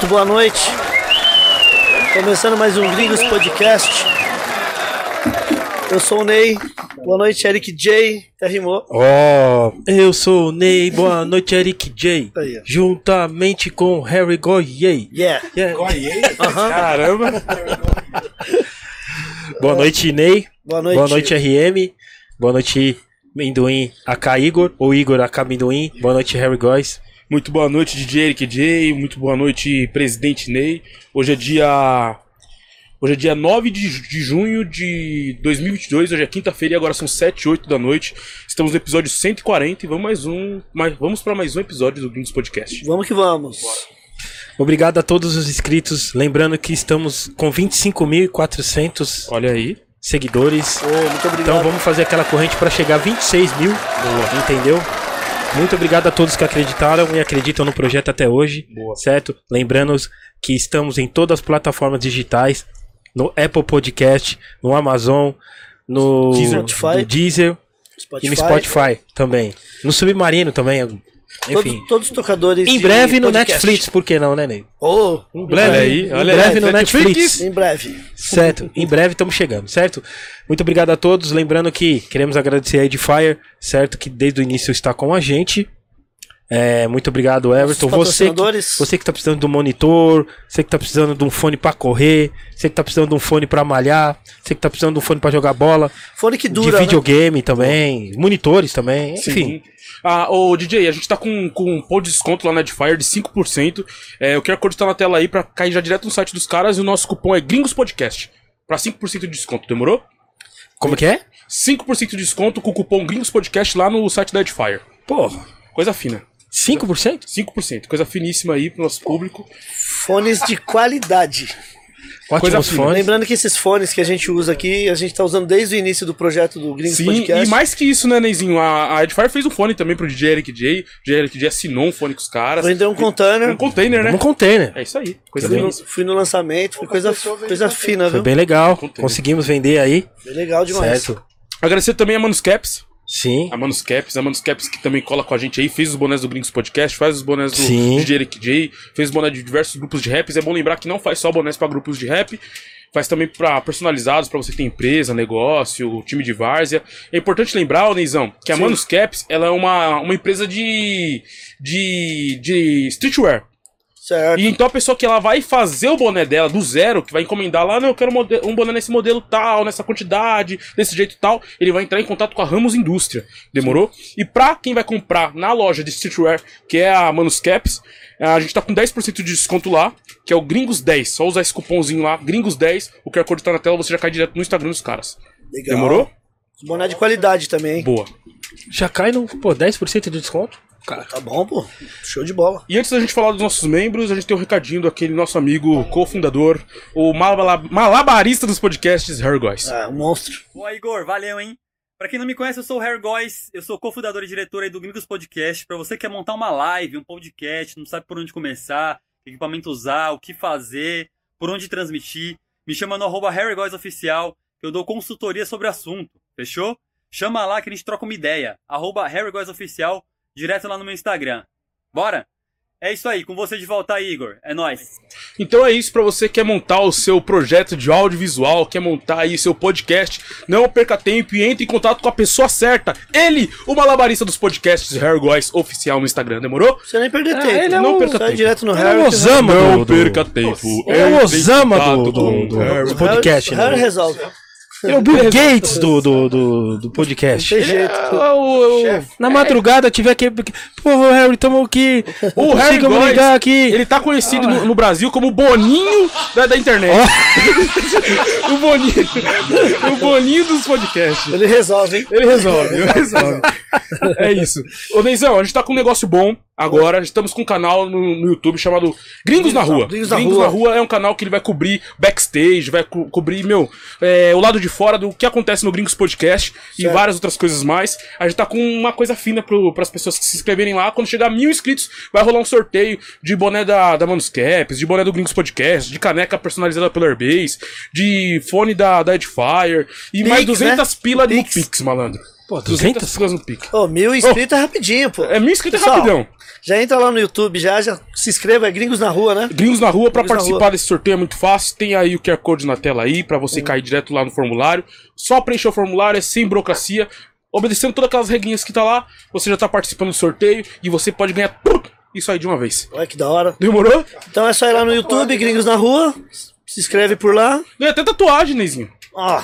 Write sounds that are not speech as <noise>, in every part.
Muito boa noite. Começando mais um Gringos Podcast. Eu sou o Ney. Boa noite, Eric J. Até rimou. Ó, eu sou o Ney, boa noite, Eric J. Aí, ó. Juntamente com Harry Goyei. Yeah. Yeah. Aham. Caramba! boa noite, Ney. Boa noite. Boa noite, RM. Boa noite, Minduim AK Igor, ou Igor AK Minduim. Boa noite, Harry Góes. Muito boa noite, DJ Eric J. Muito boa noite, presidente Ney. Hoje é dia. Hoje é dia 9 de, de junho de 2022. Hoje é quinta-feira e agora são 7 e 8 da noite. Estamos no episódio 140 e vamos mais um. Mais, vamos para mais um episódio do Gringos Podcast. Vamos que vamos. Obrigado a todos os inscritos. Lembrando que estamos com 25.400 Olha aí. seguidores. Obrigado. Então vamos fazer aquela corrente para chegar a 26 mil. Entendeu? Muito obrigado a todos que acreditaram e acreditam no projeto até hoje. Boa. Certo? Lembrando que estamos em todas as plataformas digitais: no Apple Podcast, no Amazon, no Deezer. no Deezer Spotify. e no Spotify também. No Submarino também. Enfim. Todos, todos os tocadores. Em de breve no podcast. Netflix, por que não, né, Ney? Ô, Em breve, Olha aí, em olha breve aí, no Netflix. Netflix. em breve. Certo, em breve estamos chegando, certo? Muito obrigado a todos. Lembrando que queremos agradecer a Edifier, certo? Que desde o início está com a gente. É, muito obrigado, Everton. Você que, você que tá precisando de um monitor, você que tá precisando de um fone para correr, você que tá precisando de um fone para malhar, você que tá precisando de um fone para jogar bola, Fone que de dura. né? videogame também, monitores também, enfim. Sim. Ah, ô DJ, a gente tá com, com um pão de desconto lá na Edifier de 5%. É, o QR Code tá na tela aí pra cair já direto no site dos caras e o nosso cupom é Gringos Podcast. Pra 5% de desconto, demorou? Como que é? 5% de desconto com o cupom Gringos Podcast lá no site da Edifier. Porra, Coisa fina. 5%? 5%. Coisa finíssima aí pro nosso público. Fones de qualidade. Ótimos fina. fones. Lembrando que esses fones que a gente usa aqui, a gente tá usando desde o início do projeto do Gringos Sim, Podcast. e mais que isso, né, Neizinho? A, a Edifier fez um fone também pro DJ Eric J. O DJ Eric J assinou um fone com os caras. Vendeu um container. Um container, né? Um container. É isso aí. Coisa Fui no, fui no lançamento, foi coisa, coisa fina, Foi viu? bem legal. Conseguimos vender aí. Bem legal demais. Certo. Agradecer também a Manuscaps. Sim. A Manuscaps, a Manuscaps que também cola com a gente aí, fez os bonés do Gringos Podcast, faz os bonés do Sim. DJ Eric J, fez os bonés de diversos grupos de raps. É bom lembrar que não faz só bonés pra grupos de rap, faz também pra personalizados, pra você que tem empresa, negócio, time de várzea. É importante lembrar, Neizão, que a Sim. Manuscaps, ela é uma, uma empresa de, de, de streetwear. Certo. E então a pessoa que ela vai fazer o boné dela do zero, que vai encomendar lá, não, eu quero um um boné nesse modelo tal, nessa quantidade, desse jeito tal, ele vai entrar em contato com a Ramos Indústria. Demorou? E pra quem vai comprar na loja de streetwear, que é a Manuscaps, a gente tá com 10% de desconto lá, que é o Gringos10. Só usar esse cupomzinho lá, Gringos10, o QR Code tá na tela, você já cai direto no Instagram dos caras. Legal. Demorou? Boné de qualidade também, hein? Boa. Já cai no, pô, 10% de desconto? Cara, Tá bom, pô. Show de bola. E antes da gente falar dos nossos membros, a gente tem um recadinho daquele nosso amigo cofundador, o malabarista dos podcasts, Harry Góes. Ah, um monstro. Boa, Igor, valeu, hein? Pra quem não me conhece, eu sou o Harry Góes, eu sou cofundador e diretor aí do Gringos Podcast. Pra você que quer montar uma live, um podcast, não sabe por onde começar, que equipamento usar, o que fazer, por onde transmitir, me chama no arroba Harry Góes Oficial, que eu dou consultoria sobre o assunto, fechou? Chama lá que a gente troca uma ideia, arroba Harry Góes Oficial, direto lá no meu Instagram. Bora? É isso aí, com você de volta aí, Igor. É nóis. Então é isso pra você que quer montar o seu projeto de audiovisual, quer montar aí seu podcast, não perca tempo e entre em contato com a pessoa certa. Ele, o malabarista dos podcasts Harry Góes oficial no Instagram, demorou? Você nem perder Ah, tempo. ele é não o- perca Sai tempo. direto no Ele é Harry. o que Osama Não do, do, perca tempo. É o Osama do, do, do, Harry. do podcast, Harry, Harry né? resolve. Ele é o Bill Gates do, do, do, do podcast. Não tem jeito. É o- o- na madrugada tiver que. Porra, Harry, tamo aqui. O Harry Góes, ligar aqui. ele tá conhecido no, no Brasil como o Boninho da, da internet. <laughs> o Boninho. o Boninho dos podcasts. Ele resolve, hein? Ele resolve, ele resolve. É isso. Ô, Neizão, a gente tá com um negócio bom agora. Estamos com um canal no, no YouTube chamado Gringos na Rua. Gringos na Rua. Rua é um canal que ele vai cobrir backstage, vai co- cobrir, meu, é, o lado de fora do que acontece no Gringos Podcast e Certo. várias outras coisas mais. A gente tá com uma coisa fina pro, pras pessoas que se inscreverem lá. Quando chegar a mil inscritos, vai rolar um sorteio de boné da, da Manuscaps, de boné do Gringos Podcast, de caneca personalizada pelo Airbase, de fone da, da Edifier e mais Pix, 200 né? pila no Pix. Pix, malandro. Pô, 200 200? coisas no Pix. Ô, mil inscritos é rapidinho, pô. É mil inscritos Pessoal, rapidão. Já entra lá no YouTube, já, já se inscreva, é Gringos na Rua, né? Gringos na rua, pra Gringos na participar rua. desse sorteio é muito fácil. Tem aí o QR Code na tela aí, pra você cair direto lá no formulário. Só preencher o formulário, é sem burocracia. Obedecendo todas aquelas regrinhas que tá lá, você já tá participando do sorteio e você pode ganhar tudo isso aí de uma vez. Olha que da hora. Demorou? Então é só ir lá no YouTube, Gringos na Rua, se inscreve por lá. Ganha até tatuagem, Neizinho. Ó,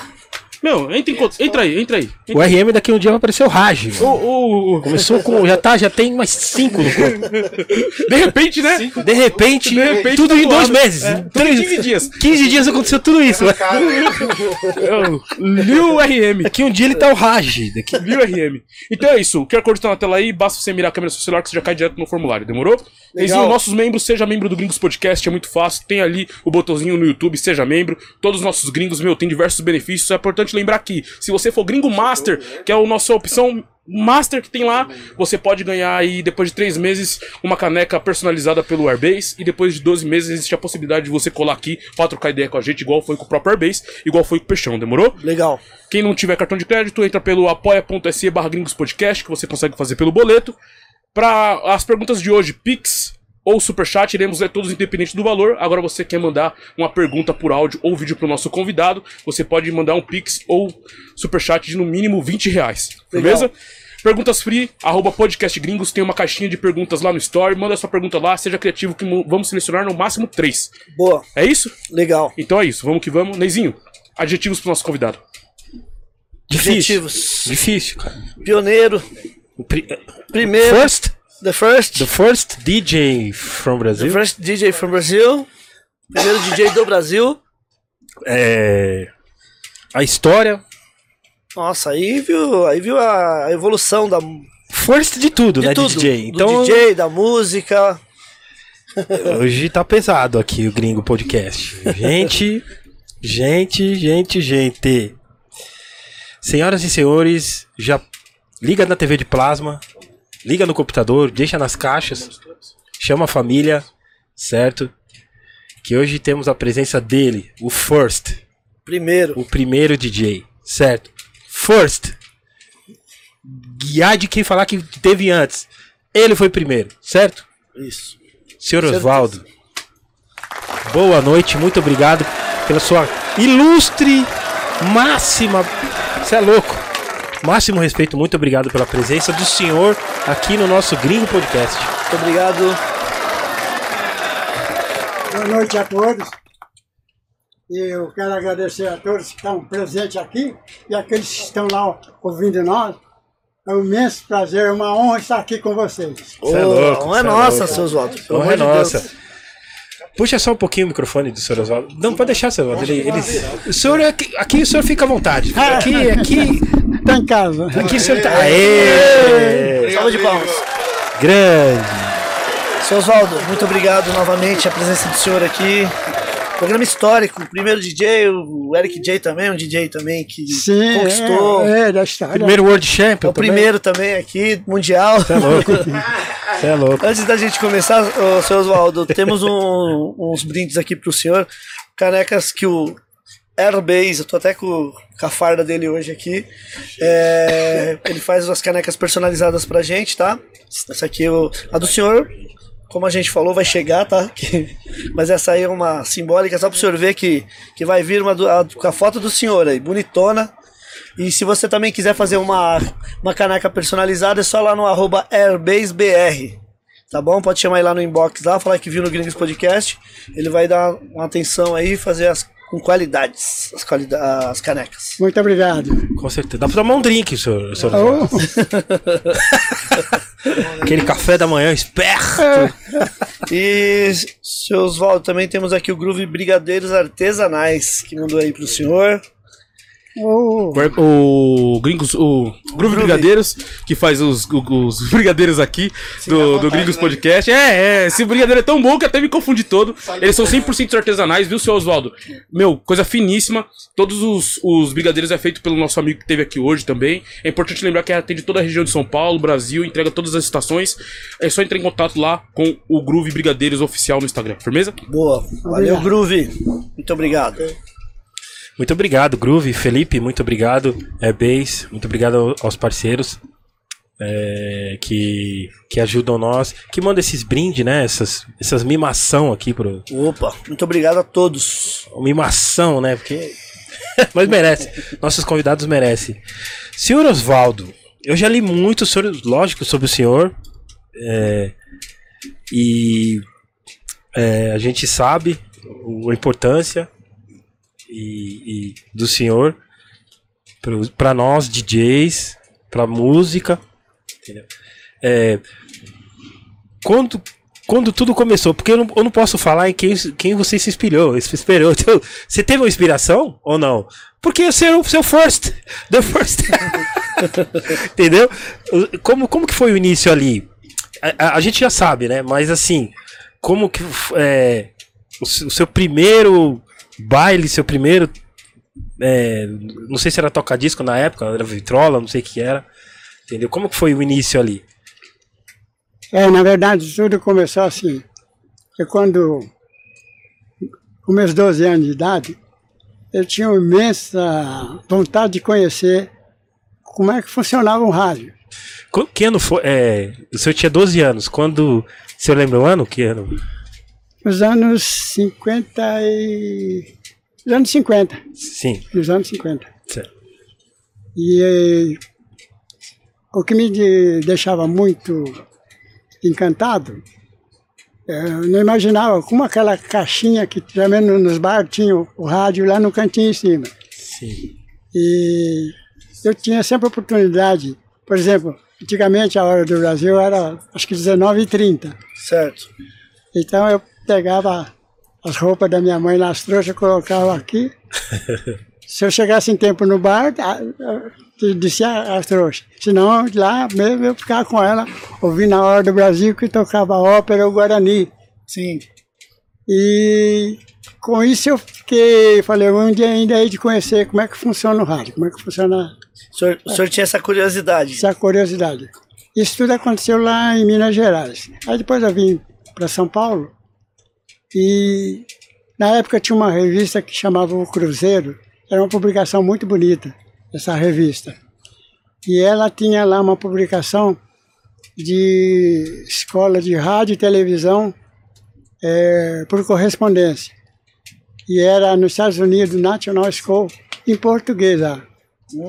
Meu, entra, em entra aí, entra aí. O RM daqui um dia vai aparecer o Raj. O, o- o- Começou com. Já tá, já tem mais cinco no corpo. <laughs> de repente, né? De repente, De repente, tudo em dois meses. É, em 15 dias. 15 dias aconteceu tudo isso. É o Liu RM. Daqui um dia ele tá o Raj. Daqui... Liu RM. Então é isso. O QR Code tá na tela aí. Basta você mirar a câmera do seu celular que você já cai direto no formulário. Demorou? Neizinho, nossos membros, seja membro do Gringos Podcast. É muito fácil. Tem ali o botãozinho no YouTube, seja membro. Todos os nossos gringos, meu, tem diversos benefícios. É importante lembrar que se você for Gringo Master, que é a nossa opção Master que tem lá, você pode ganhar aí, depois de três meses, uma caneca personalizada pelo Airbase. E depois de 12 meses existe a possibilidade de você colar aqui pra trocar ideia com a gente, igual foi com o próprio Airbase, igual foi com o Peixão, demorou? legal. Quem não tiver cartão de crédito, entra pelo apoia.se barra gringos podcast, que você consegue fazer pelo boleto. Para as perguntas de hoje, Pix ou Superchat, iremos ler todos independente do valor. Agora você quer mandar uma pergunta por áudio ou vídeo para o nosso convidado, você pode mandar um Pix ou Superchat de no mínimo 20 reais. Beleza? Legal. Perguntas free, arroba podcast gringos, tem uma caixinha de perguntas lá no story, manda sua pergunta lá, seja criativo que mo- vamos selecionar no máximo três. Boa, É isso? legal. Então é isso, vamos que vamos. Neizinho, adjetivos pro nosso convidado. Difícil. Objetivos. Difícil, cara. Pioneiro, pri- primeiro, First, the first, the first DJ from the Brazil. first DJ from Brazil, primeiro DJ do Brasil. É, a história. Nossa, aí viu, aí viu a evolução da, de First de tudo, né, tudo. DJ? Do Então, DJ, da música. <laughs> hoje tá pesado aqui o Gringo Podcast. Gente, gente, gente, gente. Senhoras e senhores, já liga na TV de plasma, liga no computador, deixa nas caixas, chama a família, certo? Que hoje temos a presença dele, o First, Primeiro. o primeiro DJ, certo? First. Guiar de quem falar que teve antes. Ele foi primeiro, certo? Isso. Senhor. Osvaldo, boa noite, muito obrigado pela sua ilustre, máxima. Você é louco. Máximo respeito, muito obrigado pela presença do senhor aqui no nosso Gringo Podcast. Muito obrigado. Boa noite a todos. E eu quero agradecer a todos que estão presentes aqui e aqueles que estão lá ouvindo nós. É um imenso prazer, uma honra estar aqui com vocês. Cê é louco, Não é é nossa, louco. seu Oswaldo. pelo Honra é de Deus. nossa. Puxa só um pouquinho o microfone do senhor Osvaldo. Não, pode deixar, senhor Osvaldo. Ele, ele- o senhor é aqui, aqui o senhor fica à vontade. <laughs> Aqui, aqui, Está em casa. aqui o senhor tá. Aê! Salva de palmas. Grande. Seu Oswaldo, muito obrigado novamente a presença do senhor aqui. Programa histórico, o primeiro DJ, o Eric J também, um DJ também que Sim, conquistou. é, é da história. Primeiro World Champion. É o primeiro também aqui, mundial. Você é louco. Você é louco. Antes da gente começar, ô, seu Oswaldo, temos um- uns brindes aqui pro senhor. Canecas que o Airbase, eu tô até com, com a farda dele hoje aqui. É, ele faz umas canecas personalizadas pra gente, tá? Essa aqui, o- a do senhor, como a gente falou, vai chegar, tá? <laughs> Que- mas essa aí é uma simbólica, só pro senhor ver que, que vai vir uma a- com a foto do senhor aí, bonitona. E se você também quiser fazer uma, uma caneca personalizada, é só lá no arroba AirbaseBR. Tá bom? Pode chamar ele lá no inbox lá, falar que viu no Gringos Podcast. Ele vai dar uma atenção aí fazer as, com qualidades as, qualida as canecas. Muito obrigado. Com certeza. Dá pra tomar um drink, senhor. senhor Oh, <laughs> Aquele café da manhã esperto. E, seu Oswaldo, também temos aqui o Groove Brigadeiros Artesanais, que mandou aí pro senhor. Oh, O Gringos, o Groove Brigadeiros, que faz os, os, os <laughs> brigadeiros aqui do, do Gringos Podcast. É, é, esse brigadeiro é tão bom que até me confundi todo. Eles são 100% artesanais, viu, seu Oswaldo? Meu, coisa finíssima. Todos os, os brigadeiros é feito pelo nosso amigo que esteve aqui hoje também. É importante lembrar que atende toda a região de São Paulo, Brasil, entrega todas as estações. É só entrar em contato lá com o Groove Brigadeiros Oficial no Instagram, firmeza? Boa. Valeu. Groove. Muito obrigado. Muito obrigado, Groove. Felipe, muito obrigado. Airbase, muito obrigado ao- aos parceiros é, que, que ajudam nós, que mandam esses brindes, né? Essas, essas mimação aqui pro. Opa, muito obrigado a todos. Mimação, né? Porque. <laughs> Mas merece. Nossos convidados merecem. Senhor Osvaldo, eu já li muito, sobre, lógico, sobre o senhor. é, e é, a gente sabe a importância e, e do senhor para nós DJs, para música. É, quando, quando tudo começou, porque eu não, eu não posso falar em quem, quem você se inspirou. <laughs> se Esperou. Então, você teve uma inspiração ou não? Porque você era o seu first. <laughs> The first. <laughs> Entendeu? Como, como que foi o início ali? A, a- a gente já sabe, né? Mas assim, como que é, o, o seu primeiro baile, seu primeiro. é, não sei se era toca-disco na época, era vitrola, não sei o que era. Entendeu? Como que foi o início ali? É, na verdade, tudo começou assim. Eu, quando, com meus 12 anos de idade, eu tinha uma imensa vontade de conhecer como é que funcionava um rádio. Qu- Que ano foi? É, o senhor tinha 12 anos. Quando. O senhor lembra o ano? Que ano? Nos anos 50 e... Nos anos 50. Sim. Nos anos 50. certo. E eh, o que me de- deixava muito encantado, eh, eu não imaginava como aquela caixinha que também no- nos bares tinha o, o rádio lá no cantinho em cima. Sim. E eu tinha sempre oportunidade, por exemplo, antigamente a hora do Brasil era acho que 19h30. Certo. Então eu pegava as roupas da minha mãe nas trouxas, colocava aqui. <laughs> Se eu chegasse em tempo no bar, descia as trouxas. Senão, lá mesmo eu ficava com ela, ouvindo na hora do Brasil que tocava ópera ou Guarani. Sim. E com isso eu fiquei, falei, um dia ainda hei de conhecer como é que funciona o rádio, como é que funciona O senhor, o senhor tinha essa curiosidade. essa curiosidade. Isso tudo aconteceu lá em Minas Gerais. Aí depois eu vim para São Paulo e na época tinha uma revista que chamava O Cruzeiro. Era uma publicação muito bonita, essa revista. E ela tinha lá uma publicação de escola de rádio e televisão eh, por correspondência. E era nos Estados Unidos, National School, em português lá,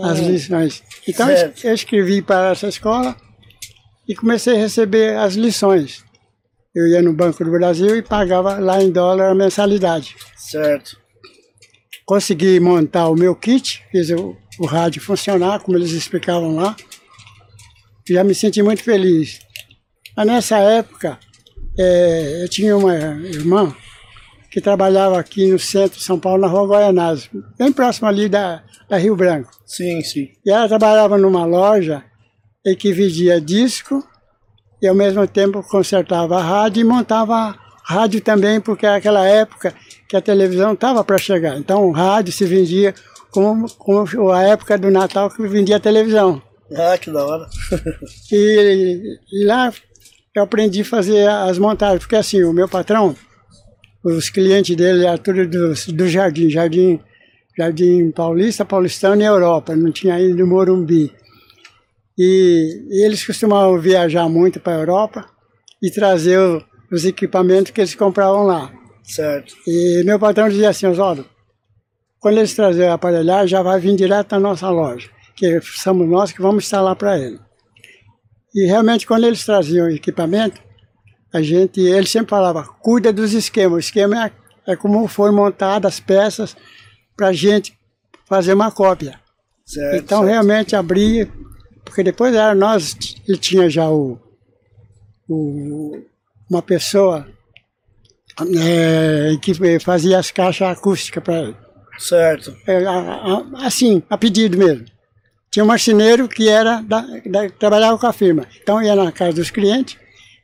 as lições. Então certo. eu escrevi para essa escola e comecei a receber as lições. Eu ia no Banco do Brasil e pagava lá em dólar a mensalidade. Certo. Consegui montar o meu kit, fiz o, o rádio funcionar, como eles explicavam lá. Já me senti muito feliz. Mas nessa época, eh, eu tinha uma irmã que trabalhava aqui no centro de São Paulo, na rua Guaianazes, bem próximo ali da, da Rio Branco. Sim, sim. E ela trabalhava numa loja em que vendia disco e ao mesmo tempo consertava a rádio e montava rádio também, porque era aquela época que a televisão estava para chegar. Então o rádio se vendia como, como a época do Natal que vendia a televisão. Ah, que da hora. <laughs> E, e lá eu aprendi a fazer as montagens, porque assim, o meu patrão, os clientes dele eram tudo do, do Jardim, Jardim, Jardim Paulista, Paulistano e Europa, não tinha ainda o Morumbi. E, e eles costumavam viajar muito para a Europa e trazer o- os equipamentos que eles compravam lá. Certo. E meu patrão dizia assim, Oswaldo, quando eles trazerem a aparelhagem, já vai vir direto na nossa loja, que somos nós que vamos instalar para ele. E realmente, quando eles traziam o equipamento, a gente, ele sempre falava, cuida dos esquemas. O esquema é, é como foram montadas as peças para a gente fazer uma cópia. Certo. Então, certo. realmente, abria, porque depois era nós, ele tinha já o, o- uma pessoa é, que fazia as caixas acústicas para ele. Certo. É, a- a- assim, a pedido mesmo. Tinha um marceneiro que era da, da- trabalhava com a firma. Então ia na casa dos clientes,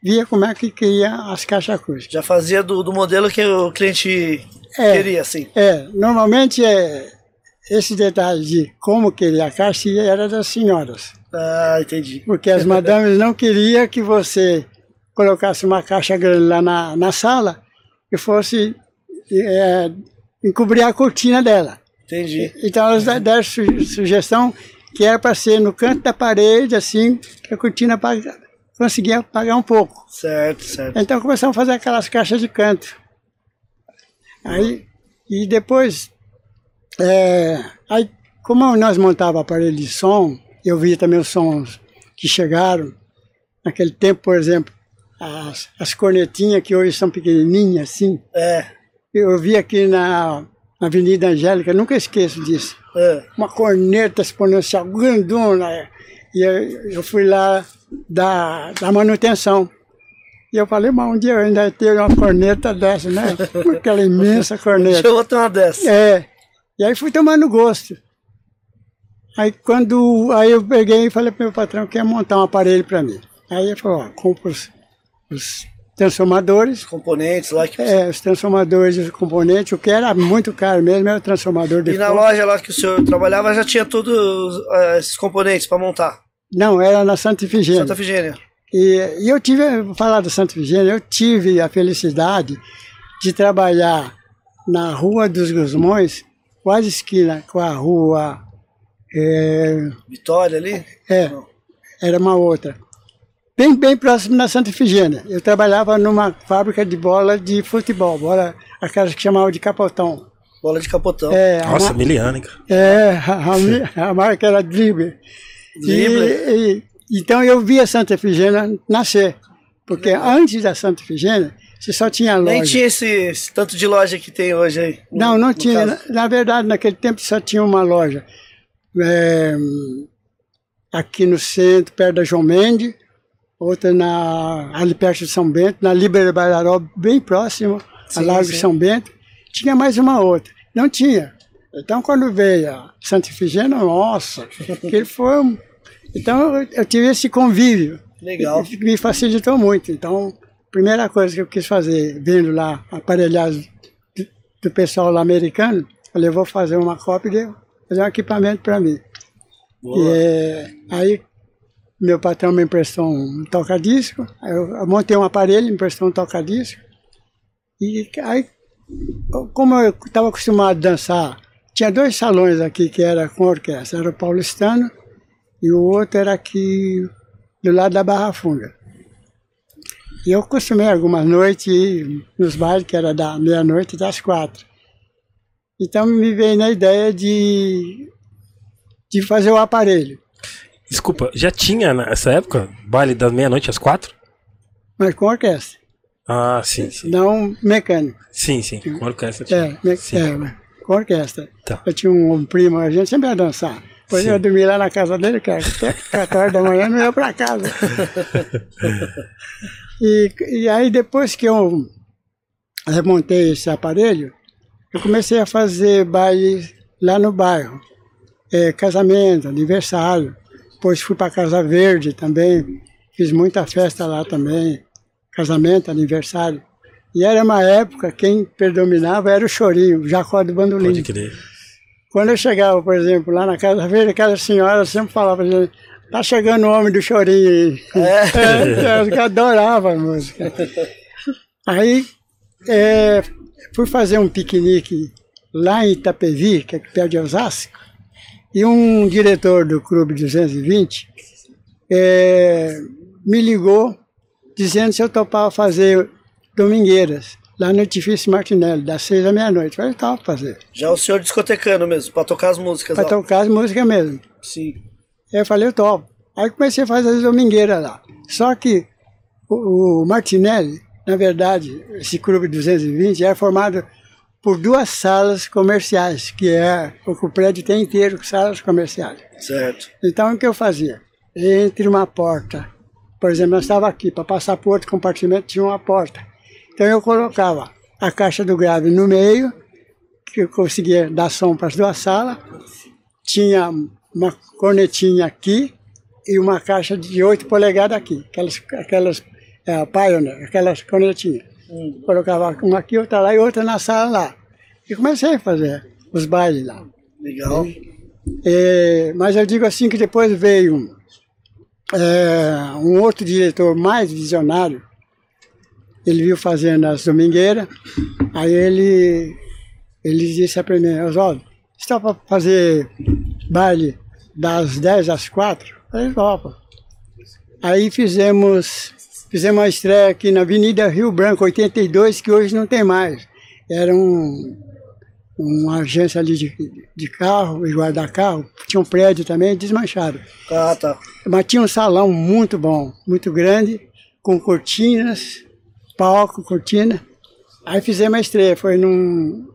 via como é que queria as caixas acústicas. Já fazia do, do modelo que o cliente É. queria, assim. É, normalmente é, esse detalhe de como queria a caixa era das senhoras. Ah, entendi. Porque as madames não queriam que você colocasse uma caixa grande lá na, na sala e fosse é, encobrir a cortina dela. Entendi. Então elas de- deram su- sugestão que era para ser no canto da parede, assim, que a cortina paga- conseguia apagar um pouco. Certo, certo. Então começamos a fazer aquelas caixas de canto. Aí, e depois, é, aí, como nós montava aparelho de som, eu via também os sons que chegaram. Naquele tempo, por exemplo, as, as cornetinhas que hoje são pequenininhas, assim, É. eu vi aqui na Avenida Angélica, nunca esqueço disso é. uma corneta exponencial grandona. E eu, eu fui lá da, da manutenção. E eu falei, mas um dia eu ainda ter uma corneta dessa, né? <laughs> Aquela imensa corneta. Deixa eu botar uma dessa. É. E aí fui tomando gosto. Aí quando aí eu peguei e falei pro meu patrão que ia montar um aparelho para mim. Aí ele falou, ó, compra os, os transformadores, Componentes lá que. é, os transformadores e os componentes, o que era muito caro mesmo era o transformador de E na loja lá que o senhor trabalhava já tinha todos ah, esses componentes para montar. Não, era na Santa Ifigênia. Santa Figênia. E, e eu tive, vou falar do Santa Efigênia, eu tive a felicidade de trabalhar na Rua dos Gusmões, quase esquina com a rua. É, Vitória ali. é, era uma outra. Bem, bem próximo da Santa Efigênia. Eu trabalhava numa fábrica de bola de futebol, bola, aquelas que chamavam de capotão. Bola de capotão. É, Nossa, ma- Miliana, hein, cara. é, a, a- marca era Dribbler. Dribbler. E, e- então eu vi a Santa Efigênia nascer. Porque antes da Santa Efigênia, você só tinha loja. Nem tinha esse, esse tanto de loja que tem hoje aí. no- Não, não no tinha. Na, na verdade, naquele tempo só tinha uma loja. É, aqui no centro, perto da João Mendes, outra na, ali perto de São Bento, na Líbero Bairaró, bem próximo, a Sim, Largo sim. São Bento. Tinha mais uma outra. Não tinha. Então, quando veio a Santa Efigênia, nossa, que foi. um- Então, eu, eu tive esse convívio. Legal. que me facilitou muito. Então, primeira coisa que eu quis fazer, vendo lá aparelhados do, do pessoal lá americano, falei, vou fazer uma cópia fazer um equipamento para mim. E, é, aí, meu patrão me emprestou um toca-disco, eu, montei um aparelho, me emprestou um toca-disco, e aí, como eu estava acostumado a dançar, tinha dois salões aqui que era com orquestra, era o paulistano e o outro era aqui do lado da Barra Funda. E eu costumei algumas noites nos bailes, que era da meia-noite até as quatro. Então me veio na ideia de, de fazer o aparelho, Desculpa, já tinha nessa época baile das meia-noite às quatro? mas com orquestra, Ah, sim, sim. não mecânico. Sim, sim. Com orquestra tinha. É, Sim. é, mas com orquestra. Tá. Eu tinha um, um primo, a gente sempre ia dançar. Depois Sim. eu dormi lá na casa dele, que até 4 horas <laughs> da manhã, não ia para casa. <laughs> e, e aí depois que eu remontei esse aparelho, eu comecei a fazer baile lá no bairro. É, casamento, aniversário. Depois fui para Casa Verde também. Fiz muita festa lá também. Casamento, aniversário. E era uma época, quem predominava era o chorinho, o Jacó do Bandolim. Pode crer. Quando eu chegava, por exemplo, lá na Casa Verde, aquela senhora sempre falava gente, tá chegando o homem do chorinho aí. É, <laughs> eu adorava a música. Aí é, fui fazer um piquenique lá em Itapevi, que é perto de Osasco, e um diretor do Clube 220 é, me ligou dizendo se eu topava fazer domingueiras lá no Edifício Martinelli, das seis à meia-noite. Eu falei, topo fazer. Já o senhor discotecando mesmo, pra tocar as músicas Para tocar as músicas mesmo. Sim. Eu falei, eu topo. Aí comecei a fazer as domingueiras lá. Só que o, o Martinelli, na verdade, esse clube 220 é formado por duas salas comerciais, que é o prédio tem inteiro, salas comerciais. Certo. Então o que eu fazia? Entre uma porta, por exemplo, nós estava aqui, para passar para outro compartimento tinha uma porta. Então eu colocava a caixa do grave no meio, que eu conseguia dar som para as duas salas, tinha uma cornetinha aqui e uma caixa de 8 polegadas aqui, aquelas, aquelas é, Pioneer, aquelas cornetinhas. Colocava uma aqui, outra lá e outra na sala lá. E comecei a fazer os bailes lá. Legal. É, mas eu digo assim que depois veio é, um outro diretor mais visionário. Ele viu fazendo as domingueiras, aí ele, ele disse para mim, Oswaldo, está para fazer baile das 10 às 4? Falei, opa. Aí fizemos, fizemos uma estreia aqui na Avenida Rio Branco, 82, que hoje não tem mais. Era um, uma agência ali de, de carro, e guardar carro. Tinha um prédio também, desmancharam. Ah, tá. Mas tinha um salão muito bom, muito grande, com cortinas, palco, cortina. Aí fizemos a estreia, foi num.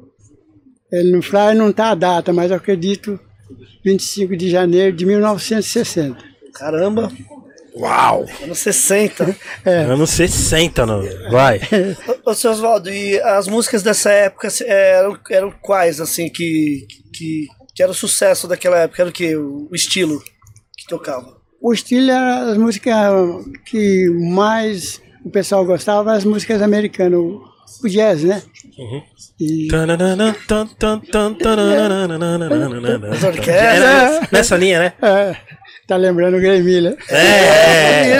Ele no flyer não tá a data, mas eu acredito 25 de janeiro de 1960. Caramba, Uau! anos 60. Anos 60, não. Vai. <laughs> Ô, seu Oswaldo, e as músicas dessa época se- eram, eram quais, assim, que, que, que era o sucesso daquela época? Era o quê? O, o estilo que tocava? O estilo era as músicas que mais o pessoal gostava, as músicas americanas, o, jazz, né? E tan, <laughs> tananana. As orquestras. Era Nessa linha, né? é, tá lembrando o Grey Miller. É.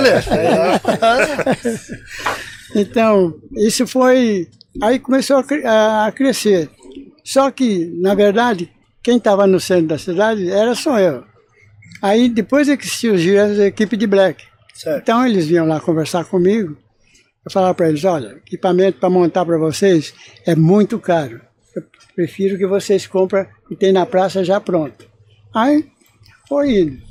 Então, isso foi. Aí começou a, cre- a crescer. Só que, na verdade, quem estava no centro da cidade era só eu. Aí depois é que surgiu a equipe de black. Certo. Então eles vinham lá conversar comigo. Eu falava para eles: olha, equipamento para montar para vocês é muito caro. Eu prefiro que vocês comprem e tem na praça já pronto. Aí foi indo.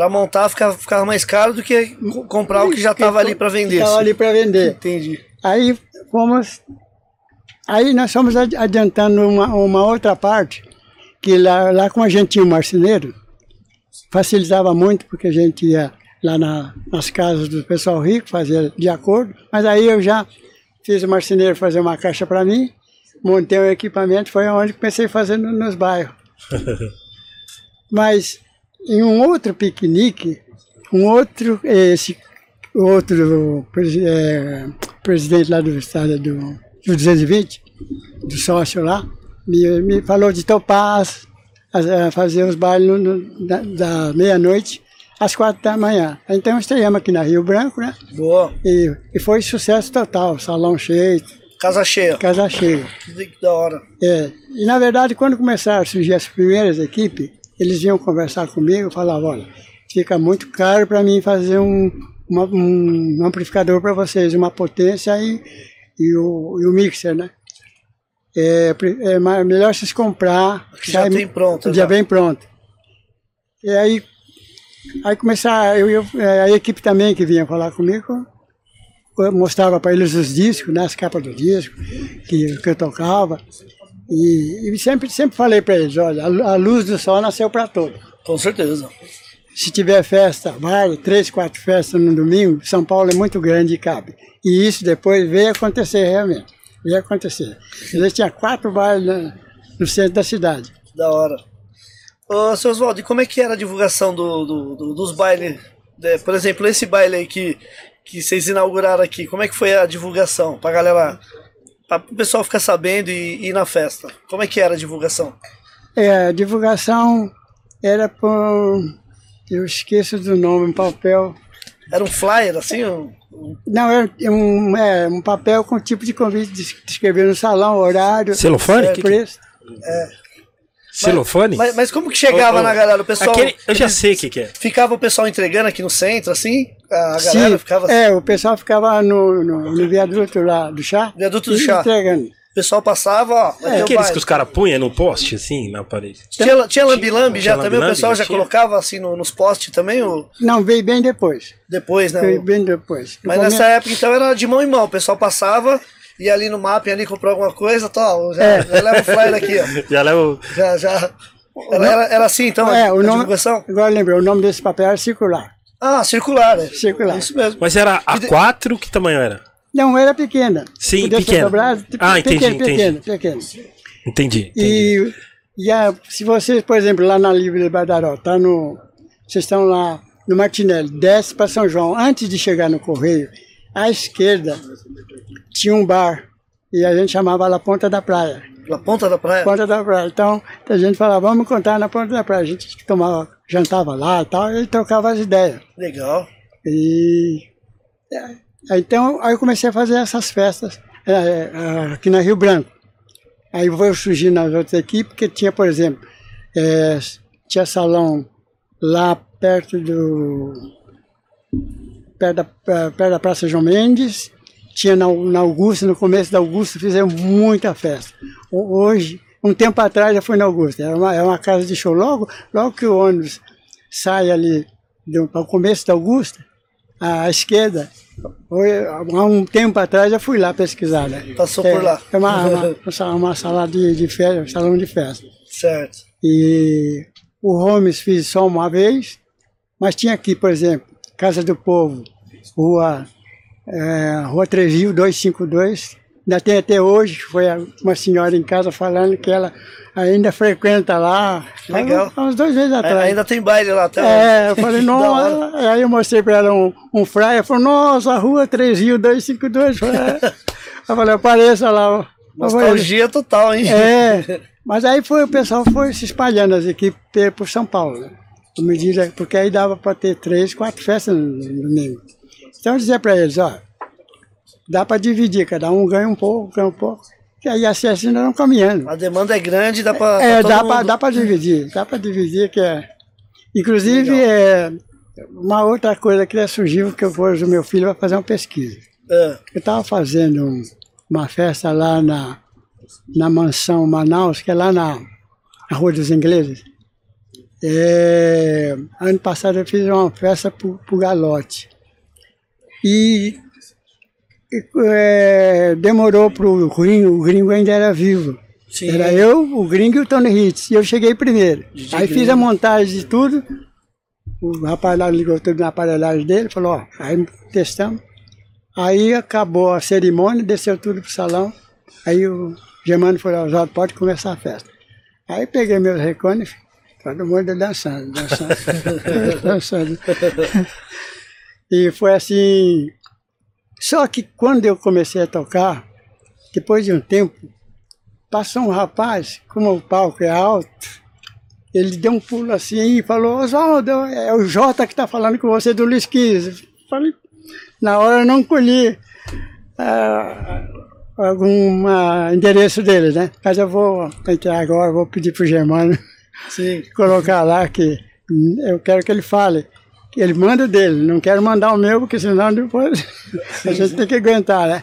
Pra montar ficava, ficava mais caro do que co- comprar o que já estava ali para vender. Estava ali para vender. Entendi. Aí fomos. Aí nós fomos adi- adiantando uma, uma outra parte, que lá, lá como a gente tinha um marceneiro, facilitava muito, porque a gente ia lá na- nas casas do pessoal rico, fazia de acordo, mas aí eu já fiz o marceneiro fazer uma caixa para mim, montei o equipamento, foi onde comecei a fazer no- nos bairros. <laughs> Mas em um outro piquenique, um outro, esse outro eh, presidente lá do estado do, do 220, do sócio lá, me, me falou de topar fazer os bailes no- no- da, da meia-noite às quatro da manhã. Então estreamos aqui na Rio Branco, né? Boa. E, e foi sucesso total, salão cheio, Casa cheia. casa cheia. Que da hora. É, e na verdade, quando começaram a surgir as primeiras equipes, eles vinham conversar comigo e falavam: olha, fica muito caro para mim fazer um, uma- um amplificador para vocês, uma potência e, e, o, e o mixer, né? É, é melhor vocês comprar. Já sai- tem pronto, Já já. vem pronto. E aí, aí começar, eu, eu- é, a equipe também que vinha falar comigo, eu mostrava para eles os discos, né, as capas do disco que, que eu tocava. E, e sempre, sempre falei para eles, olha, a lu- a luz do sol nasceu para todos. Com certeza. Se tiver festa, vai, três, quatro festas no domingo, São Paulo é muito grande e cabe. E isso depois veio acontecer realmente. Veio acontecer. Eles tinham quatro bailes na- no centro da cidade. Da hora. Ô, seu Oswaldo, e como é que era a divulgação do, do- do- dos bailes? É, por exemplo, esse baile aí que, que vocês inauguraram aqui, como é que foi a divulgação? Pra galera, para o pessoal ficar sabendo e, ir na festa. Como é que era a divulgação? É, a divulgação era por. Eu esqueço do nome, um papel. Era um flyer, assim? um- Não, era um, é, um papel com tipo de convite de, de escrever no salão, horário, Celofane? é, preço. Celofane? Mas, mas como que chegava Ô, ô, na galera? O pessoal. Aquele, eu já sei o que, que é. Ficava o pessoal entregando aqui no centro, assim? A galera Sim, ficava assim. É, o pessoal ficava no, no, no viaduto lá do chá. Viaduto do chá. Entregando. O pessoal passava, ó. o Aqueles baile. que os caras punham no poste, assim, na parede. Tinha, tinha lambi-lambi já Tinha também? O lambi-lambi, pessoal já tinha. colocava assim no- nos postes também? Ou Não, veio bem depois. depois, né? Veio O- bem depois. No Mas nessa época então era de mão em mão. O pessoal passava, ia ali no mapping ali, comprou alguma coisa, tal. Já, É. já leva o flyer aqui, ó. <laughs> Já leva. Já, já. Era, era, era assim então é, a, o a nome, divulgação? Agora lembrei, o nome desse papel era circular. Ah, circular, né? Circular. Isso mesmo. Mas era A4, que tamanho era? Não, era pequena. Sim, Podia pequena. dobrado, Ah, entendi, pequeno, entendi. pequeno, pequeno. Entendi. entendi. E, e a, se vocês, por exemplo, lá na Livre de Badaró, tá no, vocês estão lá no Martinelli, desce para São João, antes de chegar no Correio, à esquerda tinha um bar, e a gente chamava lá Ponta da Praia. Na ponta da praia. Ponta da Praia. Então, a gente falava, vamos contar na Ponta da Praia. A gente tomava, jantava lá e tal, e trocava as ideias. Legal. E é, então aí eu comecei a fazer essas festas é, é, aqui na Rio Branco. Aí foi surgindo nas outras equipes, que tinha, por exemplo, é, tinha salão lá perto do. Perto da, perto da Praça João Mendes, tinha na, na Augusta, no começo da Augusta, fizemos muita festa. Ho- Hoje, um tempo atrás já fui na Augusta, é uma, uma casa de show. Logo, logo que o ônibus sai ali para o começo da Augusta, à esquerda, Foi, há um tempo atrás eu fui lá pesquisar, né? Passou É, por lá. É uma, uma, <laughs> uma, uma sala de, de festa, um salão de festa. Certo. E o Holmes fiz só uma vez, mas tinha aqui, por exemplo, Casa do Povo, Rua, é, Rua Treville 252. Ainda tem até hoje, foi uma senhora em casa falando que ela ainda frequenta lá. Legal. Há uns dois meses É, atrás. ainda tem baile lá até É, eu falei, <laughs> nossa. Aí eu mostrei pra ela um, um ela falou, nossa, Rua 3 Rio 252. Eu falei, apareça lá. Nostalgia total, hein? é, <laughs> mas aí foi, o pessoal foi se espalhando as equipes pe- por São Paulo, À medida, porque aí dava para ter três, quatro festas no, domingo. Então eu dizia para eles, ó, dá para dividir, cada um ganha um pouco, ganha um pouco. E aí as festas ainda não caminhando. A demanda é grande, dá pra. É, dá para dá para dividir, dá para dividir que é. Inclusive, é, uma outra coisa que surgiu que eu pus o meu filho vai fazer uma pesquisa. É, Eu estava fazendo um- uma festa lá na, na mansão Manaus, que é lá na, na Rua dos Ingleses. É, ano passado eu fiz uma festa para o Galote. E, e, é, demorou para o gringo, o gringo ainda era vivo. sim. Era eu, o gringo e o Tony Hitz. E eu cheguei primeiro. DJ aí fiz a montagem de tudo. O rapaz lá ligou tudo na aparelhagem dele, falou, ó, aí testamos. Aí acabou a cerimônia, desceu tudo pro salão. Aí o Germano falou, Oswaldo, pode começar a festa. Aí peguei meus recones, todo mundo dançando, dançando, <laughs> dançando. E foi assim. Só que quando eu comecei a tocar, depois de um tempo, passou um rapaz, como o palco é alto, ele deu um pulo assim e falou, Oswaldo, é o Jota que está falando com você do Luiz Quis. Falei, na hora eu não colhi ah, algum ah, endereço dele, né? Mas eu vou entrar agora, vou pedir para o Germano Sim. colocar lá que eu quero que ele fale. Que ele manda dele, não quero mandar o meu, porque senão depois <laughs> a gente tem que aguentar, né?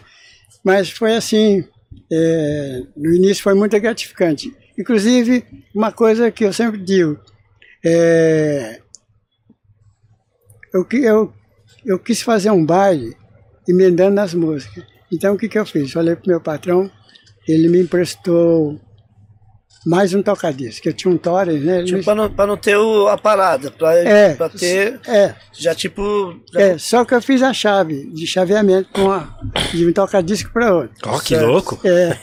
Mas foi assim, é, no início foi muito gratificante. Inclusive, uma coisa que eu sempre digo, é, eu, eu, eu quis fazer um baile emendando nas músicas. Então o que, que eu fiz? Falei pro meu patrão, ele me emprestou mais um tocadisco, que eu tinha um Torres, né? Tipo, pra não, pra não ter o, a parada, pra, é, pra ter. é, Já tipo. Já, é, só que eu fiz a chave de chaveamento com a, de um tocadisco para outro. Ó, que Certo. louco. É.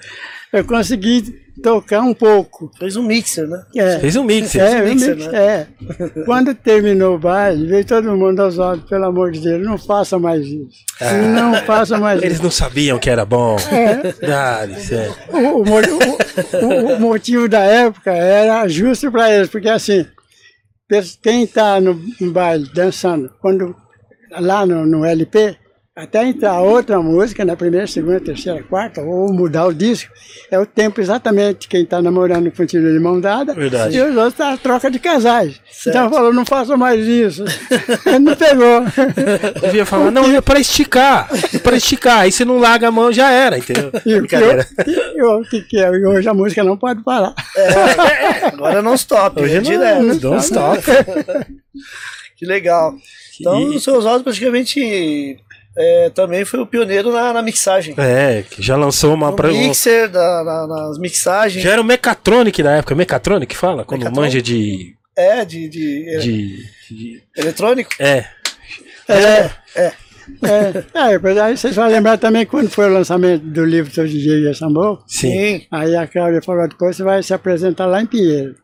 <laughs> eu consegui tocar um pouco. Fez um mixer, né? É. Fez um mix. É, eu mixer, mix- né? é. <laughs> Quando terminou o baile, veio todo mundo aos olhos, pelo amor de Deus, não faça mais isso. Não faça mais Eles isso. não sabiam que era bom. É. Ah, é. O, o o- o- motivo da época era justo para eles, porque assim, quem está no, no baile dançando, quando lá no, no LP, até entrar outra música na primeira, segunda, terceira, quarta, ou mudar o disco, é o tempo exatamente quem está namorando continua de mão dada Verdade. e os outros tá a troca de casais. Certo. Então falou, não faça mais isso. Ele não pegou. Devia falar, não, é pra esticar. É pra esticar. Aí você não larga a mão, já era, entendeu? E o que, eu- e que, que é? E Hoje a música não pode parar. É, agora não stop, Hoje é não, direto. não don't stop. Que legal. Então, E- o seu Oswaldo praticamente é, também foi o pioneiro na, na mixagem. É, que já lançou uma. No pra- mixer, da, na- nas mixagens. Já era o Mechatronic da época. Mechatronic fala? Quando Mechatronic. manja de. É, de, de, é, de, de- eletrônico. é. É, é. É, mas aí vocês vão lembrar também quando foi o lançamento do livro Seu DJ e Sambô. Sim. Aí a Cláudia falou, depois você vai se apresentar lá em Pinheiro.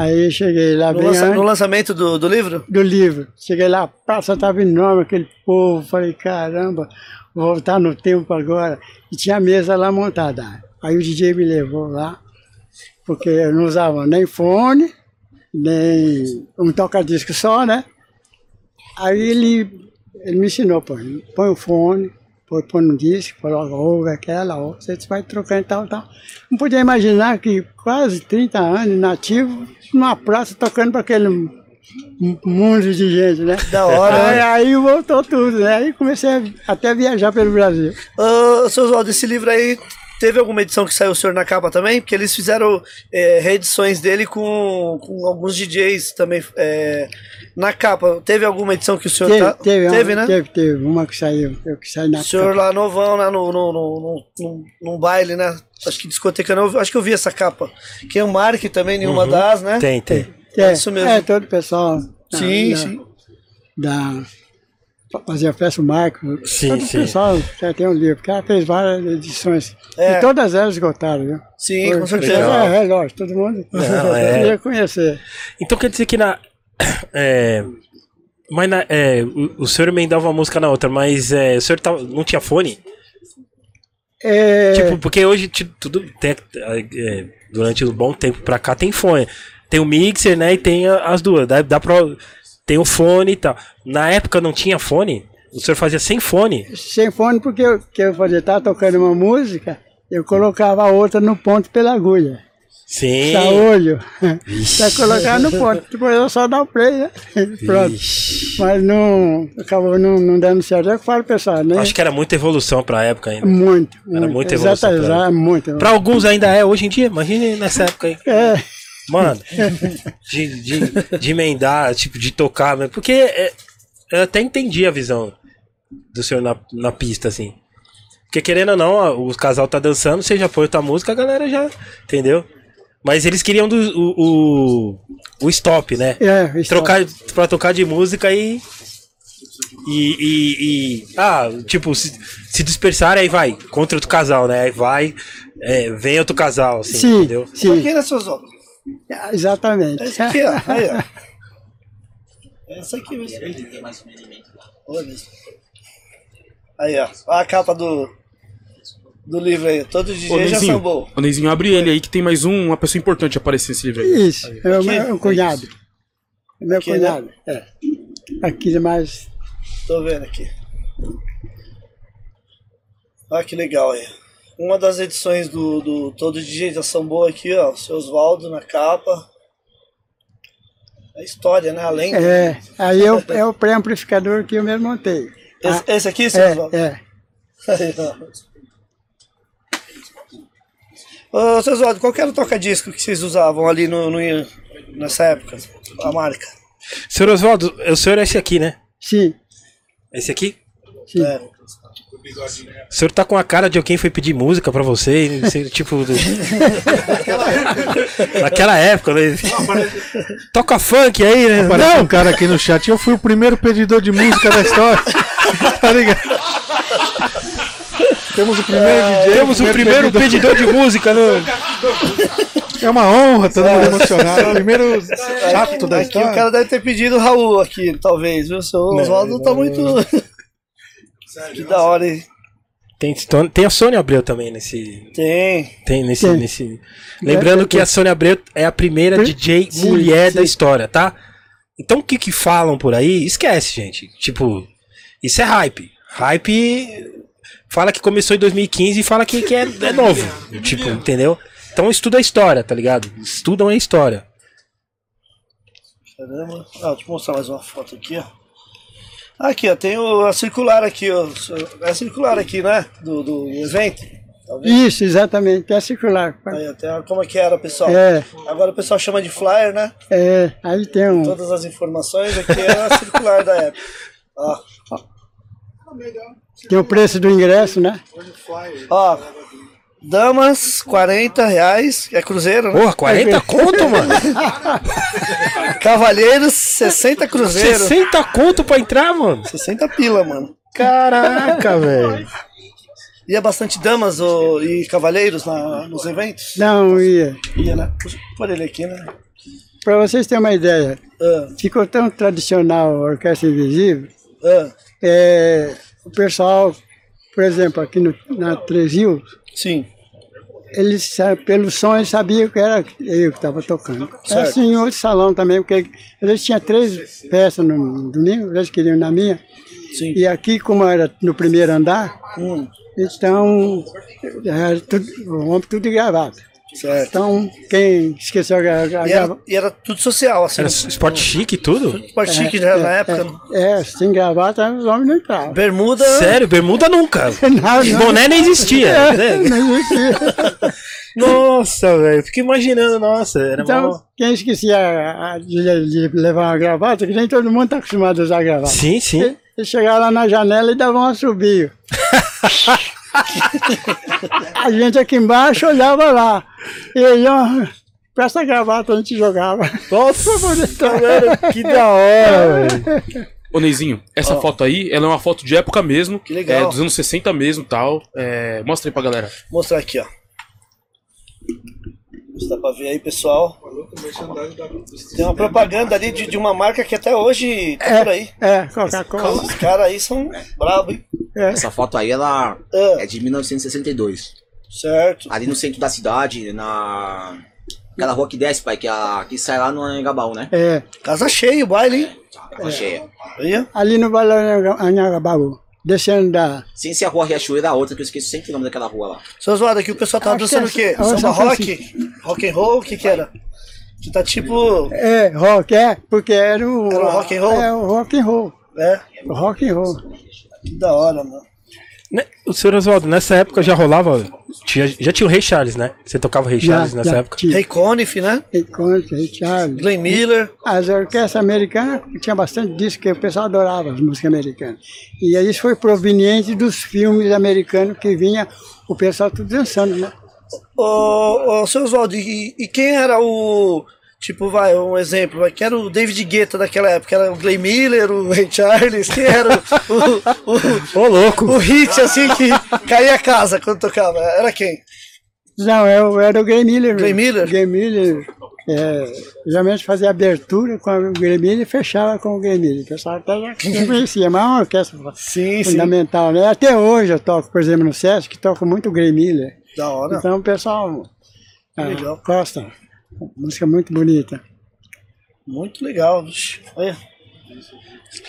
Aí cheguei lá No, lança- antes no lançamento do, do livro? do livro. Cheguei lá, a praça estava enorme, aquele povo. Falei, caramba, vou voltar no tempo agora. E tinha a mesa lá montada. Aí o DJ me levou lá, porque eu não usava nem fone, nem um toca-disco só, né? Aí ele, ele me ensinou, põe, põe o fone, põe, põe no disco, coloca, ouve aquela, ouve, você vai trocando e tal, tal. Não podia imaginar que quase 30 anos, nativo, numa praça, tocando para aquele mundo de gente, né? Da hora, Aí, né? aí voltou tudo, né? Aí comecei a, até viajar pelo Brasil. Ô, seu Oswaldo, esse livro aí, teve alguma edição que saiu o senhor na capa também? Porque eles fizeram é, reedições dele com, com alguns DJs também é, na capa. Teve alguma edição que o senhor Teve, tá... teve, uma, teve, né? teve, teve uma que saiu, eu que saí na O senhor capa. lá novão, lá no, no, no, no- num- baile, né? Acho que discoteca não, acho que eu vi essa capa. Que é o Mark também, nenhuma das, né? Tem, tem. É, isso mesmo. É, todo o pessoal. da- Sim, da- sim. Da, fazia festa o Marco. Sim, todo sim. o pessoal já tem um livro, porque ela fez várias edições. É. E todas elas esgotaram, viu? Sim, Foi- com certeza. É, é, lógico, todo mundo Não, é. <laughs> queria conhecer. Então quer dizer que na. <coughs> É, mas na, é, o, o senhor emendava uma música na outra, mas é, o senhor tava, não tinha fone? É, Tipo, porque hoje tudo tem, é, durante um bom tempo pra cá tem fone. Tem o mixer, né? E tem as duas. Dá, dá pra. Tem o fone e tal. Na época não tinha fone? O senhor fazia sem fone? sem fone, porque eu, que eu fazia, tava tocando uma música, eu colocava a outra no ponto pela agulha. Sim. Saolho. Pra colocar no ponto. Depois eu só dar o play, né? Pronto. Ixi. Mas não. Acabou não, não dando certo. É o que eu falo, pessoal, né? Acho que era muita evolução pra época ainda. Muito. Era muito. muita evolução Exato, pra exato, muito. Pra alguns ainda é hoje em dia, imagine nessa época aí. É, Mano, de, de, de emendar, tipo, de tocar, mas- porque é, eu até entendi a visão do senhor na, na pista, assim. Porque querendo ou não, o casal tá dançando, você já põe outra música, a galera já. Entendeu? Mas eles queriam do, o, o, o stop, né? é, isso. Trocar pra tocar de música e. E, e, e- ah, tipo, se, se dispersar, aí vai, contra outro casal, né? Aí vai, é, vem outro casal, assim, Sim, entendeu? sim, né, seus olhos? Exatamente. Essa aqui, ó. Aí, ó. Essa aqui mesmo. Olha isso. Aí, ó. Olha a capa do, do livro aí. Todo Ô, DJ já sambou. ô, Neizinho, abre ele aí que tem mais um, uma pessoa importante aparecendo nesse livro aí. Isso, é o meu cunhado. É meu Aqui, né? cunhado. É. Aqui mais. Tô vendo aqui. Olha que legal aí. Uma das edições do, do Todo DJ da Sambô aqui, ó. O seu Oswaldo na capa. A história, né? Além. É, aí é o, é o pré-amplificador que eu mesmo montei. Esse, esse aqui, seu Oswaldo? É, é. Aí, ó. Ô, seu Oswaldo, qual que era o toca-disco que vocês usavam ali no, no- nessa época? A marca? Senhor Oswaldo, o senhor é esse aqui, né? Sim, Esse aqui? sim. É. O senhor tá com a cara de quem foi pedir música pra você, não <laughs> tipo. do- Naquela época, né? Toca funk aí, né? Apareceu um cara aqui no chat. Eu fui o primeiro pedidor de música da história. <laughs> tá ligado? Temos o primeiro DJ. Temos o primeiro pedidor de música no. É uma honra, todo mundo emocionado. Primeiro chato da Aqui o história. cara deve ter pedido Raul aqui, talvez, viu? O seu Oswaldo não tá muito. Que da hora, hein? Tem, tem a Sônia Abreu também nesse. Tem. Tem nesse. Tem. nesse... Lembrando que a Sônia Abreu é a primeira DJ Sim, mulher da sim. história, tá? Então o que que falam por aí, esquece, gente. Tipo, isso é hype. Hype fala que começou em 2015 e fala que, que é, é novo. tipo, entendeu? Então estuda a história, tá ligado? Estudam a história. Caramba. Ah, deixa eu mostrar mais uma foto aqui, ó. Aqui, ó, tem o, a circular aqui, ó. É a circular aqui, né? Do, do evento. Vendo? Isso, exatamente. É circular. Aí, ó, tem a- como é que era, pessoal? É, Agora o pessoal chama de flyer, né? é. Aí tem um. Todas as informações aqui é a circular da época. Ó, Tem o preço do ingresso, né? ó. Damas, 40 reais, é cruzeiro, né? Porra, 40 conto, mano? <laughs> Cavalheiros, 60 cruzeiros. 60 conto pra entrar, mano? 60 pila, mano. Caraca, velho. Ia bastante damas ô, e cavalheiros na- nos eventos? Não, ia. Ia, né? Por ele aqui, né? Para vocês terem uma ideia, Ah, ficou tão tradicional a Orquestra Invisível, ah, é, o pessoal, por exemplo, aqui no, na Três Rios, sim. eles, pelo som, eles sabiam que era eu que estava tocando. Certo. assim em outro salão também, porque eles tinham três peças no domingo, eles queriam na minha. Sim. E aqui, como era no primeiro andar, Hum, então, era tudo, o homem tudo de gravata. Certo. Então, quem esqueceu a, gra- a E era, gravata... e era tudo social, assim. Era esporte chique e tudo? Esporte chique já na época. É, é, sem gravata, os homens não entravam. Bermuda. Sério, bermuda nunca. <laughs> Não, não. Boné nem existia. né? Não existia. <laughs> Nossa, velho. Fico imaginando, nossa. Era Então, mó- quem esquecia a- a- de, de levar uma gravata, que nem todo mundo está acostumado a usar gravata. Sim, sim. Eles chegavam lá na janela e davam um assobio. <laughs> <laughs> a gente aqui embaixo olhava lá. E aí, ó, com essa gravata a gente jogava. Nossa, <laughs> velho, que da hora, <laughs> velho. Ô, Neizinho, essa foto aí, ela é uma foto de época mesmo. Que legal. É, dos anos 60 mesmo tal. É, mostra aí pra galera. Vou mostrar aqui, ó. Dá pra ver aí, pessoal. Tem uma propaganda ali de, de uma marca que até hoje tá por aí. É, Coca-Cola. Os caras aí são bravos, hein? Essa foto aí, ela Ah, é de 1962. certo. Ali no centro da cidade, na... Aquela rua que desce, pai, que, a... que sai lá no Anhangabaú, né? É, Casa cheia o baile, hein? Casa cheia. Aí, ó. ali no Vale Anhangabaú, descendo da... Sem ser a rua Riachuelo, a outra, que eu esqueço sempre o nome daquela rua lá. Seu Oswaldo, aqui o pessoal tava que dançando é- o quê? é Samba rock? Rock and roll? O que que era? Que tá tipo... É, rock, é, porque era o... Era o rock and roll? É, o rock and roll. É, O rock and roll. Que da hora, mano. Né, O senhor Oswaldo, nessa época já rolava. Tinha, já tinha o Rei Charles, né? Você tocava o Rei Charles nessa época? tinha. Ray Conniff, né? Ray Conniff, Ray Charles. Glenn Miller. As orquestras americanas tinha bastante disso, que o pessoal adorava as músicas americanas. E aí isso foi proveniente dos filmes americanos que vinha o pessoal tudo dançando, né? Ô, ô, seu Oswaldo, e, e quem era o... Tipo, vai, um exemplo, quem era o David Guetta daquela época? Era o Glenn Miller, o Ray Charles? Quem era o, o, o, Ô, louco! o hit, assim, que caía a casa quando tocava? Era quem? Não, eu era o Glenn Miller. Glenn Miller? Glenn Miller. É, geralmente fazia abertura com o Glenn Miller e fechava com o Glenn Miller. O pessoal até já <laughs> conhecia, mas é uma orquestra Sim, sim. fundamental, né? Até hoje eu toco, por exemplo, no Sesc, toco muito Glenn Miller. Da hora. Então o pessoal ah, gosta. Música muito bonita. Muito legal. Olha.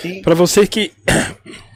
Que- Pra vocês que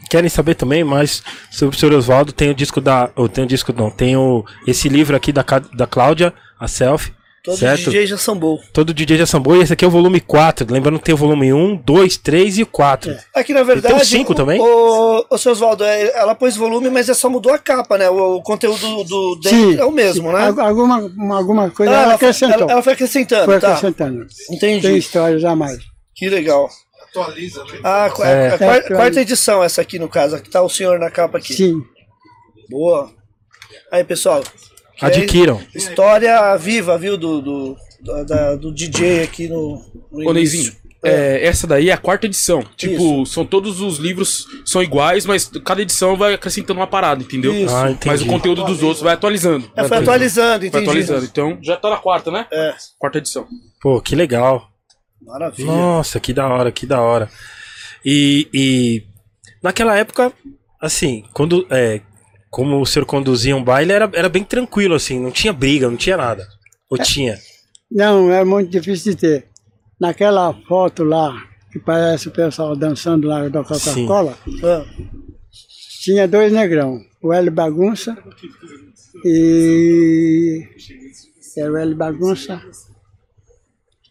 querem saber também mais sobre o senhor Oswaldo, tem o disco da. Ou tem o disco não, tem o, esse livro aqui da, da Cláudia, a Selfie. Todos certo? DJs já bons. Todo DJ já sambou e esse aqui é o volume 4. Lembrando que tem o volume 1, 2, 3 e o 4. Aqui, na verdade. tem um cinco o- também? O, o seu Oswaldo, é, ela pôs volume, mas é só mudou a capa, né? O, o conteúdo do dele Sim, é o mesmo, né? Al- Alguma, uma- alguma coisa Ah, ela ela, acrescentou. ela, ela foi acrescentando, Foi tá? acrescentando. Entendi. Tem histórias a mais. Que legal. Atualiza, né? Ah, É. a, a quarta, É, quarta edição essa aqui, no caso. Aqui tá o senhor na capa aqui. Sim. Boa. Aí, pessoal. É Adquiram. História viva, viu, do, do, da- da- do DJ aqui no, no Ô, é, essa daí é a quarta edição. Tipo, são todos os livros são iguais, mas cada edição vai acrescentando uma parada, entendeu? Isso. Ah. Mas o conteúdo dos outros vai atualizando. É, vai foi atualizando, Vai entendi. atualizando. Então, já tá na quarta, né? É, Quarta edição. Pô, que legal. maravilha. Nossa, que da hora, que da hora. E, e naquela época, assim, quando é, como o senhor conduzia um baile, era, era bem tranquilo, assim, não tinha briga, não tinha nada. Ou tinha? Não, é muito difícil de ter. Naquela foto lá, que parece o pessoal dançando lá da Coca-Cola, Ah, tinha dois negrão. O Hélio Bagunça e... Era o Hélio Bagunça.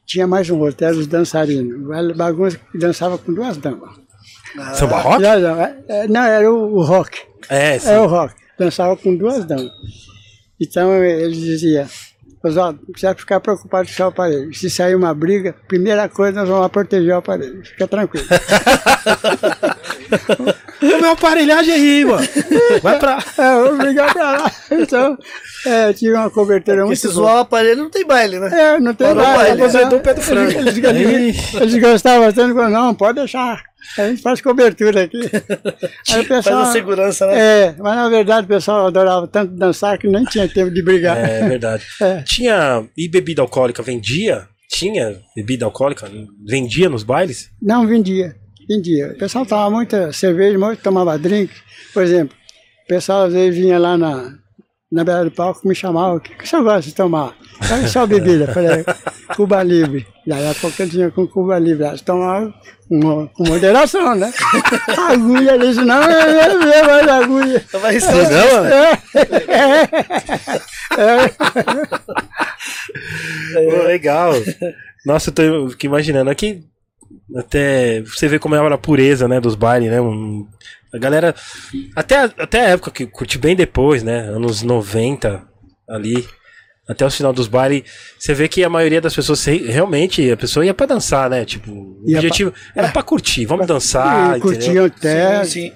Tinha mais um outro, era os dançarinos. O Hélio Bagunça dançava com duas damas. Samba rock? Não, não, é- é- não, era o, o rock. É, sim. É o rock. Dançava com duas damas. Então ele dizia, Oswaldo, não precisa ficar preocupado com o seu aparelho. Se sair uma briga, primeira coisa nós vamos lá proteger o aparelho. Fica tranquilo. <laughs> <laughs> O meu aparelhagem aí, mano. Vai pra. <laughs> é, vamos brigar pra lá. Então, é, tinha uma cobertura Porque muito se zoar o aparelho não tem baile, né? É, não tem baile, Eles- aposentou o pé do frango. Eles, eles, eles gostavam tanto, falaram, não, pode deixar. A gente faz cobertura aqui. <laughs> Aí o Faz a segurança, né? É, mas na verdade o pessoal adorava tanto dançar que nem tinha tempo de brigar. É verdade. É. Tinha. E bebida alcoólica vendia? Tinha bebida alcoólica? Vendia nos bailes? Não vendia, vendia. O pessoal tomava muita cerveja, muito tomava drink. Por exemplo, o pessoal às vezes vinha lá na, na beira do palco me chamavam, o que, que o senhor gosta de tomar? Eu só bebida, falei, Cuba Livre. Daí a pouco eu tinha com Cuba Livre, elas tomavam com, com moderação, né? <laughs> agulha, disse, não, eu não bebo mais agulha. Tava Você arriscando. não, é? Pô, legal. Nossa, eu tô fiquei imaginando. Aqui, até você vê como era a pureza, né, dos bailes, né? um- a galera. Até, a- até a época que eu curti bem depois, né? Anos 90 ali. Até o final dos bailes, você vê que a maioria das pessoas realmente a pessoa ia pra dançar, né? Tipo, o Ia objetivo era pra curtir, vamos dançar, e entendeu? curtiam até, Sim, sim.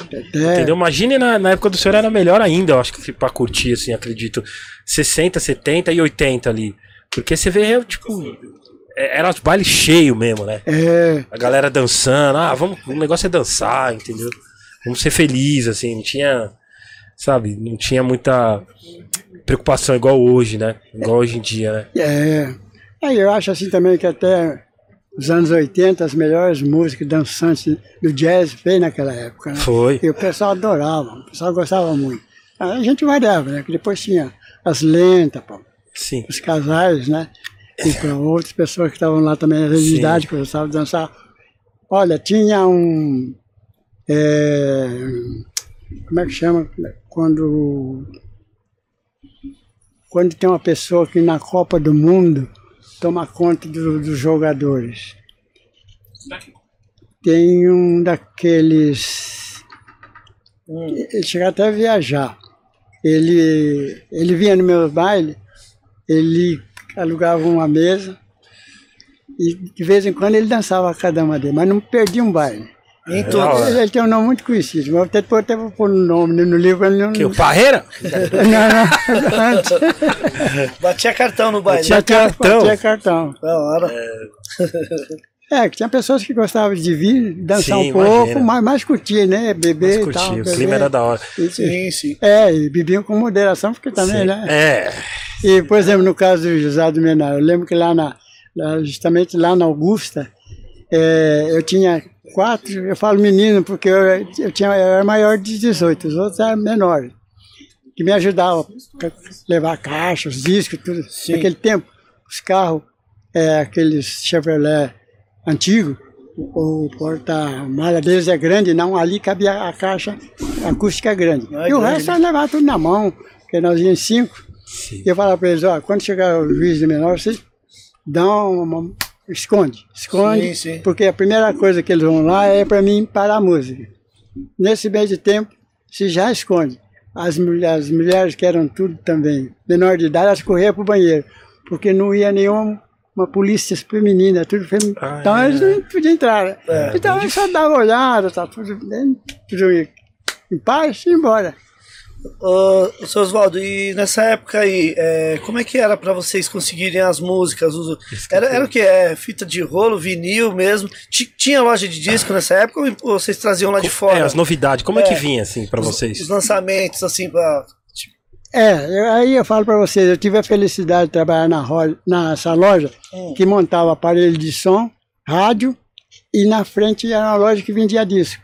até Entendeu? Imagine na, na época do senhor era melhor ainda, eu acho que pra curtir, assim, acredito. 60, 70 e 80 ali. Porque você vê, tipo, é- era os bailes cheios mesmo, né? é, A galera dançando, ah, vamos, o negócio é dançar, entendeu? Vamos ser felizes, assim, não tinha, sabe, não tinha muita preocupação igual hoje, né? Igual hoje em dia, né? É. Aí eu acho assim também que até os anos 80 as melhores músicas dançantes do jazz veio naquela época, né? Foi. E o pessoal adorava, o pessoal gostava muito. A gente variava, né? Que depois tinha as lentas, pô, Sim. os casais, né? E para outras pessoas que estavam lá também na idade que gostavam de dançar. Olha, tinha um. é, como é que chama? Quando. Quando tem uma pessoa que na Copa do Mundo toma conta do- dos jogadores. Tem um daqueles. Ele chega até a viajar. Ele, ele vinha no meu baile, ele alugava uma mesa e de vez em quando ele dançava a cada uma dele, mas não perdia um baile. Em da todos. hora. Ele, ele tem um nome muito conhecido, mas até vou até vou pôr o nome no livro. Ele não, Que, o Parreira? <laughs> não, não, antes. Batia cartão no baile. Batia cartão. Batia cartão. Da hora. É, que tinha pessoas que gostavam de vir, dançar Sim, um pouco, imagina. mas mais curtir, né? Beber Mas e tal. o beber. clima era da hora. E- Sim, sim. É, e bebiam com moderação, porque também, né? É, E, por exemplo, no caso do José do Menor, eu lembro que lá na, justamente lá na Augusta, é, eu tinha quatro, eu falo menino porque eu, eu, tinha, eu era maior de 18, os outros eram menores, que me ajudavam a levar caixa, os discos, tudo. Naquele tempo, os carros, é, aqueles Chevrolet antigos, o o porta-malha deles é grande, não, ali cabia a caixa acústica grande. É e o grande, resto nós levava tudo na mão, porque nós íamos cinco. Sim. E eu falava para eles, ó, quando chegar o juiz de menor, vocês dão uma, esconde, esconde, Sim, sim. porque a primeira coisa que eles vão lá é para mim parar a música. Nesse meio de tempo, se já esconde. As mulheres, as mulheres que eram tudo também menor de idade, elas corriam para o banheiro, porque não ia nenhuma uma polícia feminina, tudo feminino. Ah, então é. eles não podiam entrar. né? É, então eles só davam uma olhada, tá tudo bem, tudo em paz e ia embora. Ô, seu Oswaldo, e nessa época aí, é, como é que era pra vocês conseguirem as músicas? Os- Era, era o que? É, fita de rolo, vinil mesmo? Ti- Tinha loja de disco nessa época ou vocês traziam lá de fora? é, as novidades. Como é, que É. vinha, assim, pra Os- vocês? Os lançamentos, assim, pra. tipo, É, eu- aí eu falo para vocês, eu tive a felicidade de trabalhar na ro- nessa loja Hum. que montava aparelho de som, rádio e na frente era uma loja que vendia disco.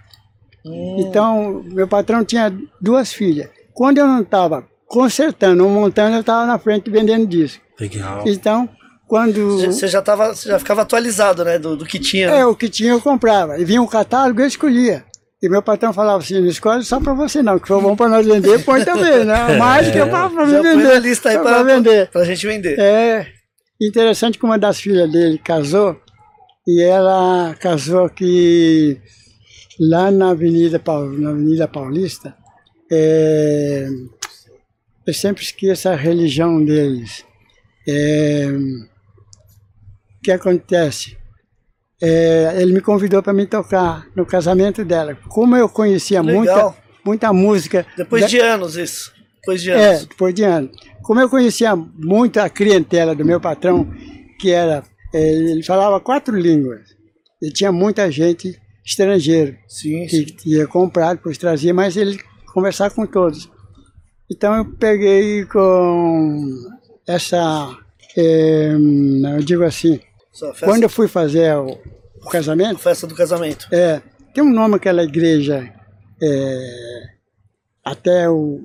hum, Então, meu patrão tinha duas filhas. Quando eu não estava consertando ou montando, eu estava na frente vendendo disco. Legal. Então, quando Você já, tava, você já ficava atualizado, né? Do, do que tinha. é o que tinha, eu comprava. E vinha um catálogo, eu escolhia. E meu patrão falava assim, não escolhe só para você não, que for bom para nós vender, põe também, né? <laughs> Mais que eu para mim põe vender. lista aí pra, vender. pra gente vender. É interessante que uma das filhas dele casou e ela casou aqui lá na Avenida, na Avenida Paulista. É, eu sempre esqueço a religião deles. É, o que acontece? É, ele me convidou para me tocar no casamento dela. Como eu conhecia muita, Legal. muita música. Depois da- de anos, isso. Depois de é, anos. depois de anos. Como eu conhecia muito a clientela do meu patrão, que era, eh, ele falava quatro línguas, e tinha muita gente estrangeira Sim, que sim. ia comprar, depois trazia, mas ele conversava com todos. Então eu peguei com essa, eh, eu digo assim, quando eu fui fazer o, o casamento, festa do casamento. é, tem um nome aquela igreja, é, até o,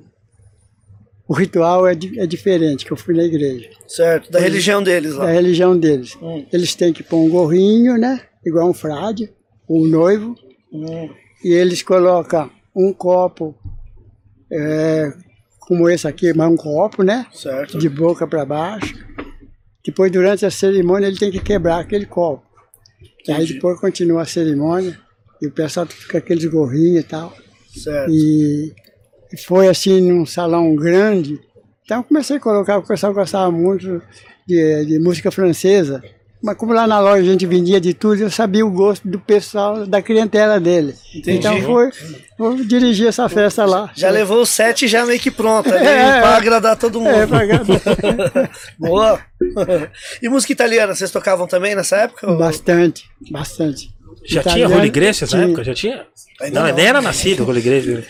o ritual é, di- é diferente, que eu fui na igreja. Certo, da religião deles Da lá. religião deles. Hum. Eles têm que pôr um gorrinho, né? Igual um frade, um noivo. Hum, E eles colocam um copo, é, como esse aqui, mas um copo, né? certo. De boca para baixo. Depois, durante a cerimônia, ele tem que quebrar aquele copo. E aí Entendi. depois continua a cerimônia. E o pessoal fica com aqueles gorrinhos e tal. Certo. E foi assim num salão grande. Então eu comecei a colocar, o pessoal gostava muito de, de música francesa. Mas como lá na loja a gente vendia de tudo, eu sabia o gosto do pessoal, da clientela dele. Entendi. Então foi, vou dirigir essa festa lá. Já levou o set já meio que pronto ali, <laughs> É, pra é. agradar todo mundo. É, pra agradar. <laughs> Boa. e música italiana, vocês tocavam também nessa época? ou- Bastante, bastante. Já Italiano, tinha Rolo Iglesias na tinha. época? Já tinha? Ainda não, não. nem era nascido o Rolo Iglesias.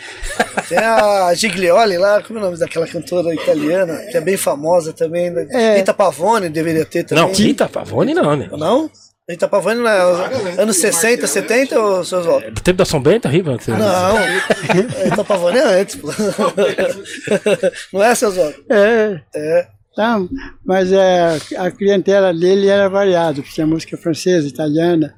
Tem a Giglioli lá, como é o nome daquela cantora italiana, que é bem famosa também. né? É. Rita Pavone deveria ter também. Não, Rita Pavone não, né? Não? Rita Pavone não é anos 60, 70 ou seus votos? Do tempo da São Bento, Riva? Não, <laughs> Rita Pavone é antes, pô. <laughs> Não é, seus votos? É, É. tá, mas é, a clientela dele era variada. Tinha música francesa, italiana.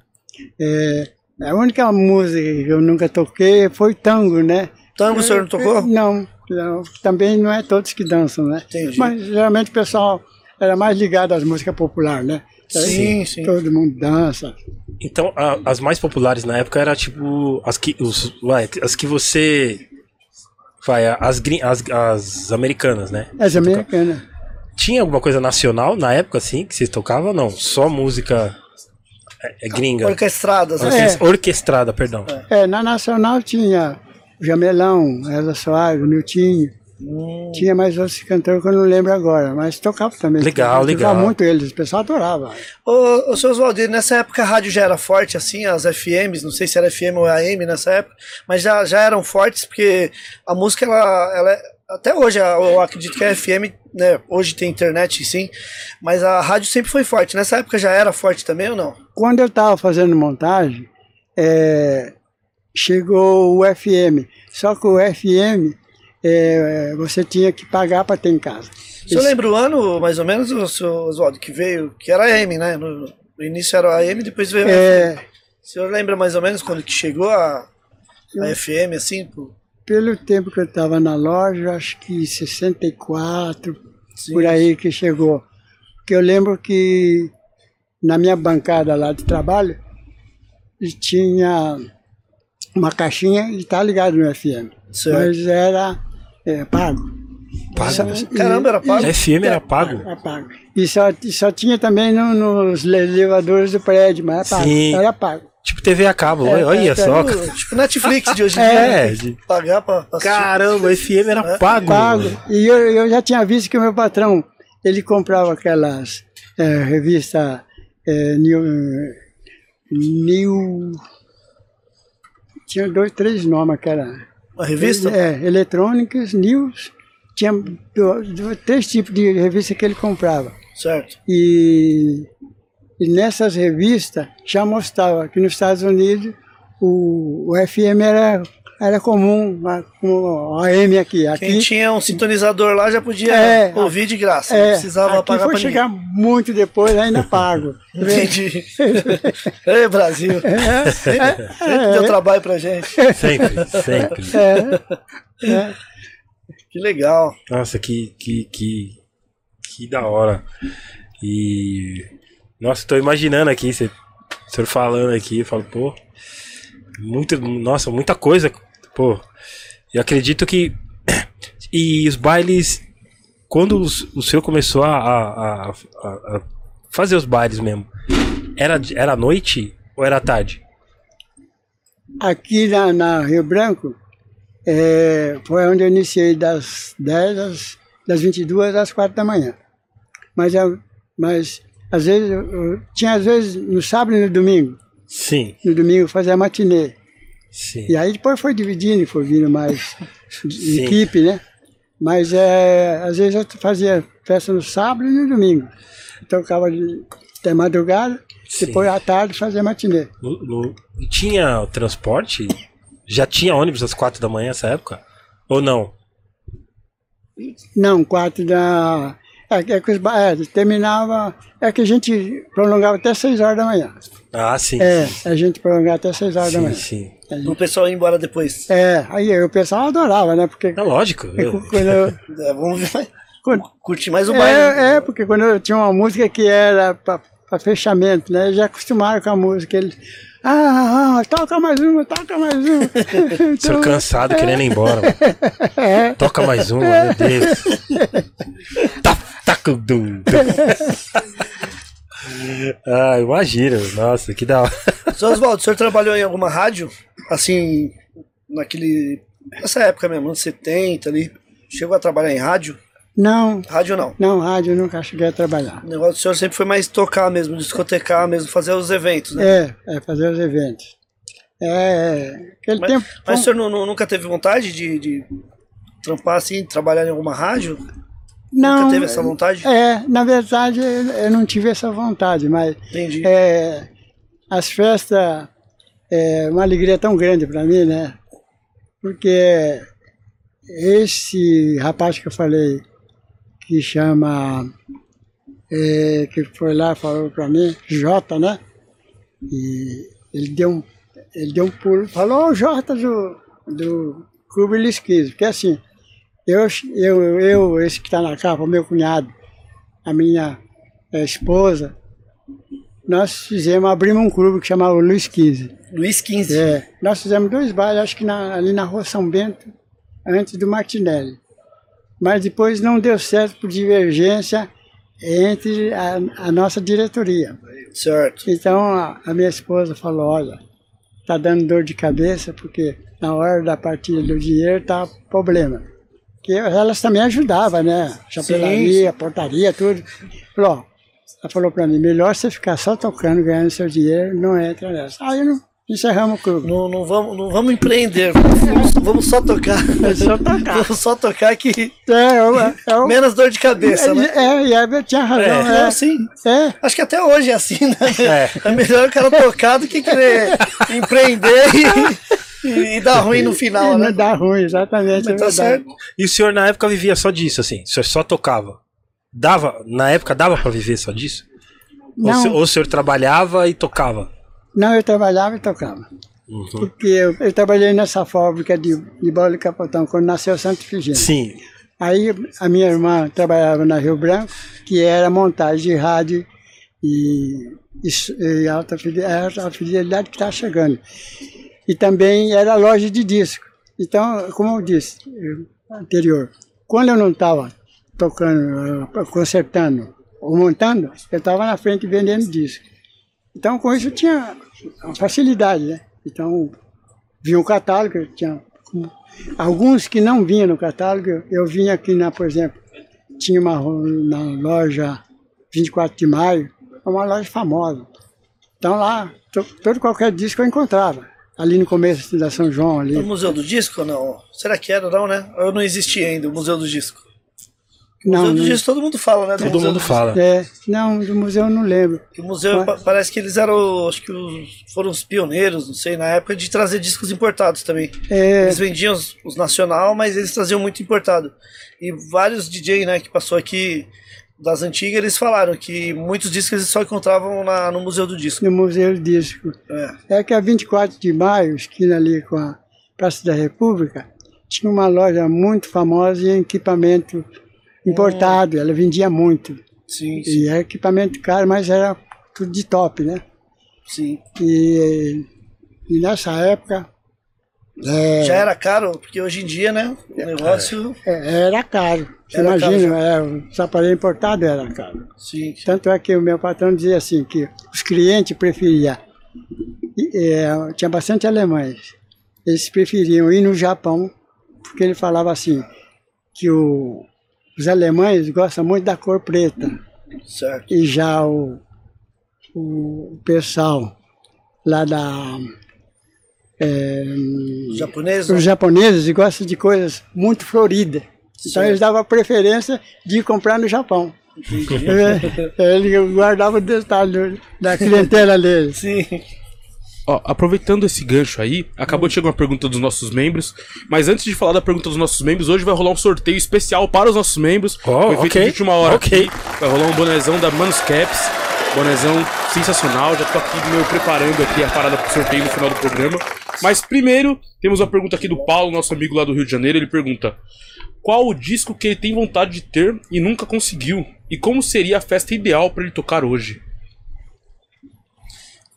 É, a única música que eu nunca toquei foi tango, né? Tango o senhor não tocou? Não, não, também não é todos que dançam, né? Entendi. Mas geralmente o pessoal era mais ligado às músicas populares, né? Sim, sim. Todo mundo dança. Então, a- as mais populares na época era tipo as que, os, vai, as que você. Vai, as, as, as americanas, né? As americanas. Tinha alguma coisa nacional na época, assim, que vocês tocavam ou não? Só música é, gringa? Orquestradas, né? É. Orques- Orquestrada, perdão. É, na Nacional tinha o Jamelão, Elza Soares, o Miltinho. Hum. Tinha mais outros cantores que eu não lembro agora, mas tocava também. Legal, tocava legal. muito eles, o pessoal adorava. Ô, ô seu Oswaldir, nessa época a rádio já era forte, assim, as FMs, não sei se era FM ou AM nessa época, mas já, já eram fortes, porque a música, ela, ela é- até hoje, eu acredito que a FM, né, hoje tem internet sim, mas a rádio sempre foi forte. Nessa época já era forte também ou não? Quando eu estava fazendo montagem, é, chegou o FM. Só que o FM é, você tinha que pagar para ter em casa. O senhor lembra o ano, mais ou menos, o seu Oswaldo, que veio, que era AM, né? No, no início era AM, depois veio a FM. É, O senhor lembra mais ou menos quando que chegou a, a FM, assim? pô? pelo tempo que eu estava na loja, acho que 64, Sim. por aí que chegou. Porque eu lembro que na minha bancada lá de trabalho tinha uma caixinha e tá ligado no FM. Certo. Mas era é, pago. Pago? Caramba, era pago? A FM era pago? Era pago. E só, e só tinha também no- nos elevadores do prédio, mas era pago. Sim. Era pago. Tipo TV a cabo, É, olha é, só. Tipo, tipo Netflix de hoje em É, dia. de- né? Pagar pra. Caramba, FM era pago. Pago. E eu, eu já tinha visto que o meu patrão, ele comprava aquelas é, revistas é, New, New... Tinha dois, três nomes aquela... Uma revista? É, eletrônicas, news. Tinha do- do- três tipos de revista que ele comprava. Certo. E, e nessas revistas já mostrava que nos Estados Unidos o, o FM era, era comum, a- como AM aqui. Quem Aqui, tinha um sintonizar lá já podia É, ouvir de graça. é, não precisava aqui pagar foi pra chegar ninguém. muito depois, ainda <laughs> pago. Entendi. <laughs> Ei, Brasil. sempre, sempre deu trabalho pra gente. Sempre, sempre. É, Que legal. Nossa, que, que, que, que da hora. E. Nossa, tô imaginando aqui, você, o senhor falando aqui, eu falo, pô. Muito, nossa, muita coisa, pô. Eu acredito que. <clears throat> E os bailes. Quando os- o senhor começou a, a, a- a- fazer os bailes mesmo, era, era noite ou era tarde? aqui na, na Rio Branco é, foi onde eu iniciei das 10 às, das 22 às 4 da manhã. Mas, eu- mas às vezes, eu- eu- tinha às vezes no sábado e no domingo. Sim, No domingo fazia matinê. Sim. E aí depois foi dividindo, foi vindo mais <laughs> Sim. equipe, né? Mas é, às vezes eu fazia festa no sábado e no domingo. De, até madrugada, Sim. depois à tarde fazia matinê. No- no- tinha transporte? Já tinha ônibus às quatro da manhã nessa época? Ou não? Não, quatro da. É, que- é, que é, terminava. É que a gente prolongava até seis horas da manhã. Ah, sim. É, a gente prolongava até seis horas da Sim, manhã. O pessoal ia embora depois. É, aí o pessoal adorava, né? Porque É lógico. quando eu, <laughs> É, vamos ver. <laughs> quando- Curtir mais o baile. é, é, porque quando eu tinha uma música que era para fechamento, né? Já acostumaram com a música. Eles, ah, ah, toca mais uma, toca mais uma. Senhor <laughs> Então, cansado, querendo ir embora. é, Toca mais uma, meu Deus. Tá, tá, dum, dum. Ah, imagina. Nossa, que da hora. <laughs> Seu Oswaldo, o senhor trabalhou em alguma rádio? Assim, naquele. Nessa época mesmo, anos 70 ali. Chegou a trabalhar em rádio? não, Rádio não. não, rádio eu nunca cheguei a trabalhar. O negócio do senhor sempre foi mais tocar mesmo, discotecar mesmo, fazer os eventos, né? É, é fazer os eventos. É, aquele Mas, tempo. mas o senhor nu- nu- nunca teve vontade de, de trampar assim, trabalhar em alguma rádio? Não, nunca teve essa vontade? É, na verdade eu não tive essa vontade, mas Entendi. é, as festas é uma alegria tão grande para mim, né? Porque esse rapaz que eu falei, que chama, é, que foi lá falou para mim, Jota, né? E ele deu um, ele deu um pulo, falou, ô Jota do, do Clube Lisquise, porque assim, eu, eu, eu esse que está na capa, o meu cunhado, a minha eh, esposa, nós fizemos, abrimos um clube que chamava Luiz Quise. Luiz XV. É, nós fizemos dois bailes, acho que na- ali na rua São Bento, antes do Martinelli. Mas depois não deu certo por divergência entre a, a nossa diretoria. Certo. Então a, a minha esposa falou, olha, tá dando dor de cabeça porque na hora da partilha do dinheiro tá problema. Que elas também ajudavam, né? Chapelaria, portaria, tudo. Falou, ela falou para mim, melhor você ficar só tocando, ganhando seu dinheiro, não entra nessa. Aí não, encerramos o clube. Não, não, vamos, não vamos empreender, vamos, vamos só tocar. É só tocar. <laughs> Vamos só tocar que É, é, o- é, menos dor de cabeça, né? é, é, e a tinha razão. Não, É, sim. é, Acho que até hoje é assim, né? É, melhor o cara tocar do que querer <laughs> empreender e, e, e dar ruim no final, <laughs> não né? dá ruim, exatamente. é tá certo. E o senhor na época vivia só disso, assim? O senhor só tocava? Dava, na época dava pra viver só disso? Ou, Não. se- ou o senhor trabalhava e tocava? Não, eu trabalhava e tocava. Uhum. Porque eu, eu trabalhei nessa fábrica de, de bola de capotão quando nasceu Santo Figênio. Sim. Aí a minha irmã trabalhava na Rio Branco, que era montagem de rádio e, e, e alta, fide- alta fidelidade que estava chegando. E também era loja de disco. Então, como eu disse anterior, quando eu não estava tocando, eh, consertando ou montando, eu estava na frente vendendo disco. Então, com isso, tinha facilidade, né? Então, vinha o catálogo, tinha alguns que não vinham no catálogo, eu vinha aqui, na, por exemplo, tinha uma na loja 24 de maio, uma loja famosa. Então lá, to- todo qualquer disco eu encontrava. Ali no começo da São João, ali. No Museu do Disco não? Será que era, não, né? Ou não existia ainda o Museu do Disco? O Não, Museu do não- Disco todo mundo fala, né? do Todo Museu mundo do fala. é, não, do museu eu não lembro. O museu pa- parece que eles eram, acho que os- foram os pioneiros, não sei, na época de trazer discos importados também. É, Eles vendiam os, os nacional, mas eles traziam muito importado. E vários DJ, né, que passou aqui das antigas, eles falaram que muitos discos eles só encontravam na, no Museu do Disco. no Museu do Disco. É. É que a 24 de maio, esquina ali com a Praça da República, tinha uma loja muito famosa em equipamento importado. Ela vendia muito. Sim, sim, E era equipamento caro, mas era tudo de top, né? sim. E, e nessa época é, Já era caro, porque hoje em dia, né, o negócio... é, era caro. Você Era caro imagina, é, os aparelhos importados era caro. Sim, Tanto é que o meu patrão dizia assim, que os clientes preferiam, é, tinha bastante alemães, eles preferiam ir no Japão, porque ele falava assim, que o- os alemães gostam muito da cor preta, certo. e já o, o pessoal lá da... é, Os japoneses, os japoneses gostam de coisas muito floridas. Então eles davam a preferência de ir comprar no Japão. <laughs> É, ele guardava o detalhe da clientela deles. Sim. Ó, aproveitando esse gancho aí, acabou de chegar uma pergunta dos nossos membros. Mas antes de falar da pergunta dos nossos membros, hoje vai rolar um sorteio especial para os nossos membros. Oh, Foi feito ok. de última hora Ok. aqui. Vai rolar um bonezão da Manuscaps. Bonezão sensacional. Já tô aqui meu preparando aqui a parada pro sorteio no final do programa. Mas primeiro, temos uma pergunta aqui do Paulo, nosso amigo lá do Rio de Janeiro. Ele pergunta: Qual o disco que ele tem vontade de ter e nunca conseguiu? E como seria a festa ideal para ele tocar hoje?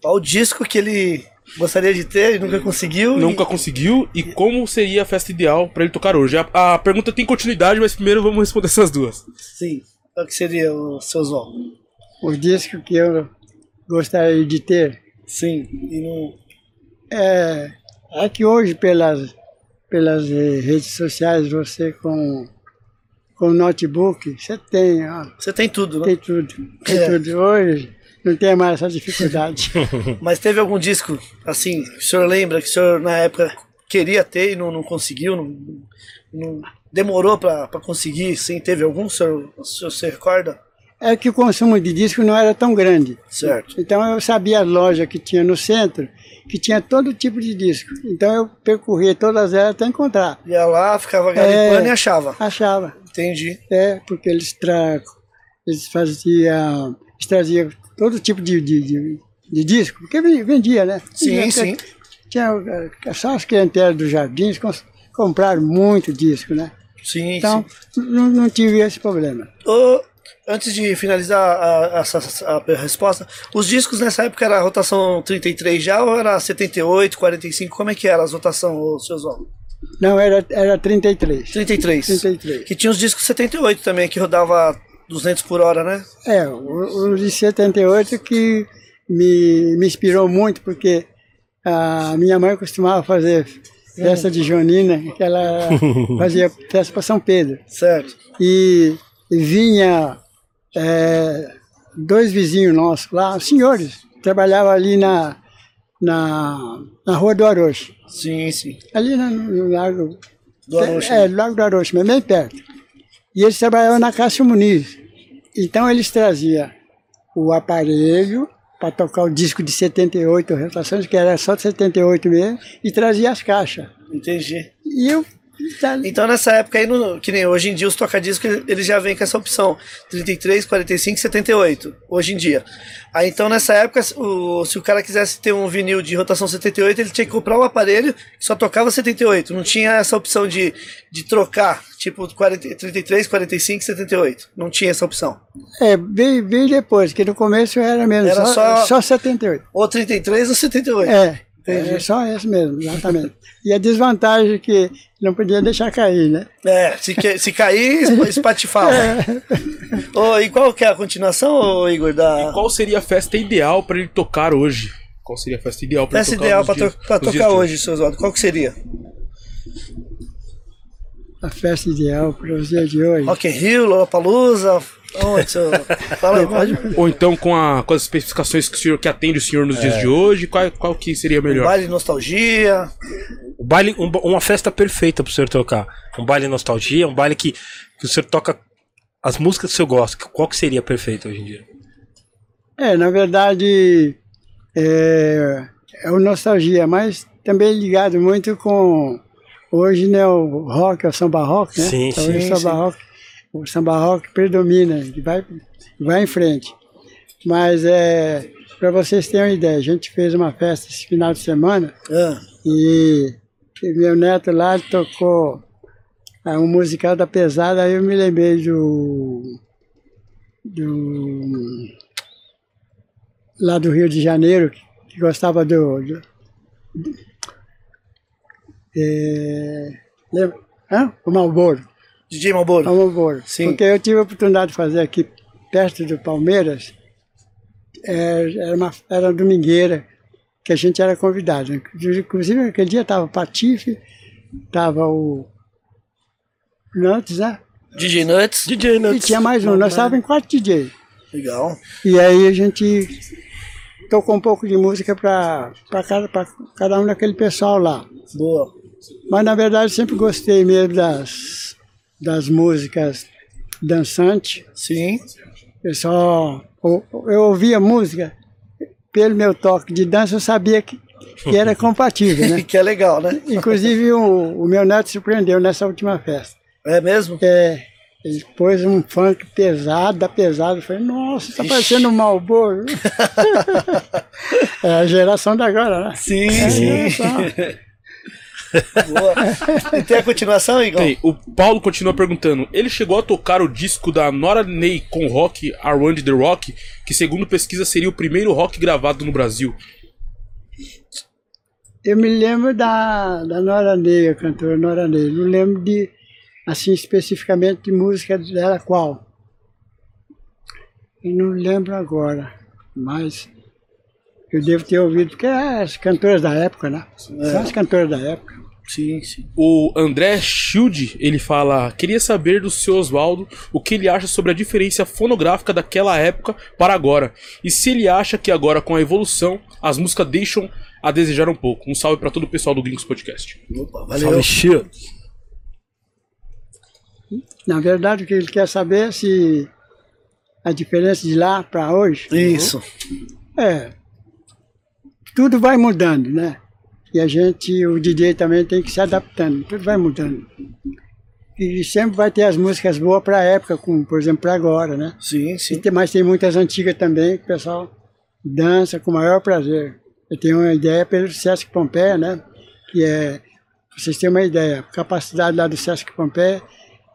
Qual o disco que ele gostaria de ter e nunca conseguiu? Nunca conseguiu e como seria a festa ideal pra ele tocar hoje? A, a pergunta tem continuidade, mas primeiro vamos responder essas duas. E, sim. Qual que seria o seu Oswaldo? O disco que eu gostaria de ter Sim. E não... é, é que hoje, pelas, pelas redes sociais, você com, com notebook, você tem, ó, Você tem tudo, né? tem tudo. Tem É. tudo. Hoje não tem mais essa dificuldade. <laughs> Mas teve algum disco, assim, que o senhor lembra que o senhor na época queria ter e não, não conseguiu? Não, não- demorou pra conseguir? Sim, teve algum? Se recorda? é que o consumo de disco não era tão grande. Certo. Então eu sabia a loja que tinha no centro, que tinha todo tipo de disco. Então eu percorria todas elas até encontrar. Ia lá, ficava garimpando É. e achava. Achava. Entendi. É, porque eles, tra... eles faziam. Eles traziam todo tipo de, de, de, de disco, porque ven- vendia, né? Sim, Tinha- sim. Tinha eh, só as clientelas dos jardins compraram muito disco, né? Sim, Então, sim. não, não tive esse problema. Ô, antes de finalizar a, a- a resposta, os discos nessa época era a rotação 33 já ou era 78, 45? Como é que era as rotação, ô, seu Oswaldo? Não, era, era 33. 33. 33. Que tinha os discos 78 também, que rodava 200 por hora, né? É, o, o de 78 que me, me inspirou muito, porque a minha mãe costumava fazer festa de Jonina, que ela <laughs> fazia festa para São Pedro. Certo. E, e vinha é, dois vizinhos nossos lá, senhores, trabalhavam ali na, na, na Rua do Arocho, Sim, sim. ali no, no Lago Do Arocho. É, do Lago do Arocho, mas bem perto. E eles trabalhavam na Cássio Muniz. Então eles traziam o aparelho para tocar o disco de 78 rotações, que era só de 78 mesmo, e trazia as caixas. Entendi. E eu. Então nessa época aí, no- que nem hoje em dia, os tocadiscos eles já vêm com essa opção: 33, 45, 78. Hoje em dia. Aí então nessa época, o- se o cara quisesse ter um vinil de rotação 78, ele tinha que comprar um aparelho que só tocava 78. Não tinha essa opção de, de trocar, tipo 40, 33, 45, 78. Não tinha essa opção. É, veio, veio depois, que no começo era mesmo, Era só, só- só 78. Ou 33 ou 78. É, é só esse mesmo, exatamente. E a desvantagem é que não podia deixar cair, né? É, se, que- se cair, esp- espatifava. Ô, e qual que é a continuação, ô, Igor, da Qual seria a festa ideal pra ele tocar hoje? Qual seria a festa ideal ele tocar ideal dias- to- dias tocar hoje, seu Oswaldo? Qual que seria? A festa ideal para os dias de hoje. Rock in Rio, Lollapalooza? Onde. Fala aí, pode. Ou então com, a, com as especificações que, o senhor, que atende o senhor nos dias de hoje, qual, qual que seria melhor? Baile de nostalgia. O baile, um- uma festa perfeita pro senhor tocar. Um baile nostalgia, um baile que, que o senhor toca as músicas que o senhor gosta. Qual que seria perfeito hoje em dia? É, na verdade, é, é o nostalgia, mas também ligado muito com. Hoje, né, o rock, é o samba rock, né? Sim, então, sim, o samba sim. rock, o samba rock predomina, vai, vai em frente. Mas é, para vocês terem uma ideia, a gente fez uma festa esse final de semana Ah, e, e meu neto lá tocou um musical da pesada, aí eu me lembrei do. do lá do Rio de Janeiro, que, que gostava do. do, do é, lembra? Hã? O Malboro. DJ Malboro. Malboro. Sim. Porque eu tive a oportunidade de fazer aqui perto do Palmeiras, é, era uma era uma domingueira que a gente era convidado. Inclusive, aquele dia estava o Patife, estava o Nantes, né? DJ Nuts. DJ E Nuts. tinha mais um, nós estávamos em quatro DJ. Legal. E aí a gente tocou um pouco de música para cada, pra cada um daquele pessoal lá. Boa. Mas na verdade sempre gostei mesmo das, das músicas dançantes. Sim. Eu só eu, ouvia música, pelo meu toque de dança, eu sabia que, que era <laughs> compatível, né? <laughs> Que é legal, né? Inclusive o, o meu neto surpreendeu nessa última festa. É mesmo? É, ele pôs um funk pesado, da pesado. Eu falei, nossa, tá parecendo um Malboro. <laughs> é a geração da agora, né? Sim, É sim. Boa. E tem a continuação, Igor? Tem, o Paulo continua perguntando: ele chegou a tocar o disco da Nora Ney com rock Around the Rock, que segundo pesquisa seria o primeiro rock gravado no Brasil. Eu me lembro da, da Nora Ney, a cantora Nora Ney. Não lembro de, assim, especificamente de música dela qual. Eu não lembro agora, mas eu devo ter ouvido, porque é as cantoras da época, né? São as cantoras da época. Sim, sim. O André Schild, ele fala: queria saber do seu Oswaldo o que ele acha sobre a diferença fonográfica daquela época para agora. E se ele acha que agora, com a evolução, as músicas deixam a desejar um pouco. Um salve para todo o pessoal do Gringos Podcast. Opa, valeu. Salve, Shield. Na verdade, o que ele quer saber é se a diferença de lá para hoje Isso. é. Tudo vai mudando, né? E a gente, o DJ também tem que se adaptando, tudo vai mudando. E sempre vai ter as músicas boas para a época, como por exemplo para agora, né? Sim, sim. tem, mas tem muitas antigas também que o pessoal dança com o maior prazer. Eu tenho uma ideia pelo Sesc Pompeia, né? Que é, vocês terem uma ideia, a capacidade lá do Sesc Pompeia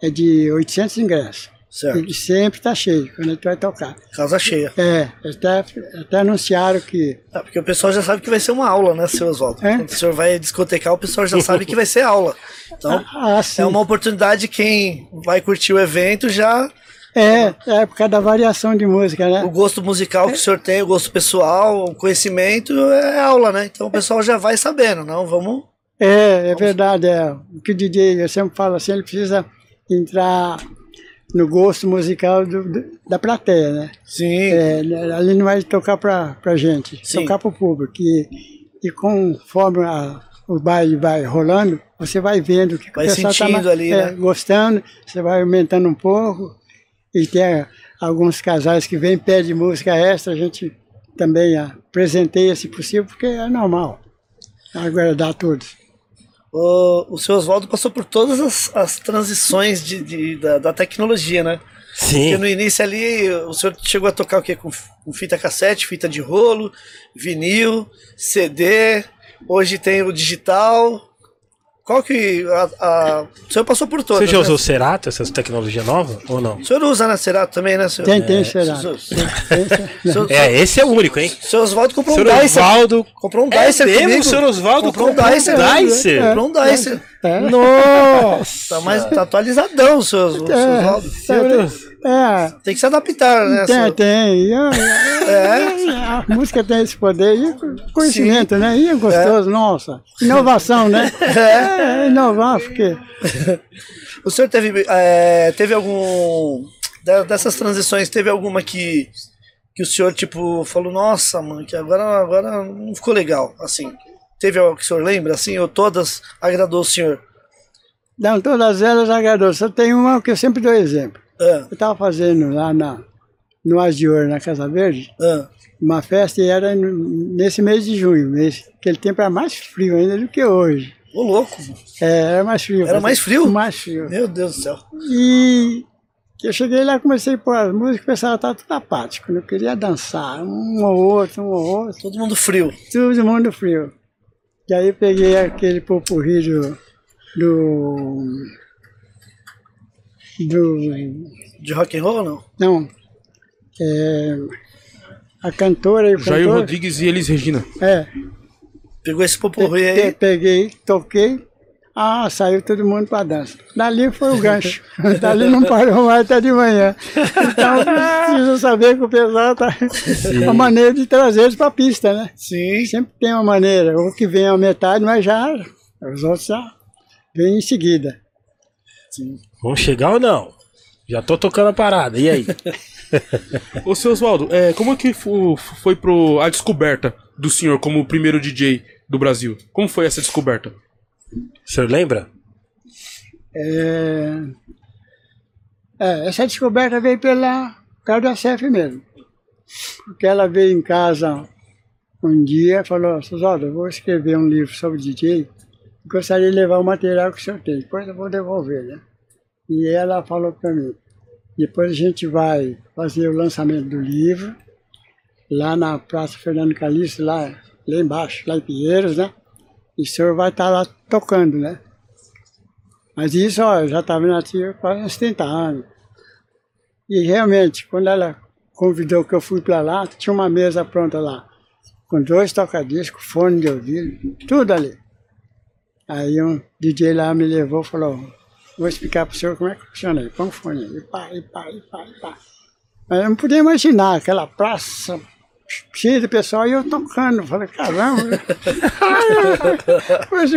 é de 800 ingressos. Certo. E sempre está cheio quando a gente vai tocar. Casa cheia. É, até, até anunciaram que Ah, porque o pessoal já sabe que vai ser uma aula, né, seu Oswaldo? É? Quando o senhor vai discotecar, o pessoal já sabe que vai ser aula. Então, Ah, sim. é uma oportunidade, quem vai curtir o evento já. É, é por causa da variação de música, O né? gosto musical que o senhor tem, o gosto pessoal, o conhecimento é aula, né? Então o pessoal já vai sabendo, não? Vamos. É, é verdade. É. O que o DJ, eu sempre falo assim, ele precisa entrar no gosto musical do- da plateia, né? Sim. É, ali não vai tocar pra, pra gente, Sim. tocar pro público. E, e conforme a- o baile vai rolando, você vai vendo que Vai o pessoal tá sentindo ali, é, né? gostando, você vai aumentando um pouco. E tem alguns casais que vêm pedem música extra, a gente também apresenteia se possível, porque é normal agradar a todos. O, o seu Oswaldo passou por todas as, as transições de, de- da, da tecnologia, né? Porque Sim. no início ali, o senhor chegou a tocar o quê? Com, com fita cassete, fita de rolo, vinil, CD, hoje tem o digital. Qual que. A, a- o senhor passou por todas. Você já né? usou Cerato, essas tecnologias novas ou não? O senhor usa na Cerato também, né, senhor? Tem, tem, É, senhor- <laughs> senhor- É, esse é o único, hein? Seu Oswaldo comprou Senhor um Dyson. Osvaldo. Comprou um É Dyson mesmo, comigo. o senhor Osvaldo comprou um comprou um Dyson. Dyson? Comprou um Dyson. É. Nossa! Tá, mais, tá atualizadão o seu, o seu Oswaldo. Senhor- É, Tem que se adaptar, né? tem, senhor? tem. É, <laughs> A música tem esse poder. E conhecimento, né? E é gostoso, nossa. Inovação, né? <laughs> É, inovar, porque. <laughs> O senhor teve, é, teve algum. Dessas transições, teve alguma que. Que o senhor, tipo, falou, nossa, mano, que agora, agora não ficou legal. Assim. Teve algo que o senhor lembra, assim, ou todas agradou o senhor? Não, todas elas agradou. Só tem uma que eu sempre dou exemplo. Ah, Eu estava fazendo lá na, no Ouro, na Casa Verde, ah, uma festa e era nesse mês de junho. Mês, aquele tempo era mais frio ainda do que hoje. ô louco. É, era mais frio. Era mais frio? Mais frio. Meu Deus do céu. E eu cheguei lá, comecei a pôr as músicas, o pessoal estava tudo apático, não queria dançar, um ou outro, um ou outro, Todo mundo frio. todo mundo frio. E aí peguei aquele popurri do. do. Do De rock and roll, não? não. É, a cantora e o Jair cantor. Rodrigues e Elis Regina. É, Pegou esse pe- aí. peguei, toquei. Ah, saiu todo mundo para dança. Dali foi o <laughs> gancho. Dali não parou mais até de manhã. Então <laughs> precisa saber que o pessoal tá a maneira de trazer eles para a pista, né? Sim. Sempre tem uma maneira. Ou que vem a metade, mas já os outros já vêm em seguida. Vamos chegar ou não? Já tô tocando a parada, e aí? <laughs> Ô, seu Oswaldo, é, como é que fo- foi pro, a descoberta do senhor como o primeiro DJ do Brasil? Como foi essa descoberta? O senhor lembra? É, é, essa descoberta veio pela por causa da CEF mesmo. Porque ela veio em casa um dia falou, Susaldo, eu vou escrever um livro sobre DJ, gostaria de levar o material que o senhor tem, depois eu vou devolver, né? E ela falou para mim, depois a gente vai fazer o lançamento do livro, lá na Praça Fernando Calixto, lá, lá embaixo, lá em Pinheiros, né? E o senhor vai estar lá tocando, né? Mas isso, ó, eu já estava nativo quase uns 30 anos. E realmente, quando ela convidou que eu fui para lá, tinha uma mesa pronta lá, com dois tocadiscos, fone de ouvido, tudo ali. Aí um DJ lá me levou e falou, vou explicar para o senhor como é que funciona aí, põe o fone e pá, e pá, e pá, e pá. Mas eu não podia imaginar aquela praça cheia de pessoal e eu tocando. Falei, caramba. <laughs> esse,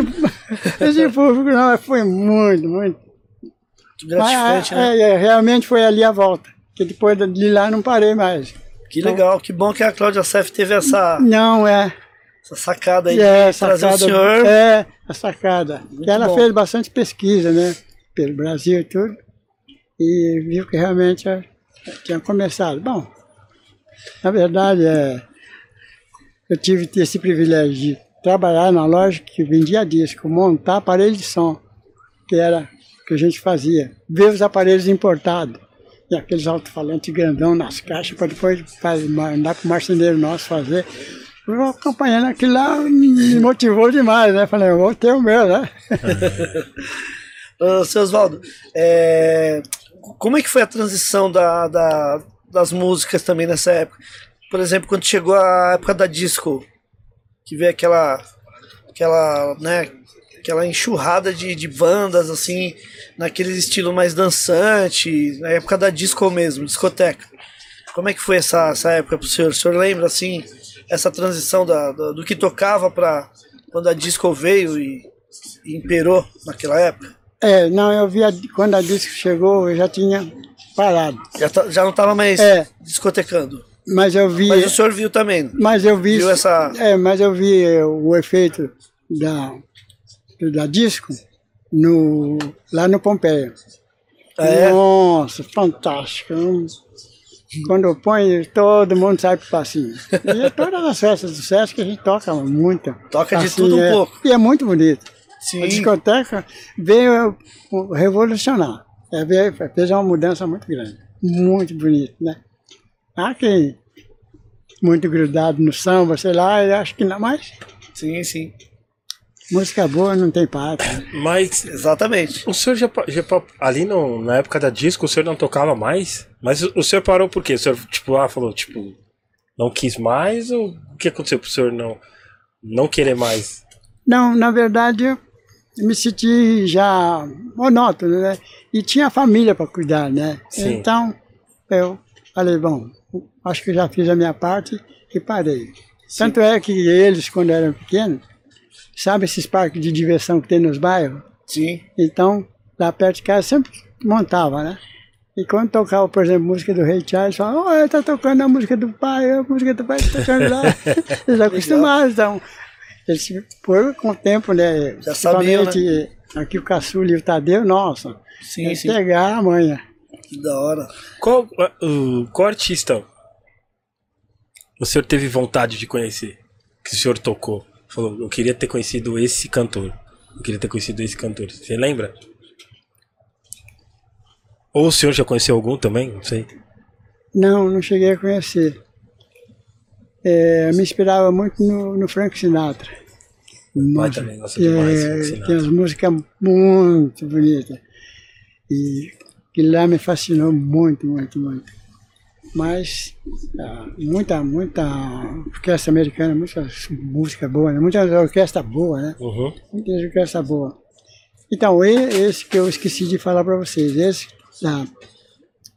esse público não, foi muito, muito. Gratificante, Mas, né? é, é, realmente foi ali a volta. Que depois de lá não parei mais. Que legal, que bom que a Cláudia Sef teve essa, Não, é. essa sacada aí é de trazer sacada, o senhor. É, a sacada. Muito Que ela bom. fez bastante pesquisa, né? Pelo Brasil e tudo. E viu que realmente é, tinha começado. Bom, na verdade, é, eu tive esse privilégio de trabalhar na loja que vendia disco, montar aparelho de som, que era o que a gente fazia. Ver os aparelhos importados. E aqueles alto-falantes grandão nas caixas para depois mandar para o marceneiro nosso fazer. Eu acompanhando aquilo lá me motivou demais, né? Falei, eu vou ter o meu, né? <laughs> <laughs> Seu Oswaldo, é, como é que foi a transição da, da- das músicas também nessa época? Por exemplo, quando chegou a época da disco, que veio aquela, aquela, né, aquela enxurrada de, de bandas, assim, naquele estilo mais dançante, na época da disco mesmo, discoteca. Como é que foi essa, essa época pro senhor? O senhor lembra, assim, essa transição da, do, do que tocava para quando a disco veio e, e imperou naquela época? É, não, eu vi, a- quando a disco chegou, eu já tinha parado. Já, tá- já não estava mais É. discotecando. Mas eu vi. Mas o senhor viu também. Mas eu vi. Viu essa- É, mas eu vi eh, o efeito da, da disco no, lá no Pompeia. Ah, é? Nossa, fantástico. Quando eu ponho, todo mundo sai pro passinho. E é todas as festas do Sesc a gente toca muito. Toca de Assim, tudo um é. pouco. E é muito bonito. Sim. A discoteca veio revolucionar. É, veio, fez uma mudança muito grande. Muito bonito, né? Há quem muito grudado no samba, sei lá, eu acho que não, mas Sim, sim. música boa não tem pátria. <coughs> Mas Exatamente. o senhor já, já ali no- na época da disco, o senhor não tocava mais? Mas o, o senhor parou por quê? O senhor, tipo, ah, falou, tipo, não quis mais? Ou o que aconteceu pro senhor não, não querer mais? Não, na verdade, eu me senti já monótono, né? E tinha família para cuidar, né? Sim. Então, eu falei, bom, acho que já fiz a minha parte e parei. Tanto é que eles, quando eram pequenos, sabe esses parques de diversão que tem nos bairros? Sim. Então, lá perto de casa sempre montava, né? E quando tocava, por exemplo, música do Rei Charles, falava, oh, tá tocando a música do pai, a música do pai tá tocando lá. <laughs> Eles acostumaram, então. Eles foram com o tempo, né? Já sabiam, Principalmente aqui o Caçula e o Tadeu, nossa. Sim, é sim. pegar a manha. Que da hora. Qual, o qual artista o senhor teve vontade de conhecer? Que o senhor tocou? Falou, eu queria ter conhecido esse cantor. Eu queria ter conhecido esse cantor. Você lembra? Ou o senhor já conheceu algum também? Não sei. Não, não cheguei a conhecer. É, eu me inspirava muito no, no Frank Sinatra. pai também gosta demais de Frank Sinatra. Tem as músicas muito bonitas. E que lá me fascinou muito, muito, muito. Mas ah, muita, muita orquestra americana, muita música boa, né? muita orquestra boa, né? Uhum. Muita orquestra boa. Então, esse que eu esqueci de falar para vocês, esse da,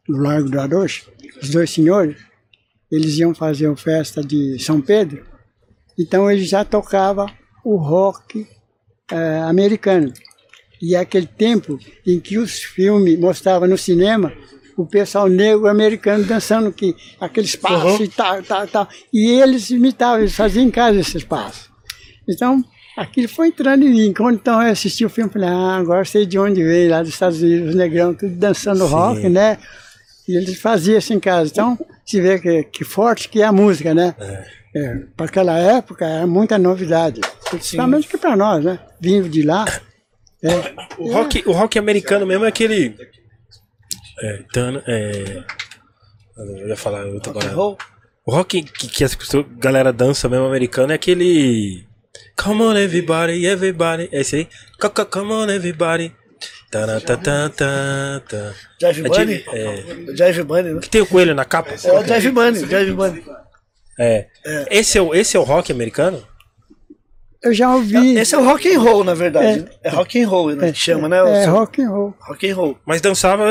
do Largo do Arocho, os dois senhores, eles iam fazer uma festa de São Pedro, então eles já tocavam o rock eh, americano. E é aquele tempo em que os filmes mostravam no cinema o pessoal negro americano dançando que aqueles passos e tal, tal, tal. E eles imitavam, eles faziam em casa esses passos. Então, aquilo foi entrando em mim. Quando então eu assisti o filme, falei, ah, agora sei de onde veio, lá dos Estados Unidos, os negrão, tudo dançando rock, né? E eles faziam isso em casa. Então, se vê que, que forte que é a música, né? É, para aquela época era muita novidade. Principalmente que para nós, né? Vindo de lá. É, O rock, o rock americano mesmo é aquele. É, tana- é, eu ia falar outro Rock agora. O rock que, que a galera dança mesmo americano é aquele. Come on everybody, everybody. É esse aí. Co- co- Come on everybody. Jive É Bunny? é, Jive Bunny, né? que tem o coelho na capa? É o Jive Bunny, Jive Bunny. É. Esse é, o, esse é o rock americano? eu já ouvi. Esse é o rock and roll, na verdade. né? É, rock and roll, né? que chama, né? É rock and roll. rock and roll. Mas dançava.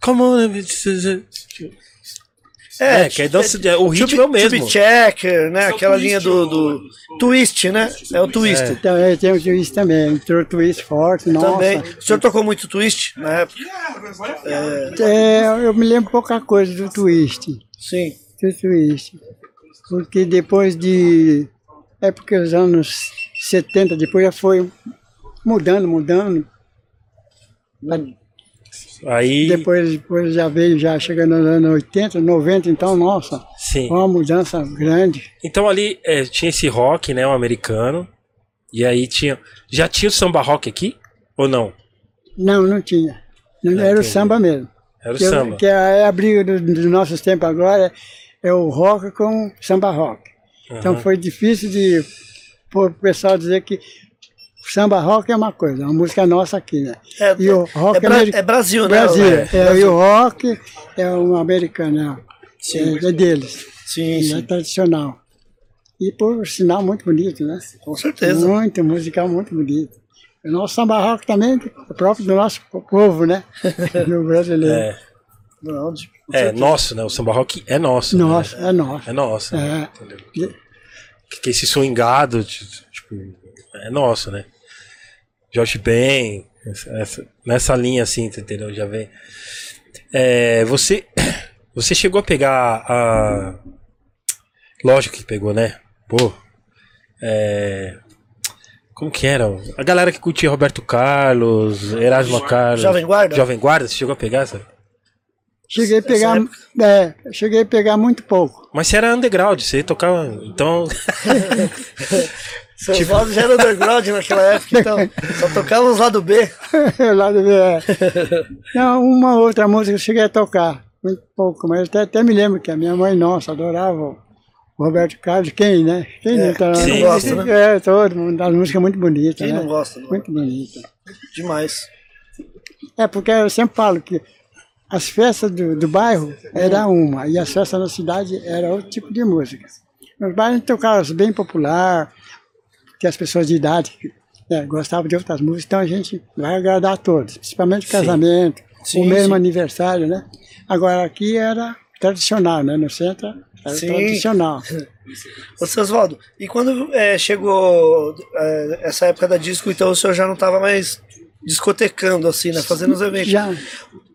Come on É, que é dança, de- o ritmo é o mesmo. Tube Checker, né? Esse é Aquela linha do, do twist, né? É o twist. Então, é, tem o twist também. Entrou twist forte, nossa. Também. O senhor tocou muito twist na época? É, eu me lembro pouca coisa do twist. Sim. Do twist. Porque depois de. É porque os anos 70, depois já foi mudando, mudando. Aí. Depois, depois já veio, já chegando nos anos 80, 90, então, nossa, Sim. foi uma mudança grande. Então ali é, tinha esse rock, né, o americano. E aí tinha. Já tinha o samba rock aqui? Ou não? Não, não tinha. Não, Ah, era o entendi. samba mesmo. Era o que, samba. que é a briga do- dos nossos tempos agora é o rock com o samba rock. Então Aham. foi difícil de o pessoal dizer que o samba rock é uma coisa, é uma música nossa aqui, né? É, E o rock é, Bra- ameri- é Brasil, né? Brasil, É, é, e o rock é um americano, é, é, é deles, Sim, é sim. tradicional. E por sinal muito bonito, né? Com certeza. Muito musical, muito bonito. O nosso samba rock também é próprio do nosso povo, né? <laughs> Do brasileiro. É, é nosso, né? O samba rock é nosso. né? É nosso. É nosso. né? É. Entendeu? Que, que esse swingado, tipo, é nosso, né? Josh Ben, essa- essa- nessa linha assim, entendeu? Já vem. É, você, <coughs> você chegou a pegar a. Lógico que pegou, né? Pô. É, como que era? A galera que curtia Roberto Carlos, Erasmo Carlos. Jovem Guarda? Jovem Guarda, você chegou a pegar essa? Cheguei a pegar, é, cheguei a pegar muito pouco. Mas você era underground, você tocava. Então. <laughs> Seu Oswaldo já era underground naquela época, então. Só tocava os lado B. <laughs> Lá do é. Não, uma outra música eu cheguei a tocar, muito pouco, mas até, até me lembro que a minha mãe, nossa, adorava o Roberto Carlos, quem, né? Quem É, não tá quem não gosta, né? É, todo mundo, das músicas muito bonitas, Quem né? não gosta? Não? Muito bonita. Demais. É, porque eu sempre falo que as festas do, do bairro era uma, e as festas da cidade era outro tipo de música. Nos bairros a gente tocava bem popular, que as pessoas de idade <laughs> né, gostavam de outras músicas, então a gente vai agradar a todos, principalmente casamento, Sim, o mesmo sim. aniversário, né? Agora aqui era tradicional, né? No centro era Sim. tradicional. <laughs> Ô, seu Oswaldo, e quando é, chegou é, essa época da disco, então o senhor já não estava mais discotecando, assim, né? Fazendo os eventos. Já,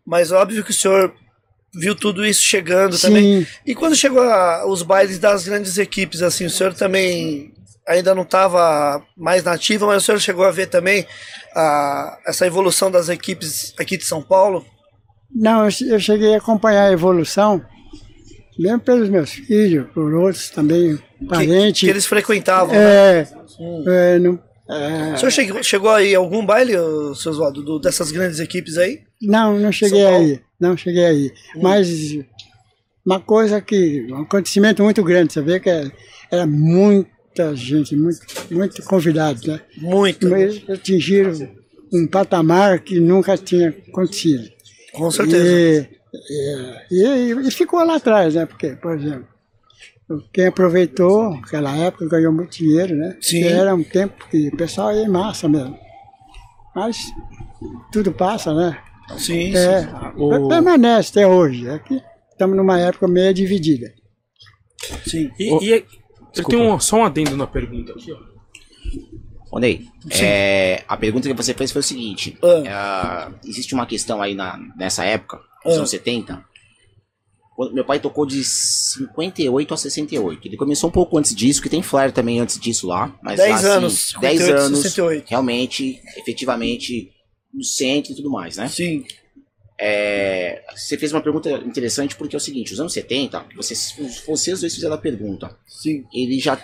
Mas óbvio que o senhor viu tudo isso chegando também. sim, E quando chegou a- os bailes das grandes equipes, assim, o senhor também ainda não estava mais nativa, mas o senhor chegou a ver também a, essa evolução das equipes aqui de São Paulo? Não, eu che- eu cheguei a acompanhar a evolução, mesmo pelos meus filhos, por outros também, Que, parentes. que eles frequentavam. né? É, é, não, é, O senhor chegou, chegou aí a algum baile, seu Oswaldo, do- dessas grandes equipes aí? não, não cheguei aí, não cheguei aí. Mas uma coisa que, um acontecimento muito grande, você vê que é- era muita gente, muito, muito convidados, né? Muito, Mas atingiram um patamar que nunca tinha acontecido. com certeza. E, e, e- e ficou lá atrás, né? Porque, por exemplo, quem aproveitou aquela época ganhou muito dinheiro, né? Sim. Porque Era um tempo que o pessoal ia em massa mesmo. Mas tudo passa, né? Sim, É, sim. O- permanece até hoje. Aqui estamos numa época meio dividida. sim. E, Ô, e- Desculpa. tem um, só um adendo na pergunta aqui, ó. Ô Ney, é, a pergunta que você fez foi o seguinte: Ah. é, existe uma questão aí na, nessa época, nos Ah. anos 70. quando Meu pai tocou de 58 a 68. Ele começou um pouco antes disso, que tem flare também antes disso lá. Mas 10 assim, anos, 10 58, anos, 68. realmente, efetivamente, no centro e tudo mais, né? Sim. É, você fez uma pergunta interessante porque é o seguinte, os anos 70, vocês, vocês dois fizeram a pergunta. Sim. Ele já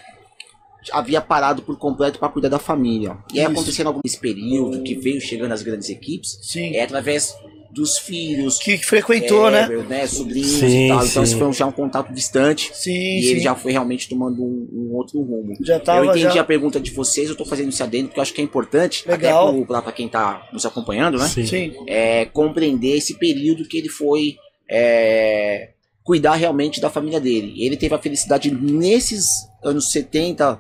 havia parado por completo para cuidar da família. E aí acontecendo algum período que veio chegando as grandes equipes, Sim. é através dos filhos, Que frequentou, né? é, né, sobrinhos Sim, e tal. Então isso foi um- já um contato distante. Sim, E sim. ele já foi realmente tomando um, um outro rumo. Já tava, eu entendi já- a pergunta de vocês, eu tô fazendo esse adendo porque eu acho que é importante, Legal. até pro- pra, pra quem tá nos acompanhando, né? Sim. Sim. É, compreender esse período que ele foi é, cuidar realmente da família dele. Ele teve a felicidade nesses anos 70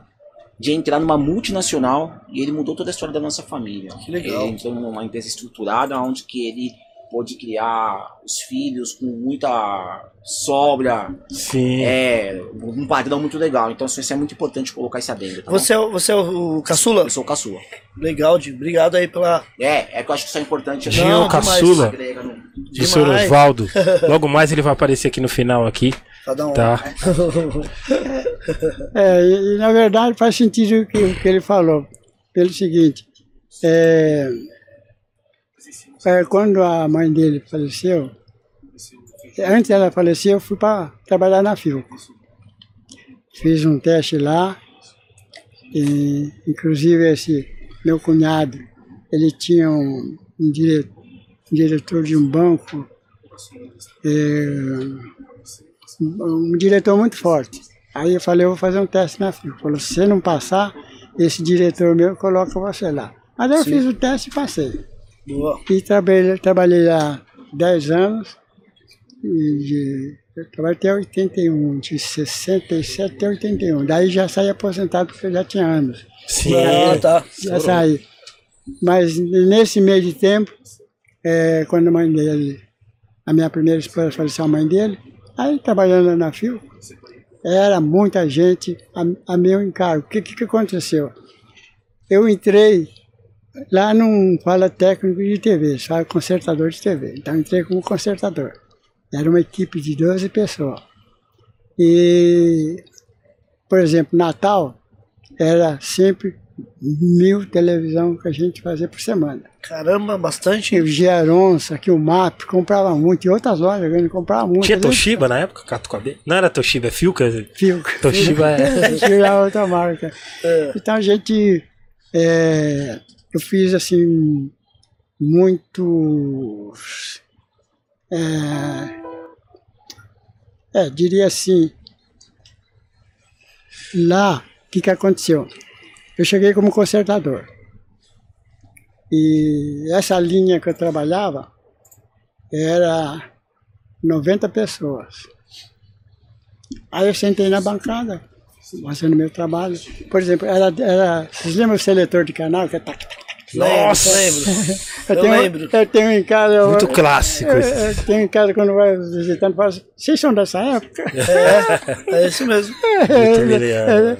de entrar numa multinacional e ele mudou toda a história da nossa família. Que legal. Ele entrou numa empresa estruturada onde que ele pôde criar os filhos com muita sobra, Sim. é, um padrão muito legal. Então isso é muito importante colocar esse adendo. Tá bom? Você é, o- você é o caçula? Eu sou o caçula. Legal, Di. Obrigado aí pela. É, é que eu acho que isso é importante. Gil Não, Caçula, Agrega no- de seu demais. Osvaldo. <laughs> Logo mais ele vai aparecer aqui no final aqui, Cada um. tá? <laughs> É, e, e, na verdade faz sentido o que, o que ele falou. Pelo seguinte, é, é, quando a mãe dele faleceu, antes dela falecer, eu fui para trabalhar na Fio. Fiz um teste lá, e, inclusive esse meu cunhado, ele tinha um, um, dire- um diretor de um banco, é, um diretor muito forte. Aí eu falei, eu vou fazer um teste na FIO. Falou, se você não passar, esse diretor meu coloca você lá. Mas eu fiz o teste e passei. Boa. E trabalhei, trabalhei lá 10 anos. E de, eu trabalhei até 81, de 67 até 81. Daí já saí aposentado porque eu já tinha anos. Sim. Ah, tá. Já saí. Mas nesse meio de tempo, é, quando a mãe dele, a minha primeira esposa faleceu a mãe dele, aí trabalhando na FIO, era muita gente a, a meu encargo. O que, que aconteceu? Eu entrei lá num fala técnico de TV, só consertador de TV. Então entrei como consertador. Era uma equipe de 12 pessoas. E, por exemplo, Natal era sempre mil televisão que a gente fazia por semana. Caramba, bastante. E o Geronça, aqui o MAP, comprava muito, e outras lojas grandes compravam muito. Tinha? Toshiba na época, Catucabe? Não era Toshiba, é Filca? Fio. Toshiba é. <laughs> Tinha outra marca. Então a gente. é, eu fiz assim. Muitos. É, é, diria assim. Lá, o que, que aconteceu? Eu cheguei como consertador. E essa linha que eu trabalhava era 90 pessoas. Aí eu sentei na bancada, fazendo meu trabalho. Por exemplo, era, era, vocês lembram o seletor de canal? Que é tac, tac? Nossa, lembro. <laughs> eu, Eu tenho, lembro. Eu tenho em casa. eu- Muito clássico eu, eu tenho em casa quando vai visitando, falo assim, vocês são dessa época? É isso mesmo. <laughs> Muito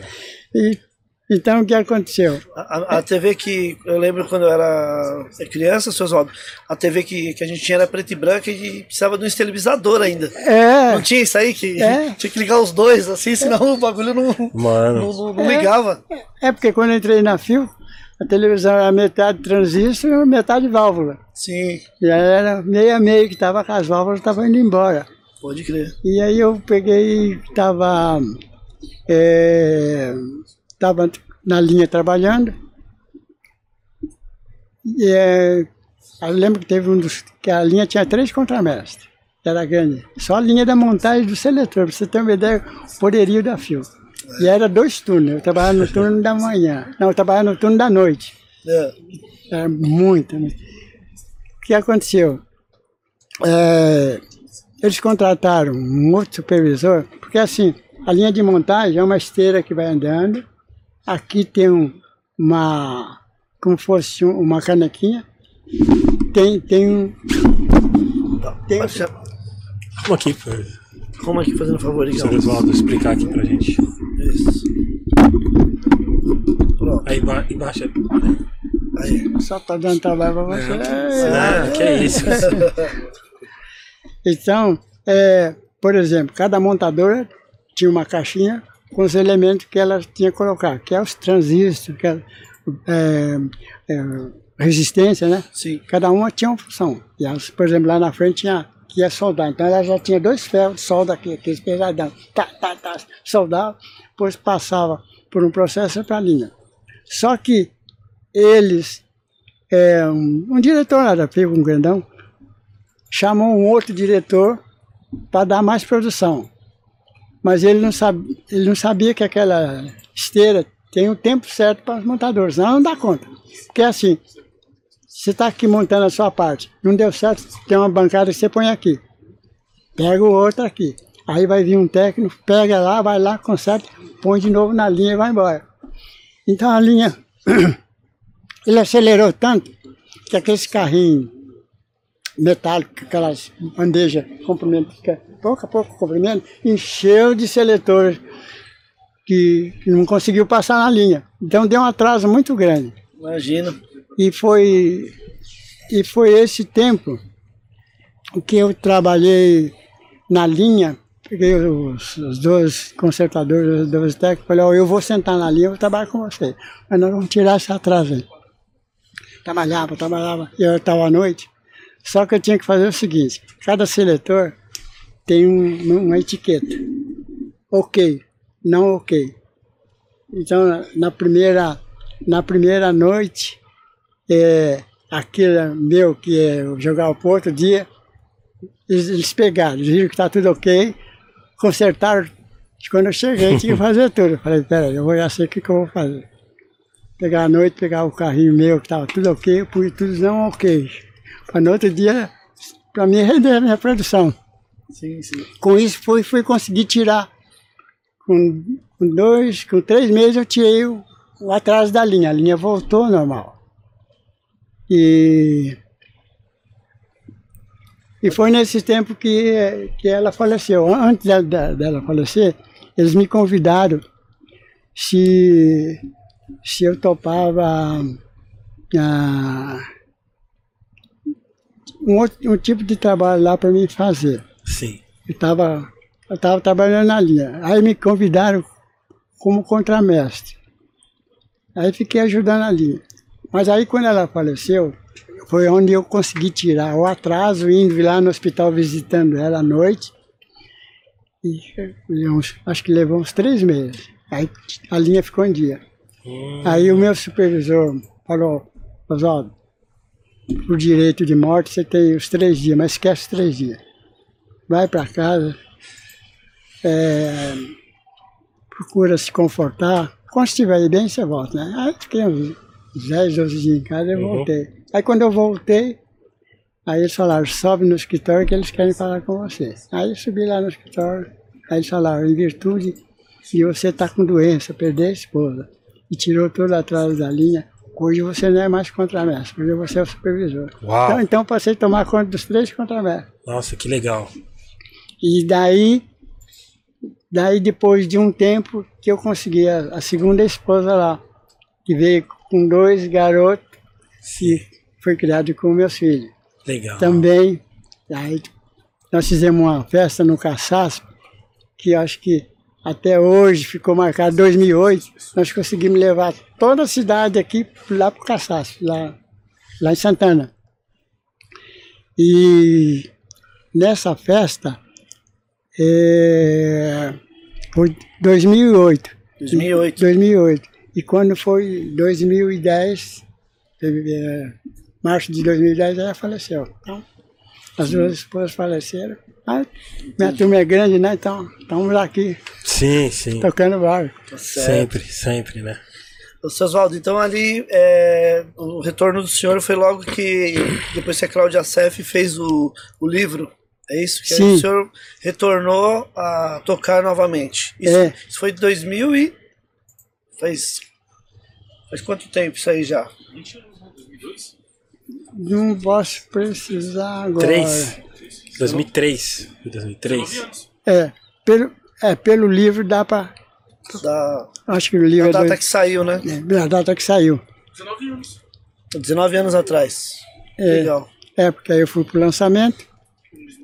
E, então o que aconteceu? A, a- a TV que eu lembro quando eu era criança, seu Oswaldo, a TV que, que a gente tinha era preta e branca e precisava de um esterilizador ainda. É, Não tinha isso aí que É. <laughs> tinha que ligar os dois, assim, senão o bagulho não, não, Mano. não- não ligava. é porque quando eu entrei na FIO, a televisão era metade transistor e metade válvula. Sim, E aí era meio a meio que estava com as válvulas, estavam indo embora. pode crer. E aí eu peguei, estava tava na linha trabalhando. E é, eu lembro que teve um dos. que a linha tinha três contramestres, era grande. Só a linha da montagem do seletor, para você ter uma ideia, o poderio da fio. E era dois turnos, eu trabalhava no turno da manhã. Não, eu trabalhava no turno da noite. É. Era muito. né? O que aconteceu? É, eles contrataram um outro supervisor, porque assim, a linha de montagem é uma esteira que vai andando, aqui tem um- uma, como fosse um- uma canequinha, tem, tem um... Tem, Pode ser- Vamos aqui, pro Como aqui, fazendo um favor, senhor Igão? Oswaldo explicar aqui pra gente. Isso. Pronto, Aí emba- embaixo. aí. só tá dando trabalho para você. Ah, que é isso. <laughs> Então, é, por exemplo, cada montadora tinha uma caixinha com os elementos que ela tinha que colocar, que é os transistores, que é, é, é, resistência, né? Sim. Cada uma tinha uma função. E elas, por exemplo, lá na frente tinha que ia soldar. Então ela já tinha dois ferros de solda aqui, aqueles pesadão. Tá, tá, tá, soldava, depois passava por um processo para linha. Só que eles, é, um, um diretor lá da FIB, um grandão, chamou um outro diretor para dar mais produção. Mas ele não, sabe, ele não sabia que aquela esteira tem o tempo certo para os montadores, senão não dá conta. Porque assim, você está aqui montando a sua parte, não deu certo, tem uma bancada que você põe aqui. Pega o outro aqui. Aí vai vir um técnico, pega lá, vai lá, conserta, põe de novo na linha e vai embora. Então a linha, <clears throat> ele acelerou tanto que aqueles carrinhos metálicos, aquelas bandejas comprimento, pouco a pouco comprimento, encheu de seletores que, não conseguiu passar na linha. Então deu um atraso muito grande. Imagina. E foi, e foi esse tempo que eu trabalhei na linha, peguei os, os dois consertadores, os dois técnicos, falei, ó, eu vou sentar na linha, eu vou trabalhar com você. Mas nós vamos tirar esse atraso aí. Trabalhava, trabalhava, e eu estava à noite. Só que eu tinha que fazer o seguinte, cada seletor tem um, uma etiqueta. Ok, não ok. Então, na primeira, na primeira noite, é, aquele meu que é jogar o outro dia, eles, eles pegaram, eles viram que está tudo ok, consertaram. Quando eu cheguei, tinha que fazer tudo. Eu falei, peraí, eu vou já sei o que, que eu vou fazer. Pegar a noite, pegar o carrinho meu que estava tudo ok, eu pus tudo não ok. Para no outro dia, para mim render a minha produção. Sim, sim. Com isso, fui, fui conseguir tirar. Com, com dois, com três meses, eu tirei o, o atraso da linha. A linha voltou normal. E, e foi nesse tempo que, que ela faleceu. Antes dela, dela- falecer, eles me convidaram se, se eu topava ah, um, outro, um tipo de trabalho lá para mim fazer. Sim. Eu estava eu tava trabalhando na linha. Aí me convidaram como contramestre. Aí fiquei ajudando a linha. Mas aí quando ela faleceu, foi onde eu consegui tirar o atraso, indo lá no hospital visitando ela à noite. E acho que levou uns três meses. Aí a linha ficou em dia. Aí o meu supervisor falou, Oswaldo, por direito de morte você tem os três dias, mas esquece os três dias vai para casa, é, procura se confortar. Quando estiver aí bem, você volta, né? Aí fiquei uns 10, 12 dias em casa e voltei. Aí quando eu voltei, aí eles falaram, sobe no escritório que eles querem falar com você. Aí eu subi lá no escritório, aí eles falaram, em virtude de você estar com doença, perder a esposa, e tirou tudo atrás da linha, hoje você não é mais contramestre, hoje você é o supervisor. Uau. Então, então passei a tomar conta dos três contramestres. Nossa, que legal. E daí, daí depois de um tempo que eu consegui a, a segunda esposa lá, que veio com dois garotos e foi criado com meus filhos. Legal. Também, aí nós fizemos uma festa no Caçaspe, que acho que até hoje ficou marcado 2008, nós conseguimos levar toda a cidade aqui lá para o Caçaspe, lá, lá em Santana. E nessa festa, é, foi 2008. 2008. 2008. E quando foi 2010, teve, é, março de 2010, ela faleceu. Então, as duas esposas faleceram. Mas minha turma é grande, né? Então, estamos aqui Sim, sim. tocando barco. Tá. Sempre, sempre, né? Ô, seu Oswaldo, então ali é, o retorno do senhor foi logo que depois que a Cláudia Sef fez o, o livro. É isso? Que aí Sim. o senhor retornou a tocar novamente. Isso, É. isso foi de 2000 e... Faz... Faz quanto tempo isso aí já? Não posso precisar agora. Três. 2003. 2003. É, pelo, é, pelo livro dá para. Da, Acho que o livro da é data dois- que saiu, né? é, da data que saiu. 19 anos. 19 anos atrás. É. Legal. É, porque aí eu fui pro lançamento,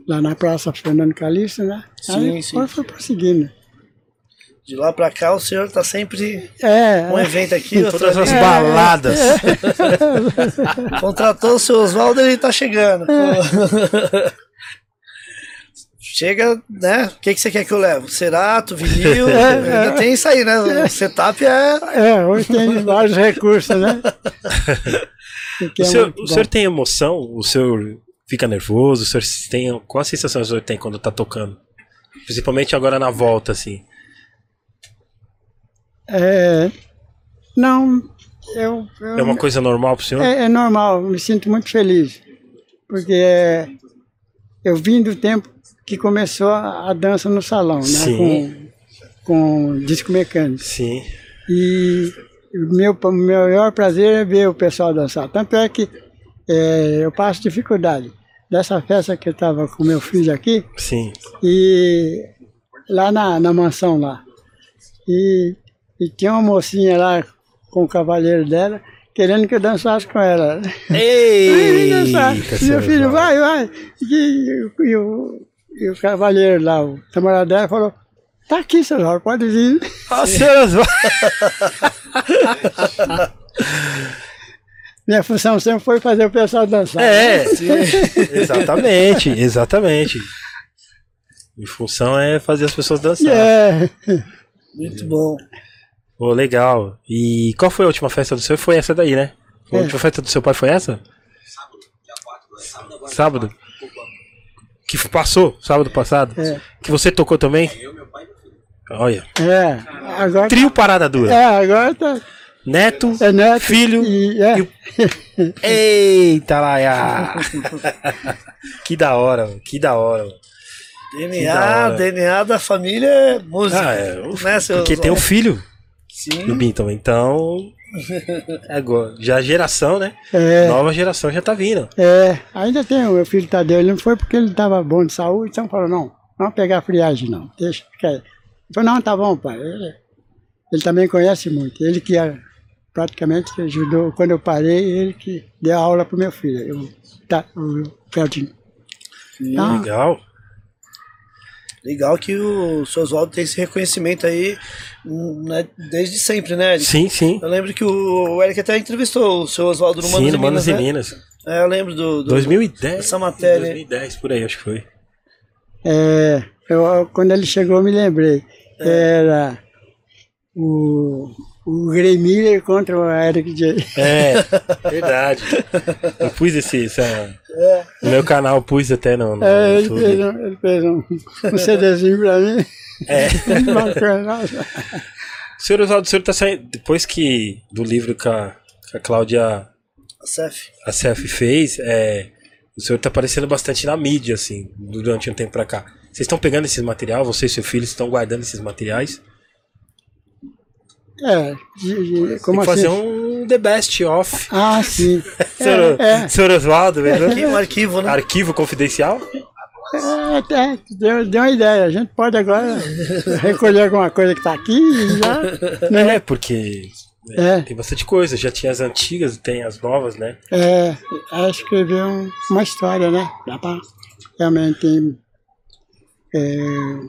lá na Praça Fernando Calixto, né? Sim, aí sim. depois fui prosseguindo. De lá pra cá o senhor tá sempre É, um evento aqui, <laughs> Todas as baladas. <laughs> Contratou o seu Oswaldo, ele tá chegando. <laughs> Chega, né? O que, que você quer que eu levo? Cerato, vinil? Ainda tem isso aí, né? O setup é. é, hoje tem vários recursos, né? O que O é senhor, o senhor tem emoção? O senhor fica nervoso? O senhor tem, qual a sensação o senhor tem quando tá tocando? Principalmente agora na volta, assim. É, não, eu, eu É uma coisa normal pro senhor? É, é normal, me sinto muito feliz. Porque é, eu vim do tempo que começou a, a dança no salão, né? Sim. Com, com disco mecânico. Sim. E o meu, o meu maior prazer é ver o pessoal dançar. Tanto é que é, eu passo dificuldade. Dessa festa que eu estava com meu filho aqui, Sim. e lá na, na mansão lá. E, e tinha uma mocinha lá com o cavaleiro dela, querendo que eu dançasse com ela. Eita, Meu filho, vai, vai. E, e o, e o cavaleiro lá, o camarada dela, falou: tá aqui, seu Jorge, pode vir. Ah, Oswaldo. <laughs> Minha função sempre foi fazer o pessoal dançar. É, exatamente, exatamente. Minha função é fazer as pessoas dançar. É. Muito bom. Pô, legal. E qual foi a última festa do seu? Foi essa daí, né? A É. última festa do seu pai foi essa? Sábado? Que f- passou, sábado passado? É. Que você tocou também? Olha. É. Agora, Trio Parada Dura. é, agora tá. Neto, É neto. filho. E, é. e o- <laughs> Eita, Laia! <laughs> que da hora, mano, que da hora. mano. Que da DNA, hora. DNA da família é música. Ah, é, né, Porque tem um Oswaldo? Filho do Sim. Binton, então. <laughs> Agora, já a geração, né? É. Nova geração já tá vindo. É, ainda tem o meu filho Tadeu, ele não foi porque ele estava bom de saúde, então falou, não, não vamos pegar friagem não, deixa, fica aí. Ele falou, não, tá bom, pai. Ele, ele também conhece muito, ele que ah, praticamente ajudou, quando eu parei, ele que deu aula pro meu filho, eu, tá, o Feldinho. Então, Legal. Legal que o seu Oswaldo tem esse reconhecimento aí né, desde sempre, né, Eric? Sim, sim. Eu lembro que o Eric até entrevistou o seu Oswaldo no Sim, Manos no e Manos Minas, e né? Minas. É, eu lembro do... do 2010. essa matéria. 2010, por aí, acho que foi. é, eu, quando ele chegou, eu me lembrei, Era o, o Grey Miller contra o Eric J. É, <laughs> verdade. Eu pus esse. Essa, No meu canal, pus até no, no É, ele YouTube. fez, um, ele fez um, um CDzinho pra mim. É. <laughs> Bacana. Senhor Oswaldo, o senhor tá saindo. Depois que do livro que a, que a Cláudia A Cef. a CF fez, é, o senhor tá aparecendo bastante na mídia, assim, durante um tempo pra cá. Vocês estão pegando esses materiais, você e seu filho estão guardando esses materiais? É, de- de- como Tem que assim? fazer um The Best Of. Ah, sim. <laughs> Senhor, É, é. senhor Oswaldo, mesmo? Aqui um arquivo, né? Arquivo confidencial? É, até deu, deu uma ideia. A gente pode agora recolher alguma coisa que está aqui e já. <laughs> Né? É, porque É, tem bastante coisa. Já tinha as antigas, tem as novas, né? é, é escrever um- uma história, né? Dá para realmente é,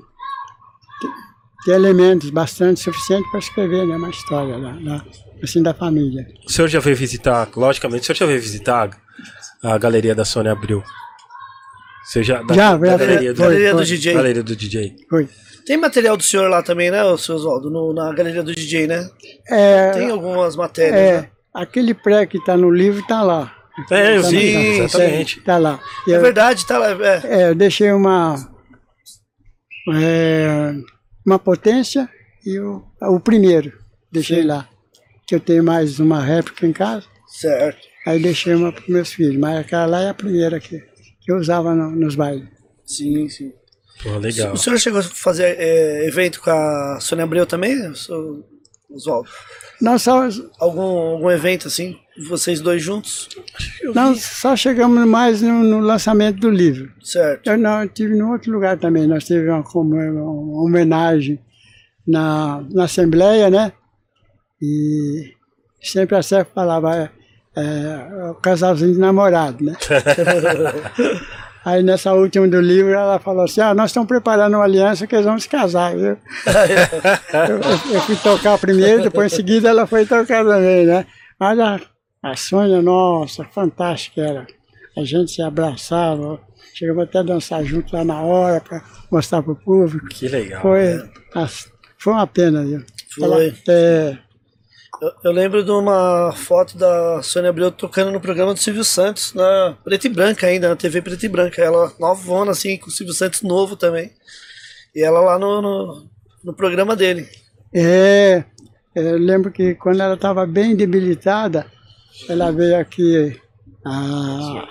ter- elementos bastante suficientes para escrever né, uma história da, da- assim, da família. O senhor já veio visitar, logicamente, o senhor já veio visitar a, a galeria da Sônia Abril? Você já, da, Já, da galeria, foi, do, Galeria do foi. DJ. galeria do DJ. Foi. Tem material do senhor lá também, né, o seu Oswaldo? No- Na galeria do DJ, né? É, Tem algumas matérias, é, né? aquele pré que está no livro está lá. É, eu Tá vi, no- exatamente. Está lá. É eu- verdade, tá lá. É. É, eu deixei uma é, uma potência e o, o primeiro deixei lá. Que eu tenho mais uma réplica em casa, Certo. aí deixei uma para meus filhos. Mas aquela lá é a primeira que, que eu usava no- nos bailes. Sim, sim. Pô, legal. O senhor chegou a fazer é, evento com a Sônia Abreu também, Oswaldo? Nós só, Algum, algum evento assim, vocês dois juntos? nós só chegamos mais no, no lançamento do livro. Certo. Eu não eu tive em outro lugar também. Nós tivemos uma, uma homenagem na, na Assembleia, né? E sempre a Cef falava, é, é, o casalzinho de namorado, né? <laughs> Aí nessa última do livro ela falou assim, ah, nós estamos preparando uma aliança que eles vão se casar, viu? <laughs> eu, eu- eu fui tocar primeiro, depois em seguida ela foi tocar também, né? Mas a, a Sônia, nossa, fantástica era. A gente se abraçava, chegamos até a dançar junto lá na hora para mostrar pro público. Que legal. Foi, as- foi uma pena, viu? Foi. Ela- é, Eu, eu lembro de uma foto da Sônia Abreu tocando no programa do Silvio Santos, na preto e branca ainda, na TV preto e branca. Ela novona, assim, com o Silvio Santos novo também. E ela lá no, no, no programa dele. É, eu lembro que quando ela estava bem debilitada, ela veio aqui, ah,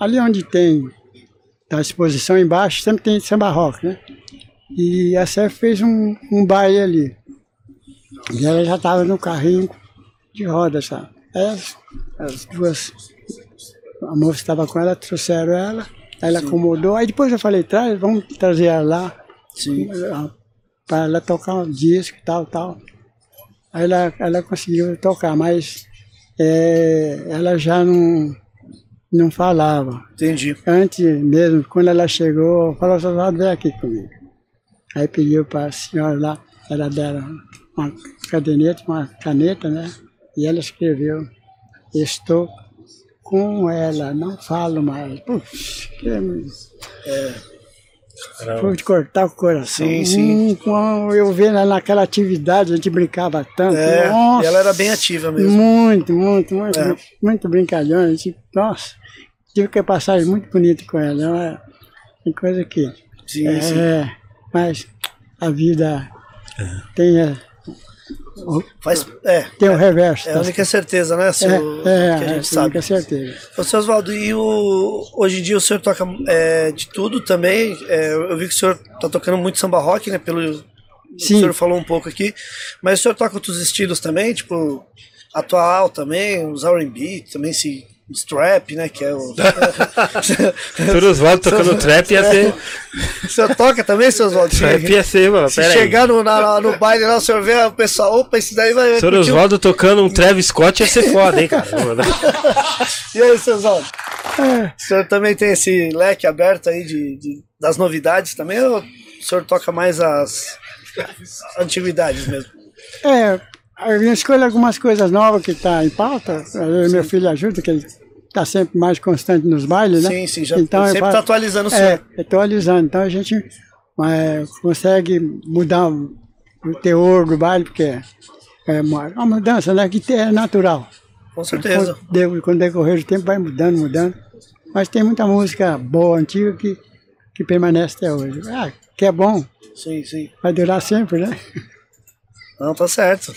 ali onde tem a exposição embaixo, sempre tem samba rock, né? E a Cef fez um, um baile ali. E ela já estava no carrinho de roda, sabe? As, as duas, a moça estava com ela, trouxeram ela, aí ela acomodou. Aí depois eu falei, traz, vamos trazer ela lá Sim. para ela tocar um disco e tal, tal. Aí ela, ela conseguiu tocar, mas é, ela já não, não falava. Entendi. Antes mesmo, quando ela chegou, falou, Oswaldo, vem aqui comigo. Aí pediu para a senhora lá, ela deram uma caderneta, uma caneta, né? E ela escreveu, estou com ela, não falo mais. Puxa, que... Foi de cortar o coração. Sim, sim. Hum, quando eu vendo ela naquela atividade, a gente brincava tanto. É, nossa, e ela era bem ativa mesmo. Muito, muito, muito, É. muito brincalhona. a gente- Nossa, tive que passagem muito bonita com ela. Ela, tem coisa que. Sim, é, sim. mas a vida tem, é, o, Faz, é, tem o reverso. é a única certeza, né? seu- é, é, que a é, gente sabe. única certeza. Ô, seu Oswaldo, e o, hoje em dia o senhor toca é, de tudo também? É, eu vi que o senhor tá tocando muito samba rock, né? Pelo Sim. o senhor falou um pouco aqui. Mas o senhor toca outros estilos também? Tipo, atual também, os R&B, também se... Os trap, né? Que é o... <laughs> Senhor Oswaldo tocando trap ia ser. o senhor toca também, seu Oswaldo? Trap ia ser, mano. Se Pera aí. chegar no, na- no baile lá, o senhor vê o pessoal, opa, esse daí vai... o- Oswaldo tocando um Travis Scott ia ser foda, hein, cara? <laughs> E aí, seu Oswaldo? O senhor também tem esse leque aberto aí de, de- das novidades também, ou o senhor toca mais as antiguidades mesmo? É, eu escolho algumas coisas novas que estão em pauta. Meu filho ajuda, que ele está sempre mais constante nos bailes, né? Sim, sim, já Então, sempre faço- tá atualizando o É, senhor. atualizando. Então a gente é, consegue mudar o, o teor do baile, porque é, é uma, uma mudança né, que é natural. Com certeza. Com, de- com o decorrer do tempo vai mudando, mudando. Mas tem muita música boa, antiga, que, que permanece até hoje. Ah, que é bom, Sim, sim. vai durar sempre, né? Não, tá certo.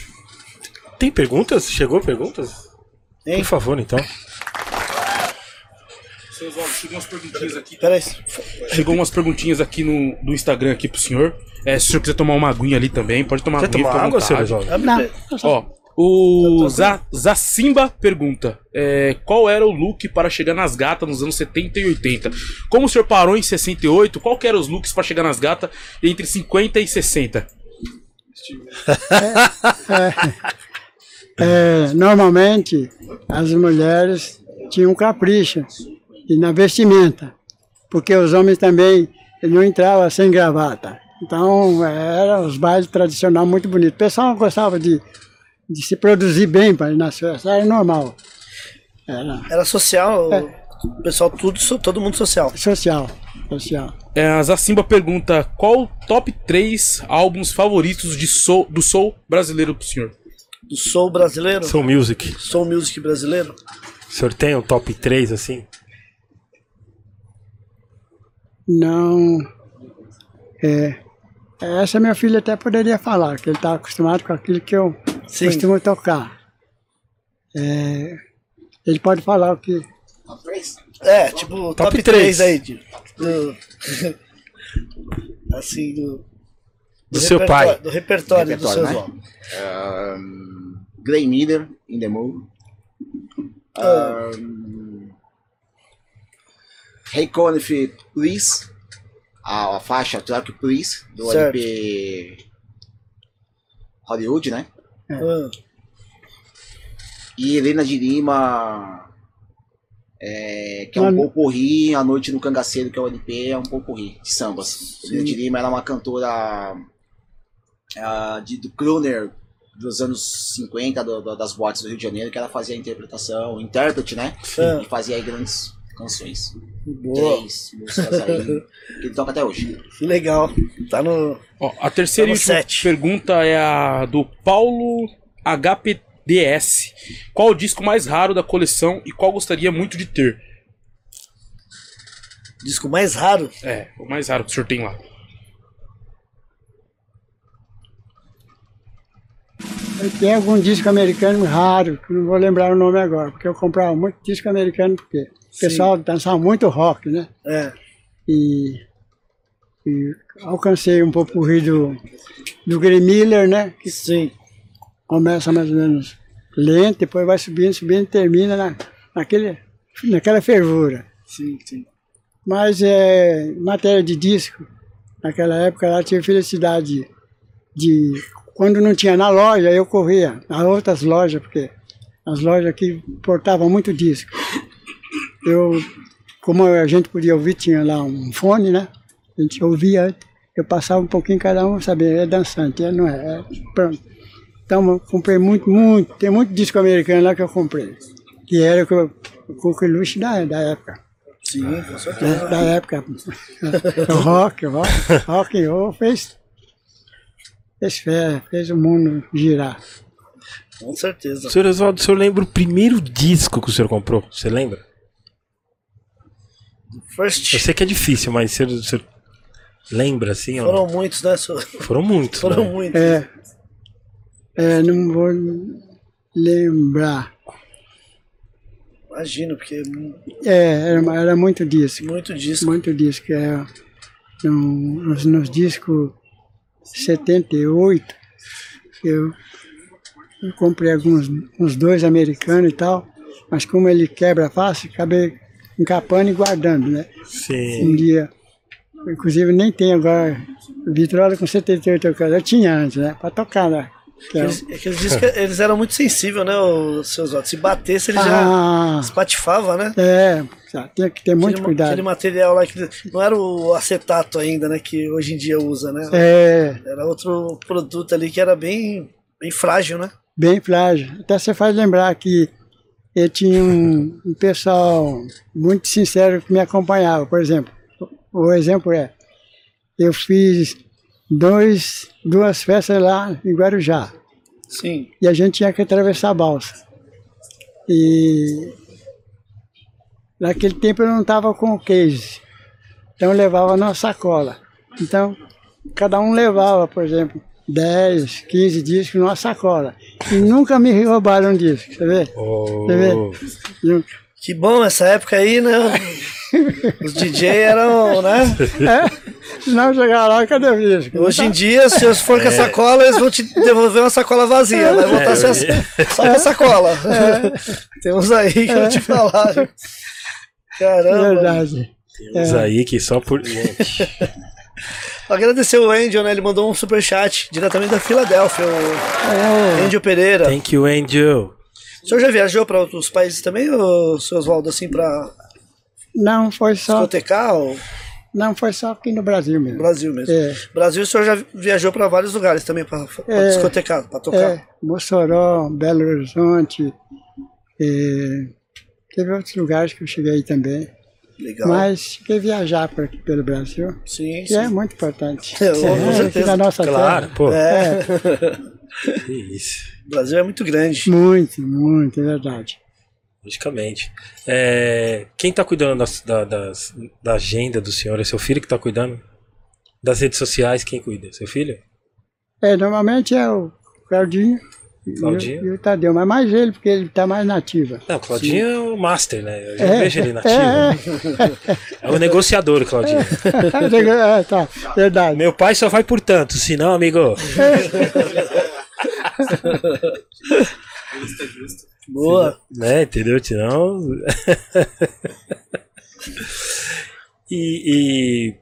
Tem perguntas? Chegou perguntas? Hein? Por favor, então. Seu Oswaldo, chegou umas perguntinhas aqui. Peraí. Chegou umas perguntinhas aqui no, do Instagram aqui pro senhor. É, se o senhor quiser tomar uma aguinha ali também, pode tomar Quer aguinha, tomar água, senhor vontade. Abre- Não, Ó, o Za, Zacimba pergunta: é, qual era o look para chegar nas gatas nos anos 70 e 80? Como o senhor parou em 68, qual que eram os looks para chegar nas gatas entre 50 e 60? É, normalmente as mulheres tinham capricho e na vestimenta, porque os homens também não entravam sem gravata. Então era os bailes tradicionais muito bonitos. O pessoal gostava de, de se produzir bem para ir nas festas, era normal. Era Era social, É. o pessoal, tudo, todo mundo social. social, social. É, a Zacimba pergunta: qual o top 3 álbuns favoritos de soul, do soul brasileiro pro senhor? Do soul brasileiro, Soul Music. soul music brasileiro. O senhor tem um top 3 assim? Não. É, essa minha filha até poderia falar, que ele está acostumado com aquilo que eu Sim. costumo tocar. É, ele pode falar o que. É, tipo, top, Top 3 três. aí. De, do, <laughs> assim, do. Do seu pai. Do repertório, do Repertório, seu né? Oswaldo. Um, Gray Miller, In the Mood. Um, hey Conniff, Please. A, a faixa Truck Please, do Certo. LP Hollywood, né? Ah, E Helena de Lima, é, que é um Mano. pouporri, A Noite no Cangaceiro, que é o LP, é um pouporri de sambas. Juliana de Lima era uma cantora ah, de, do crooner dos anos 50, do- do- das boates do Rio de Janeiro, que ela fazia a interpretação, intérprete, né? Ah. E fazia aí grandes canções. Boa. Três músicas aí, <laughs> que ele toca até hoje. Que legal. Tá no. Ó, a terceira e sete. pergunta é a do Paulo HPDS. Qual o disco mais raro da coleção e qual gostaria muito de ter? Disco mais raro. É, o mais raro que o senhor tem lá. Tem algum disco americano raro, que não vou lembrar o nome agora, porque eu comprava muito disco americano, porque o pessoal dançava muito rock, né? É. E, e alcancei um pouco o do, do Gary Miller, né? Que Sim. começa mais ou menos lento, depois vai subindo, subindo e termina na, naquele, naquela fervura. Sim, sim. Mas é, em matéria de disco, naquela época lá tive felicidade de. Quando não tinha na loja, eu corria a outras lojas, porque as lojas aqui portavam muito disco. Eu, como a gente podia ouvir, tinha lá um fone, né? A gente ouvia, eu passava um pouquinho cada um, sabia, é dançante, é, não é, é pronto. Então eu comprei muito, muito, tem muito disco americano lá que eu comprei, que era o que eu- o Cook Lush da, da época Sim, com certeza. da, da época. <laughs> rock, rock, rock and roll fez, fez fé, fez o mundo girar. Com certeza. Senhor Oswaldo, o senhor lembra o primeiro disco que o senhor comprou? Você lembra? First. Eu sei que é difícil, mas o senhor lembra assim? ó? Foram muitos, né? Foram muitos. Foram né? muitos. É, é, não vou lembrar. Imagino, porque é É, era, era muito disco, muito disso. muito disco. É, no- nos, nos discos 78, eu, eu comprei alguns uns dois americanos e tal, mas como ele quebra fácil, acabei encapando e guardando, né? Sim. um dia. Inclusive nem tem agora vitrola com 78 eu tinha antes, né? Pra tocar, né? Que é o- Aqueles, aqueles discos, que <laughs> eles eram muito sensíveis, né, os seus olhos. Se batesse, ele já Ah, espatifava, né? é, tem que ter muito aquele, cuidado. Aquele material lá que não era o acetato ainda, né? Que hoje em dia usa, né? É, Era outro produto ali que era bem, bem frágil, né? bem frágil. Até você faz lembrar que eu tinha um, um pessoal muito sincero que me acompanhava. Por exemplo, o exemplo é, eu fiz dois, duas festas lá em Guarujá. Sim. e a gente tinha que atravessar a balsa. E naquele tempo eu não estava com o case, então eu levava na sacola. Então, cada um levava, por exemplo, 10, 15 discos numa sacola. E nunca me roubaram um disco, você vê? Oh, Você vê? Nunca. Que bom essa época aí, né? <laughs> Os DJ eram, né? É? Não chegar lá, cadê o disco? Hoje em dia, se eu for com a É. sacola, eles vão te devolver uma sacola vazia. Vai voltar só, só com a sacola. Temos aí que eu te falar. viu? Caramba. Verdade. Temos aí que só por. <laughs> Agradecer o Angel, né? Ele mandou um superchat diretamente da Filadélfia, o É, Angel Pereira. thank you, Angel. O senhor já viajou para outros países também, ô, seu Oswaldo, assim, para não foi só, discotecar ou não foi só aqui no Brasil mesmo. Brasil mesmo? É. Brasil, o senhor já viajou para vários lugares também para É. discotecar, para tocar. É, Mossoró, Belo Horizonte, é, teve outros lugares que eu cheguei também. Legal. Mas a viajar por aqui pelo Brasil, sim, que sim. é muito importante. <laughs> É, com aqui certeza. na nossa Claro, terra. pô. É, <laughs> Que isso. o Brasil é muito grande. Muito, muito, é verdade. Logicamente. É, quem tá cuidando das- da, das- da agenda do senhor? É seu filho que tá cuidando? Das redes sociais, quem cuida? Seu filho? É, normalmente é o Claudinho, Claudinho. E, o Tadeu, mas mais ele, porque ele está mais nativa. Não, o Claudinho é o master, né? Eu já É, vejo ele nativo. né? É o negociador, o Claudinho. <laughs> é, tá, verdade. Meu pai só vai por tanto, senão, amigo. Boa. Né, entendeu? Senão. e, e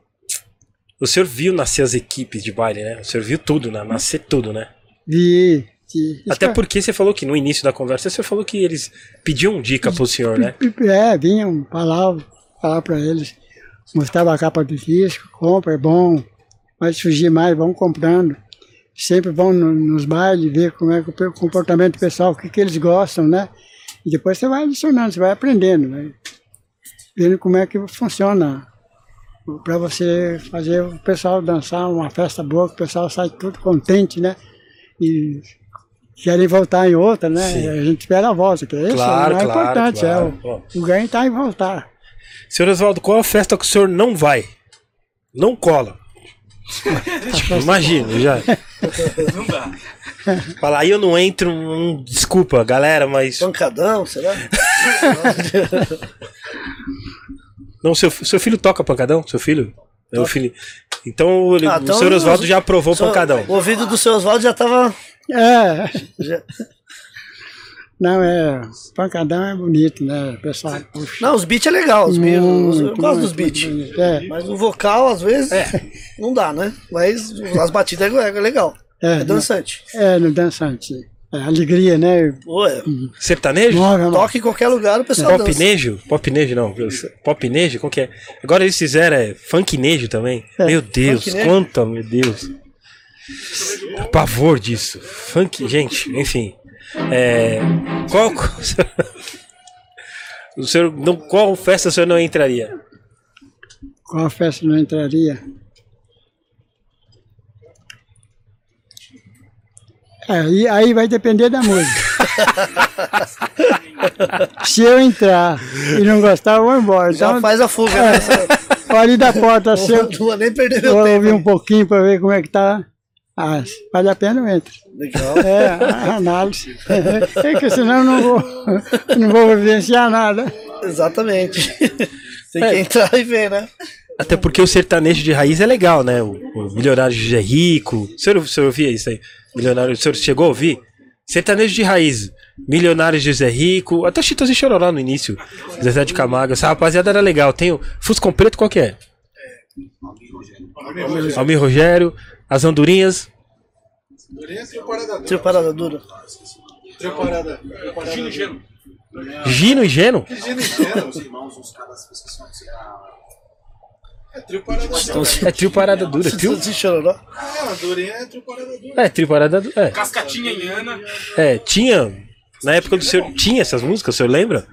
o senhor viu nascer as equipes de baile, né? O senhor viu tudo, né? Nascer tudo, né? Vi, de- Até porque você falou que no início da conversa você falou que eles pediam dica pro senhor, né? É, vinham, falavam, falava para eles, mostrava a capa do disco, compra, é bom, vai surgir mais, vão comprando. Sempre vão no- nos bailes ver como é que o comportamento pessoal, o que, que eles gostam, né? E depois você vai adicionando, você vai aprendendo, né? Vendo como é que funciona para você fazer o pessoal dançar uma festa boa, que o pessoal sai tudo contente, né? E querem voltar em outra, né? Sim. A gente espera a volta, que Claro, é o mais claro, importante, claro. é o, o ganho está em voltar. Senhor Oswaldo, qual a festa que o senhor não vai? Não cola. <laughs> Imagina, já. Não dá. Fala, aí eu não entro, hum, desculpa, galera, mas. Pancadão, será? <laughs> Não, seu, seu filho toca pancadão? Seu filho? É o filho. Então, Ah, o então senhor eu- Oswaldo já aprovou o pancadão. O ouvido do seu Oswaldo já tava. É, já- não, é, pancadão é bonito, né? O pessoal puxa. Não, os beats é legal. Os beats, eu Muito, gosto dos muito, beats. muito bonito, É, Mas o vocal, às vezes, não dá, né? Mas as batidas é é legal. É, É, dançante. é no dançante. É alegria, né? Pô, é, Sertanejo? Move, move. toca em qualquer lugar, o pessoal dança. Popnejo? Popnejo não. Popnejo? Qual que é? Agora eles fizeram é funknejo também. É, Meu Deus, funknejo. quanto, meu Deus. Pavor disso. Funk, gente, enfim. É, qual <laughs> o senhor não, qual festa o senhor não entraria? Qual festa não entraria? É, aí, aí vai depender da música. <laughs> Se eu entrar e não gostar, eu vou embora. Já Então, faz a fuga, né? ali da porta, <laughs> se eu vou nem perder eu meu ouvir tempo. um pouquinho para ver como é que tá, ah, vale a pena eu entro. Legal. É, a análise. É que senão eu não vou, não vou vivenciar nada. Exatamente. Tem É. que entrar e ver, né? Até porque o sertanejo de raiz é legal, né? O, o Milionário de José Rico. O senhor, o senhor ouvia isso aí? Milionário, o senhor chegou a ouvir? Sertanejo de raiz. Milionário de José Rico. Até Chitãozinho Chororó no início. Zezé de Camargo. Essa rapaziada era legal. Tem o Fuscom Preto, qual que é? Almir Rogério. As Andorinhas. Trio Parada Dura. Gino e Geno. É trio parada dura. Trio, Se chororó. é, trio parada dura. É. Cascatinha em Ana. É, tinha. Na época do senhor. Tinha essas músicas, o senhor lembra?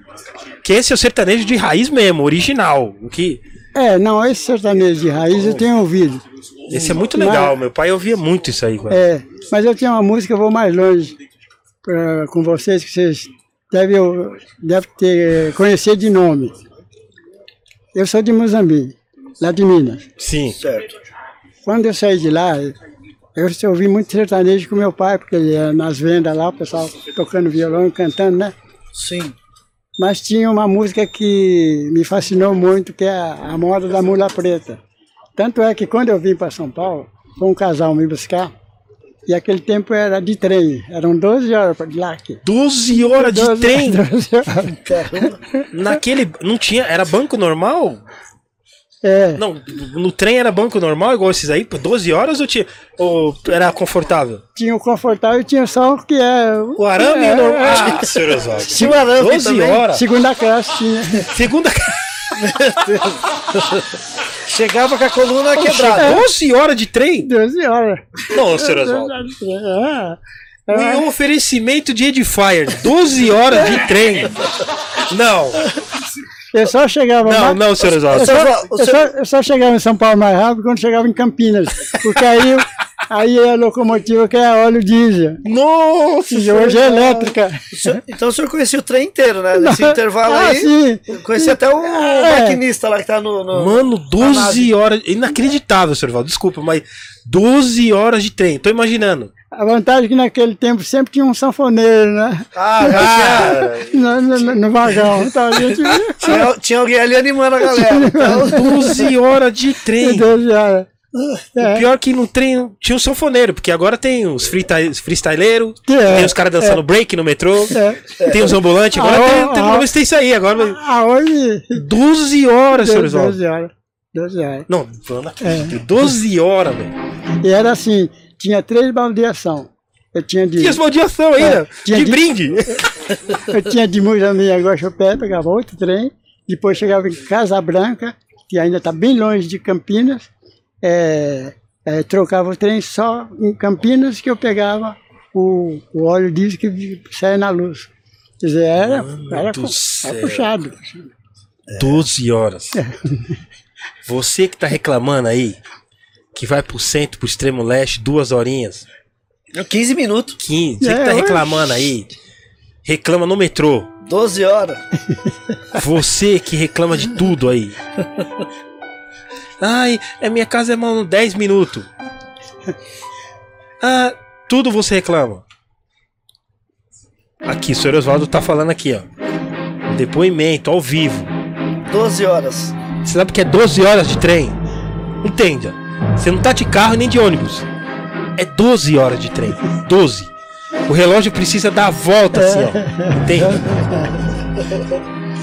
Que esse é o sertanejo de raiz mesmo, original. O que. É, não, esse sertanejo de raiz eu tenho ouvido. Esse é muito legal. Meu pai ouvia muito isso aí. cara. É, mas eu tenho uma música, eu vou mais longe pra, com vocês, que vocês devem, devem ter, conhecer de nome. Eu sou de Moçambique, lá de Minas. Sim. Certo. Quando eu saí de lá, eu ouvi muito sertanejo com meu pai, porque ele ia nas vendas lá, o pessoal tocando violão e cantando, né? Sim. Mas tinha uma música que me fascinou muito, que é a, a moda da mula preta. Tanto é que quando eu vim para São Paulo, foi um casal me buscar, e aquele tempo era de trem, eram 12 horas de lá aqui. 12 horas de 12 trem. 12 horas. <laughs> Caramba. Naquele. Não tinha. Era banco normal? É, Não, no trem era banco normal, igual esses aí, por 12 horas ou, tinha, ou era confortável? tinha o confortável e tinha só o que é. O arame é, normal. é, Ah, senhor Oswaldo. Tinha o arame 12 também. horas. segunda classe tinha. Segunda. Chegava com a coluna quebrada. 12 horas de trem? 12 horas. Não, senhor Oswaldo. É, E um oferecimento de Edifier, 12 horas de trem. Não, eu só chegava não, mais- não, senhor Eu Oswaldo. só, O eu, senhor- só, eu só chegava em São Paulo mais rápido quando chegava em Campinas. Porque aí, aí é a locomotiva que é a óleo diesel. Nossa, E hoje é elétrica. O senhor- Então o senhor conhecia o trem inteiro, né? Nesse <laughs> intervalo ah, aí. sim. Conhecia até o É. maquinista lá que tá no. no- Mano, na 12 nave. horas. Inacreditável, senhor Oswaldo. Desculpa, mas 12 horas de trem. Tô imaginando. A vantagem é que naquele tempo sempre tinha um sanfoneiro, né? Ah, já <laughs> No, no- no vagão. Então a gente. tinha, tinha, alguém ali animando a <laughs> galera. Então, 12 horas de trem. Doze horas. É. Pior que no trem tinha um sanfoneiro, porque agora tem os freestyle- freestyleiros, É, tem os caras dançando break no metrô, É. tem os ambulantes, agora tem, ah, tem, ah. pelo menos tem isso aí, agora Ah, hoje. 12 horas, senhor Doze Oswaldo. horas. Doze horas. Não, eu não acredito. 12 horas, velho. E era assim: tinha três baldeação. Eu tinha de. Que esmaldiação ainda! É, tinha de de- brinde! <laughs> Eu tinha de Mujamim a Guaxupé, pegava outro trem, depois chegava em Casa Branca, que ainda está bem longe de Campinas, é, é, trocava o trem só em Campinas que eu pegava o, o óleo diesel que sai na luz. Quer dizer, era, era, era puxado. 12 horas. Você que tá reclamando aí, que vai pro centro, pro extremo leste, duas horinhas, 15 minutos, 15. Você É, que tá oxe. reclamando aí, reclama no metrô. 12 horas. Você que reclama de tudo aí. <laughs> Ai, a minha casa é mano 10 minutos. Ah, tudo você reclama. Aqui, o senhor Oswaldo tá falando aqui, ó. Depoimento ao vivo. 12 horas. Você sabe que é 12 horas de trem? Entenda. Você não tá de carro nem de ônibus. É 12 horas de trem. 12. O relógio precisa dar a volta assim, ó. Entende?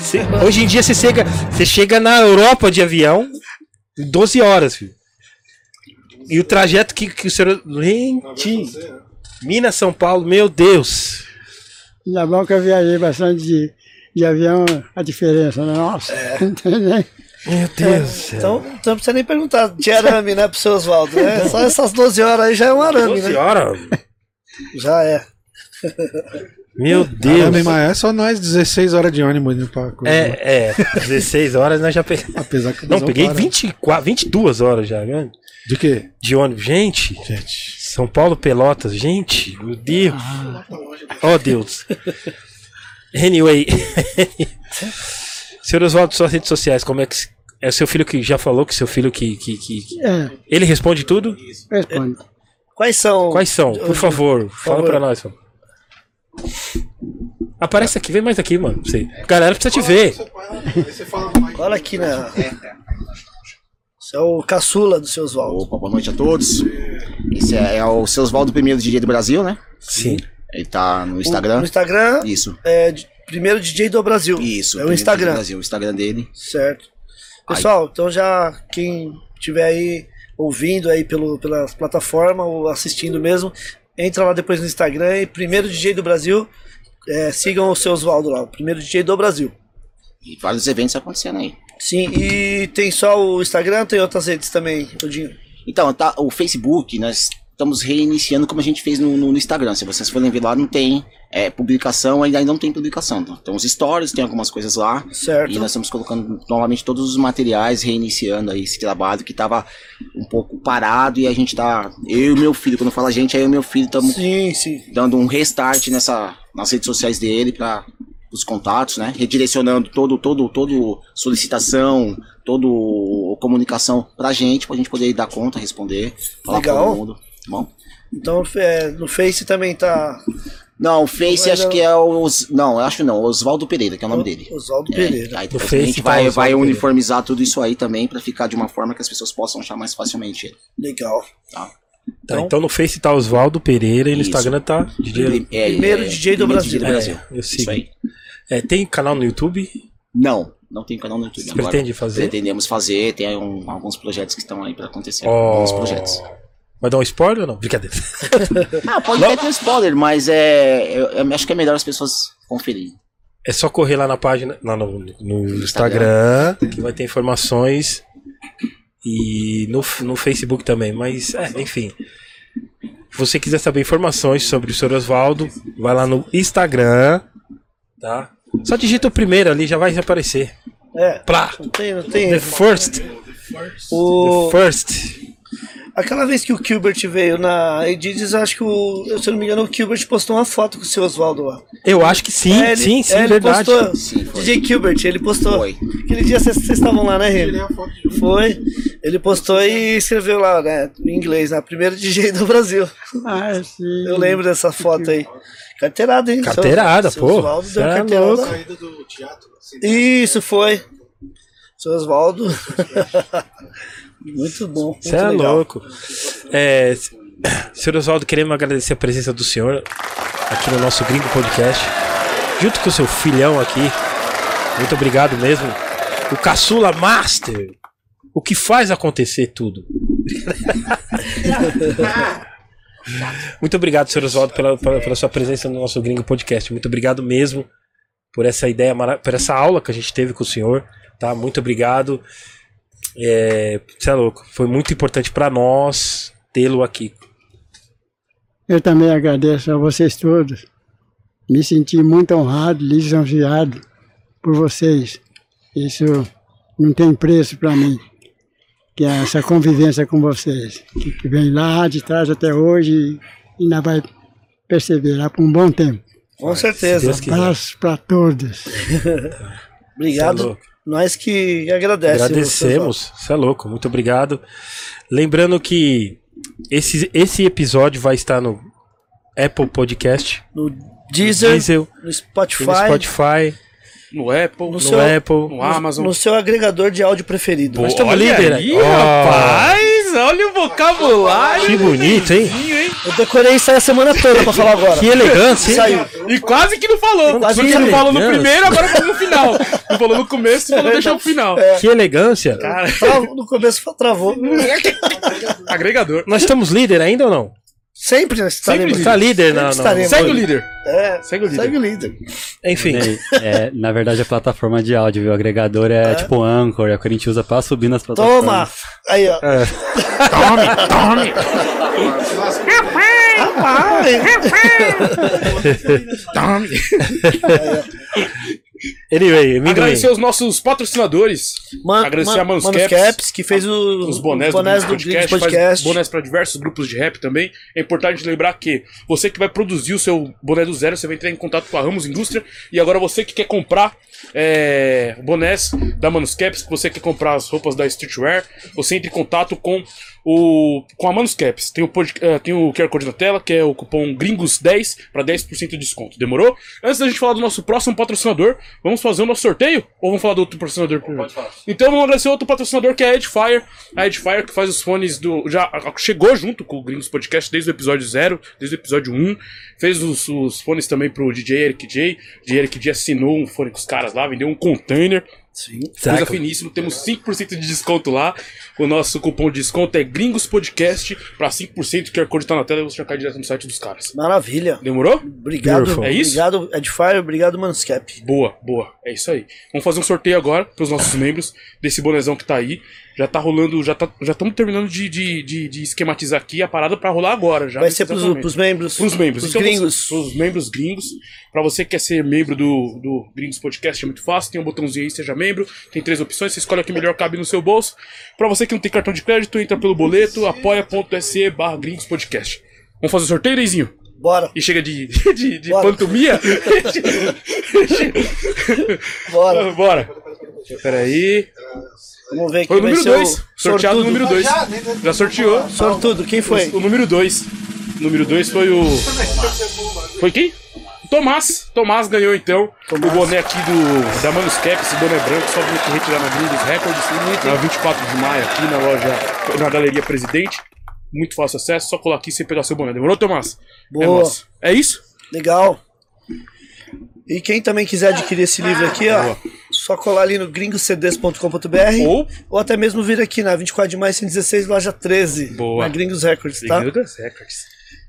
Cê- hoje em dia você chega, você chega na Europa de avião 12 horas, filho. E o trajeto que, que o senhor. Gente! Minas São Paulo, meu Deus! Ainda bom que eu viajei bastante de, de avião, a diferença, né? Nossa, <laughs> entendeu? Meu Deus do céu. Então, então não precisa nem perguntar de arame, né, pro seu Oswaldo, né? Só essas 12 horas aí já é um arame, 12 né? horas? Já é. <laughs> Meu Deus! Caramba, é só nós 16 horas de ônibus indo pra coisa. É, é, 16 horas nós já pegamos. Apesar que Não, peguei para. 24, 22 horas já, né? De quê? De ônibus. Gente, Gente. São Paulo Pelotas, gente, meu Deus. Oh, Deus. Anyway. <laughs> Senhor Oswaldo, suas redes sociais, como é que. É seu filho que já falou que seu filho que. que, que- que- É, Ele responde tudo? responde. Quais são? Quais são? Por favor, fala favor. pra nós. mano. Aparece aqui, vem mais aqui, mano. pra Você. A galera precisa te ver. Olha aqui, né? Você é o caçula do seu Oswaldo. Opa, boa noite a todos. Esse é, é o seu Oswaldo primeiro DJ do Brasil, né? Sim. Ele tá no No Instagram. Instagram, Isso. é primeiro DJ do Brasil. Isso. É o primeiro DJ do Instagram. Brasil, o Instagram dele. Certo. Pessoal, então já quem estiver aí ouvindo aí pelo, pela plataforma ou assistindo mesmo, entra lá depois no Instagram e primeiro DJ do Brasil, é, sigam o seu Oswaldo lá, o primeiro DJ do Brasil. E vários eventos acontecendo aí. Sim, e tem só o Instagram, tem outras redes também, Odinho. Então, tá, o Facebook, nós estamos reiniciando como a gente fez no, no- no Instagram. Se vocês forem ver lá, não tem é, publicação, ainda não tem publicação. Então, os stories, tem algumas coisas lá. Certo. E nós estamos colocando novamente todos os materiais, reiniciando aí esse trabalho que estava um pouco parado e a gente tá. Eu e meu filho, quando fala gente, aí eu e meu filho estamos Sim, sim. dando um restart nessa, nas redes sociais dele para os contatos, né? Redirecionando todo, todo, todo solicitação, todo comunicação pra gente, pra gente poder dar conta, responder, falar com Legal. todo mundo. tá Bom. Então é, no Face também tá Não, o Face acho eu- que é os. Não, eu acho não, Oswaldo Pereira, que é o nome dele. Oswaldo É, Pereira. aí depois Face a gente tá vai, vai Pereira. uniformizar tudo isso aí também pra ficar de uma forma que as pessoas possam achar mais facilmente ele. Legal. Tá? Tá, então no Face tá Oswaldo Pereira e no Isso. Instagram tá DJ. É, Primeiro é, DJ do primeiro Brasil. DJ É, eu Isso sigo. aí. É, tem canal no YouTube? Não, não tem canal no YouTube. Você agora. pretende fazer? Pretendemos fazer, tem um- alguns projetos que estão aí pra acontecer. Oh. Alguns projetos. Vai dar um spoiler ou não? Brincadeira. <laughs> Ah, pode até ter um spoiler, mas é, eu, eu acho que é melhor as pessoas conferirem. É só correr lá na página, lá no, no Instagram, que vai ter informações. E no, no Facebook também. Mas, é, enfim. Se você quiser saber informações sobre o Sr. Oswaldo, vai lá no Instagram. Tá? Só digita o primeiro ali, já vai aparecer. É. Plá! Não tem, não tem. The first. O, The first. Aquela vez que o Gilbert veio na Edides, acho que o, eu, se eu não me engano, o Gilbert postou uma foto com o seu Oswaldo lá. Eu acho que sim, É, ele- sim, sim, é, ele verdade. Postou, Sim. DJ Gilbert, ele postou. Foi. Aquele dia vocês estavam lá, né, Remy? Foi. Ele postou e escreveu lá, né, em inglês, né, primeiro DJ <laughs> do Brasil. Ah, sim. Eu lembro dessa foto aí. Carteirada, hein? Carteirada, Seu- pô. Seu Oswaldo deu é carteirada. louco. Isso foi. Seu Oswaldo. <laughs> Muito bom. Você é legal. louco. É, <coughs> senhor Oswaldo, queremos agradecer a presença do senhor aqui no nosso Gringo Podcast, junto com o seu filhão aqui. Muito obrigado mesmo. O Caçula Master. O que faz acontecer tudo. <laughs> Muito obrigado, senhor Oswaldo, pela, pela, pela sua presença no nosso Gringo Podcast. Muito obrigado mesmo por essa ideia, por essa aula que a gente teve com o senhor. Tá? Muito obrigado. É, você é louco. Foi muito importante para nós tê-lo aqui. Eu também agradeço a vocês todos. Me senti muito honrado, lisonjeado por vocês. Isso não tem preço para mim. Que é essa convivência com vocês. Que, que vem lá de trás até hoje e ainda vai perseverar por um bom tempo. Com Se certeza. Deus quiser. Abraços para todos. <laughs> Obrigado. Nós que agradecemos. Agradecemos. Você é louco. Muito obrigado. Lembrando que esse, esse episódio vai estar no Apple Podcast, No Deezer, Diesel, no Spotify, no Spotify, No Apple, No no, seu- Apple. no Amazon. no seu agregador de áudio preferido. Nós estamos Olha líder. aí, Ó. rapaz! Olha o vocabulário. Que bonito, hein? hein? Eu decorei isso aí a semana toda pra falar agora. Que elegância, hein? Saiu. E quase que não falou. Quase Porque não falou no primeiro, agora falou no final. Não falou no começo, falou deixar pro final. Que elegância. Tra- No começo travou. <laughs> Agregador. Nós estamos líder ainda ou não? Sempre nós Sempre estaremos. Tá líder na- estaremos. Segue o líder. É, Segue o líder. segue o líder. Enfim. É, na verdade, a plataforma de áudio, viu? O agregador é, tipo Anchor, é o que a gente usa pra subir nas plataformas. Toma! Aí, ó. Tome, tome. Tome. <laughs> Anyway. Agradecer os nossos patrocinadores. Man, Agradecer man, a Manus Caps. Caps, que fez o- os bonés, bonés do, do Podcast, Podcast. faz bonés para diversos grupos de rap também. É importante lembrar que você que vai produzir o seu boné do zero, você vai entrar em contato com a Ramos Indústria. E agora você que quer comprar é, bonés da Manuscaps, que você quer comprar as roupas da Streetwear, você entra em contato com o com a Manuscaps. Tem o, pod- eh, tem o QR Code na tela, que é o cupom Gringos10 para 10% de desconto. Demorou? Antes da gente falar do nosso próximo patrocinador, vamos fazer o nosso sorteio? Ou vamos falar do outro patrocinador primeiro? Então vamos agradecer outro patrocinador que é a Edifier. A Edifier que faz os fones do. Já chegou junto com o Gringos Podcast desde o episódio 0, desde o episódio 1. Fez os, os fones também pro DJ Eric J. DJ Eric J assinou um fone com os caras lá, vendeu um container. Sim. Coisa Saca. finíssimo, temos 5% de desconto lá. O nosso cupom de desconto é Gringos Podcast para 5%, que o code tá na tela e você já cai direto no site dos caras. Maravilha. Demorou? Obrigado. Beautiful. É isso? Obrigado, Edifier. Obrigado, Manuscap. Boa, boa. É isso aí. Vamos fazer um sorteio agora pros nossos membros desse bonezão que tá aí. Já tá rolando, já tá, já estamos terminando de, de, de, de esquematizar aqui a parada pra rolar agora. Já Vai ser pros, momento. pros membros. Pros membros. Pros Então, gringos. Pros membros gringos. Pra você que quer ser membro do, do Gringos Podcast é muito fácil. Tem um botãozinho aí, seja membro. Tem três opções. Você escolhe a que melhor cabe no seu bolso. Pra você que não tem cartão de crédito, entra pelo boleto apoia.se barra Gringos Podcast. Vamos fazer o sorteio, Neizinho? Bora, E chega de, <laughs> de, de Bora. pantomia? <laughs> <laughs> bora. Bora. Peraí. Vamos ver Foi quem o número ser 2. o Sorteado o número 2. Já sorteou. Sortudo, quem foi? O número 2. O número 2 foi o. Foi quem? O Tomás. Tomás ganhou então o boné aqui do da Manuscap, esse boné branco, só vim aqui retirar na Gringos Records. Na 24 de maio, aqui na loja, na Galeria Presidente. Muito fácil acesso, só colar aqui sem pegar seu boné. Demorou, Tomás? É, Boa. nosso. é isso? Legal. E quem também quiser adquirir esse livro aqui, ó, só colar ali no gringoscds.com.br Ou ou até mesmo vir aqui na 24 de maio 116, loja 13, Boa. na Gringos Records, tá? Gringos Records.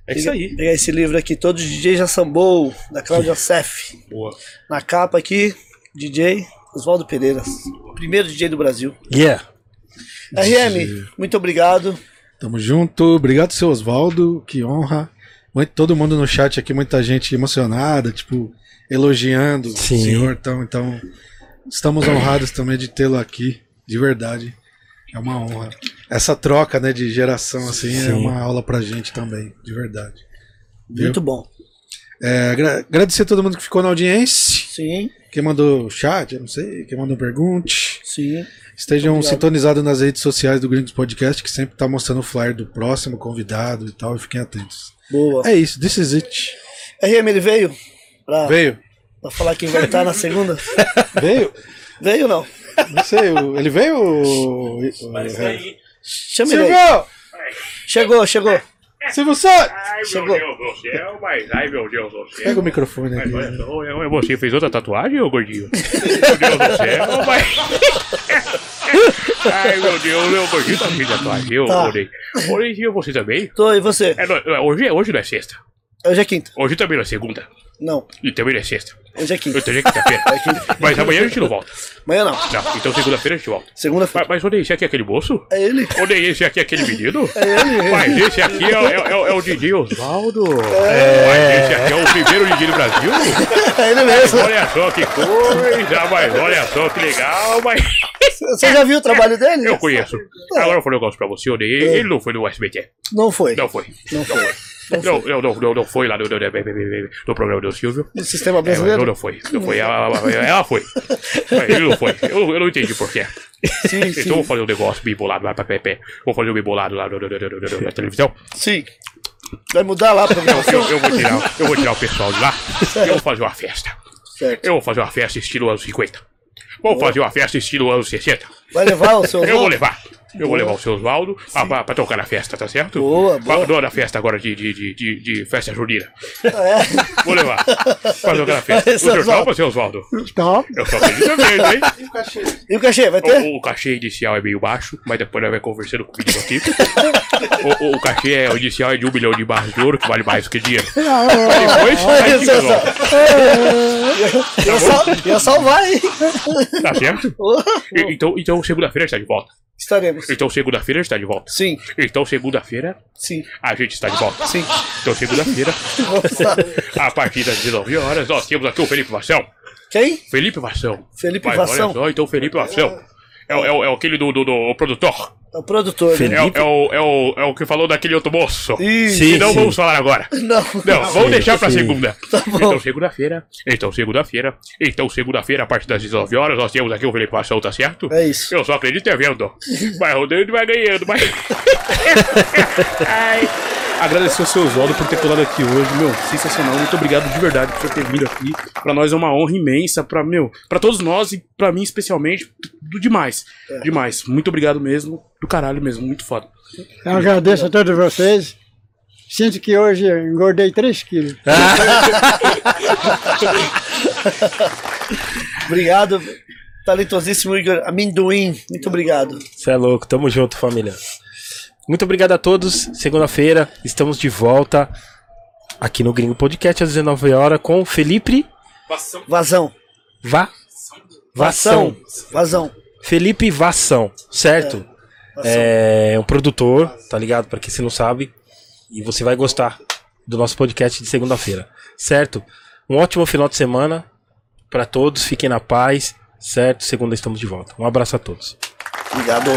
É isso aí. Pegar esse livro aqui, todos os DJ já sambou, da Cláudia <laughs> Sef. Boa. Na capa aqui, DJ Oswaldo Pereira, primeiro DJ do Brasil. Yeah. RM, muito obrigado. Tamo junto. Obrigado, seu Oswaldo. Que honra. Muito, todo mundo no chat aqui, muita gente emocionada, tipo, elogiando Sim. o senhor. Então, então, estamos honrados também de tê-lo aqui, de verdade. É uma honra. Essa troca, né, de geração, assim, é Sim. uma aula pra gente também, de verdade. Viu? Muito bom. É, agra- agradecer a todo mundo que ficou na audiência. Sim, Quem mandou chat, eu não sei, quem mandou pergunte. sim. Estejam sintonizados nas redes sociais do Gringos Podcast, que sempre tá mostrando o flyer do próximo convidado e tal, e fiquem atentos. Boa. É isso, this is it. RM, ele veio pra, Veio? Pra falar quem vai estar na segunda? <laughs> Veio? Veio não? Não sei, ele veio? o- o- Chama ele aí. Chegou! Chegou, chegou. Silvio Santos! Ai, Chegou. Deus do céu, mas. Ai, meu Deus do céu. Pega o microfone aqui. Mas, ô, Você fez outra tatuagem, ô gordinho? Meu Deus do céu, <laughs> mas. <laughs> Ai, meu Deus, meu gordinho tá cheio de tatuagem. Eu, Tá. Orei. Orei, você também? Tô, e você? É, é, hoje, é- hoje não é sexta. Hoje é quinta. Hoje também não é segunda. Não, E também não é sexta. hoje é quinta. Hoje é quinta-feira. Mas amanhã a gente não volta. Amanhã não. Não, então segunda-feira a gente volta. Segunda-feira. Mas, mas onde esse aqui é aquele moço? É ele. Onde esse aqui é aquele menino? É ele. Mas esse aqui é, o- é, é, é o Didi Osvaldo. Mas esse aqui é o primeiro Didi do Brasil. <laughs> É ele mesmo. Olha só que coisa, mas olha só que legal, mas Você já viu o trabalho <laughs> dele? eu conheço. Agora eu vou falar um negócio pra você. Ele não foi no SBT. Não foi. Não foi. Não foi. Não, não, não, não, não foi lá no, no, no, programa do Silvio. No sistema É, mas não, brasileiro? não foi. Não foi. Ela, ela foi. Ele não foi. Eu, eu não entendi por quê. Sim, Então eu sim. vou fazer um negócio bem bolado lá pra Pepe. Vou fazer um bem bolado lá no- no- no- no- no- na televisão. Sim. Vai mudar lá pra Eu, eu, eu, vou tirar, eu vou tirar o pessoal de lá e eu vou fazer uma festa. Certo. Eu vou fazer uma festa estilo anos 50. Vou fazer uma festa estilo anos 60. Vai levar o seu Eu vou levar. Eu vou levar o seu Oswaldo pra, pra, pra tocar na festa, tá certo? Boa, boa. Pra, não, na festa agora de, de, de, de, de festa junina. É. Vou levar. Pra tocar na festa. O Esse senhor topa, seu Oswaldo? Top. Eu só acredito mesmo, hein? E o cachê, vai ter? O, o cachê inicial é meio baixo, mas depois nós vamos conversando com o menino aqui. o, o, o cachê é, o inicial é de um milhão de barras de ouro, que vale mais do que dinheiro. Depois, aí fica bom. Ia, sal, ia salvar, hein? Tá certo? E- Então, então segunda-feira está de volta. Estaremos. Então segunda-feira está de volta. Sim, Então segunda-feira sim, a gente está de volta. sim. Então segunda-feira, <laughs> a partir das 19 horas, nós temos aqui o Felipe Vação. Quem? Felipe Vação. Felipe Mas Vação. olha só, então Felipe Vação. É, é, o- é aquele do, do, do produtor. É o produtor. né? É, o- é, o, é, o, é o que falou daquele outro moço. Isso. Sim, E não sim. vamos falar agora. <laughs> Não, Não, vamos deixar pra sim. segunda. Tá bom. Então, segunda-feira. Então, segunda-feira. Então, segunda-feira, a partir das 19 horas, nós temos aqui o Felipe Paixão, tá certo? É isso. Eu só acredito é vendo. Vai rodando e vai ganhando, vai. <laughs> <laughs> Ai. Agradecer ao seu Oswaldo por ter colado aqui hoje, meu, sensacional. Muito obrigado de verdade por ter vindo aqui. Pra nós é uma honra imensa, pra, meu, pra todos nós e pra mim especialmente, do demais. Demais. Muito obrigado mesmo, do caralho mesmo, muito foda. Eu agradeço a todos vocês. Sinto que hoje eu engordei 3 quilos. <laughs> Obrigado. Talentosíssimo Igor Amendoim. Muito obrigado. Você é louco, tamo junto, família. Muito obrigado a todos. Segunda-feira, estamos de volta aqui no Gringo Podcast às 19 horas com Felipe Vazão. Va Vação. Vazão. Felipe Vação, certo? É um produtor, tá ligado? Pra quem você não sabe. E você vai gostar do nosso podcast de segunda-feira, certo? Um ótimo final de semana pra todos. Fiquem na paz, certo? Segunda estamos de volta. Um abraço a todos. Obrigado.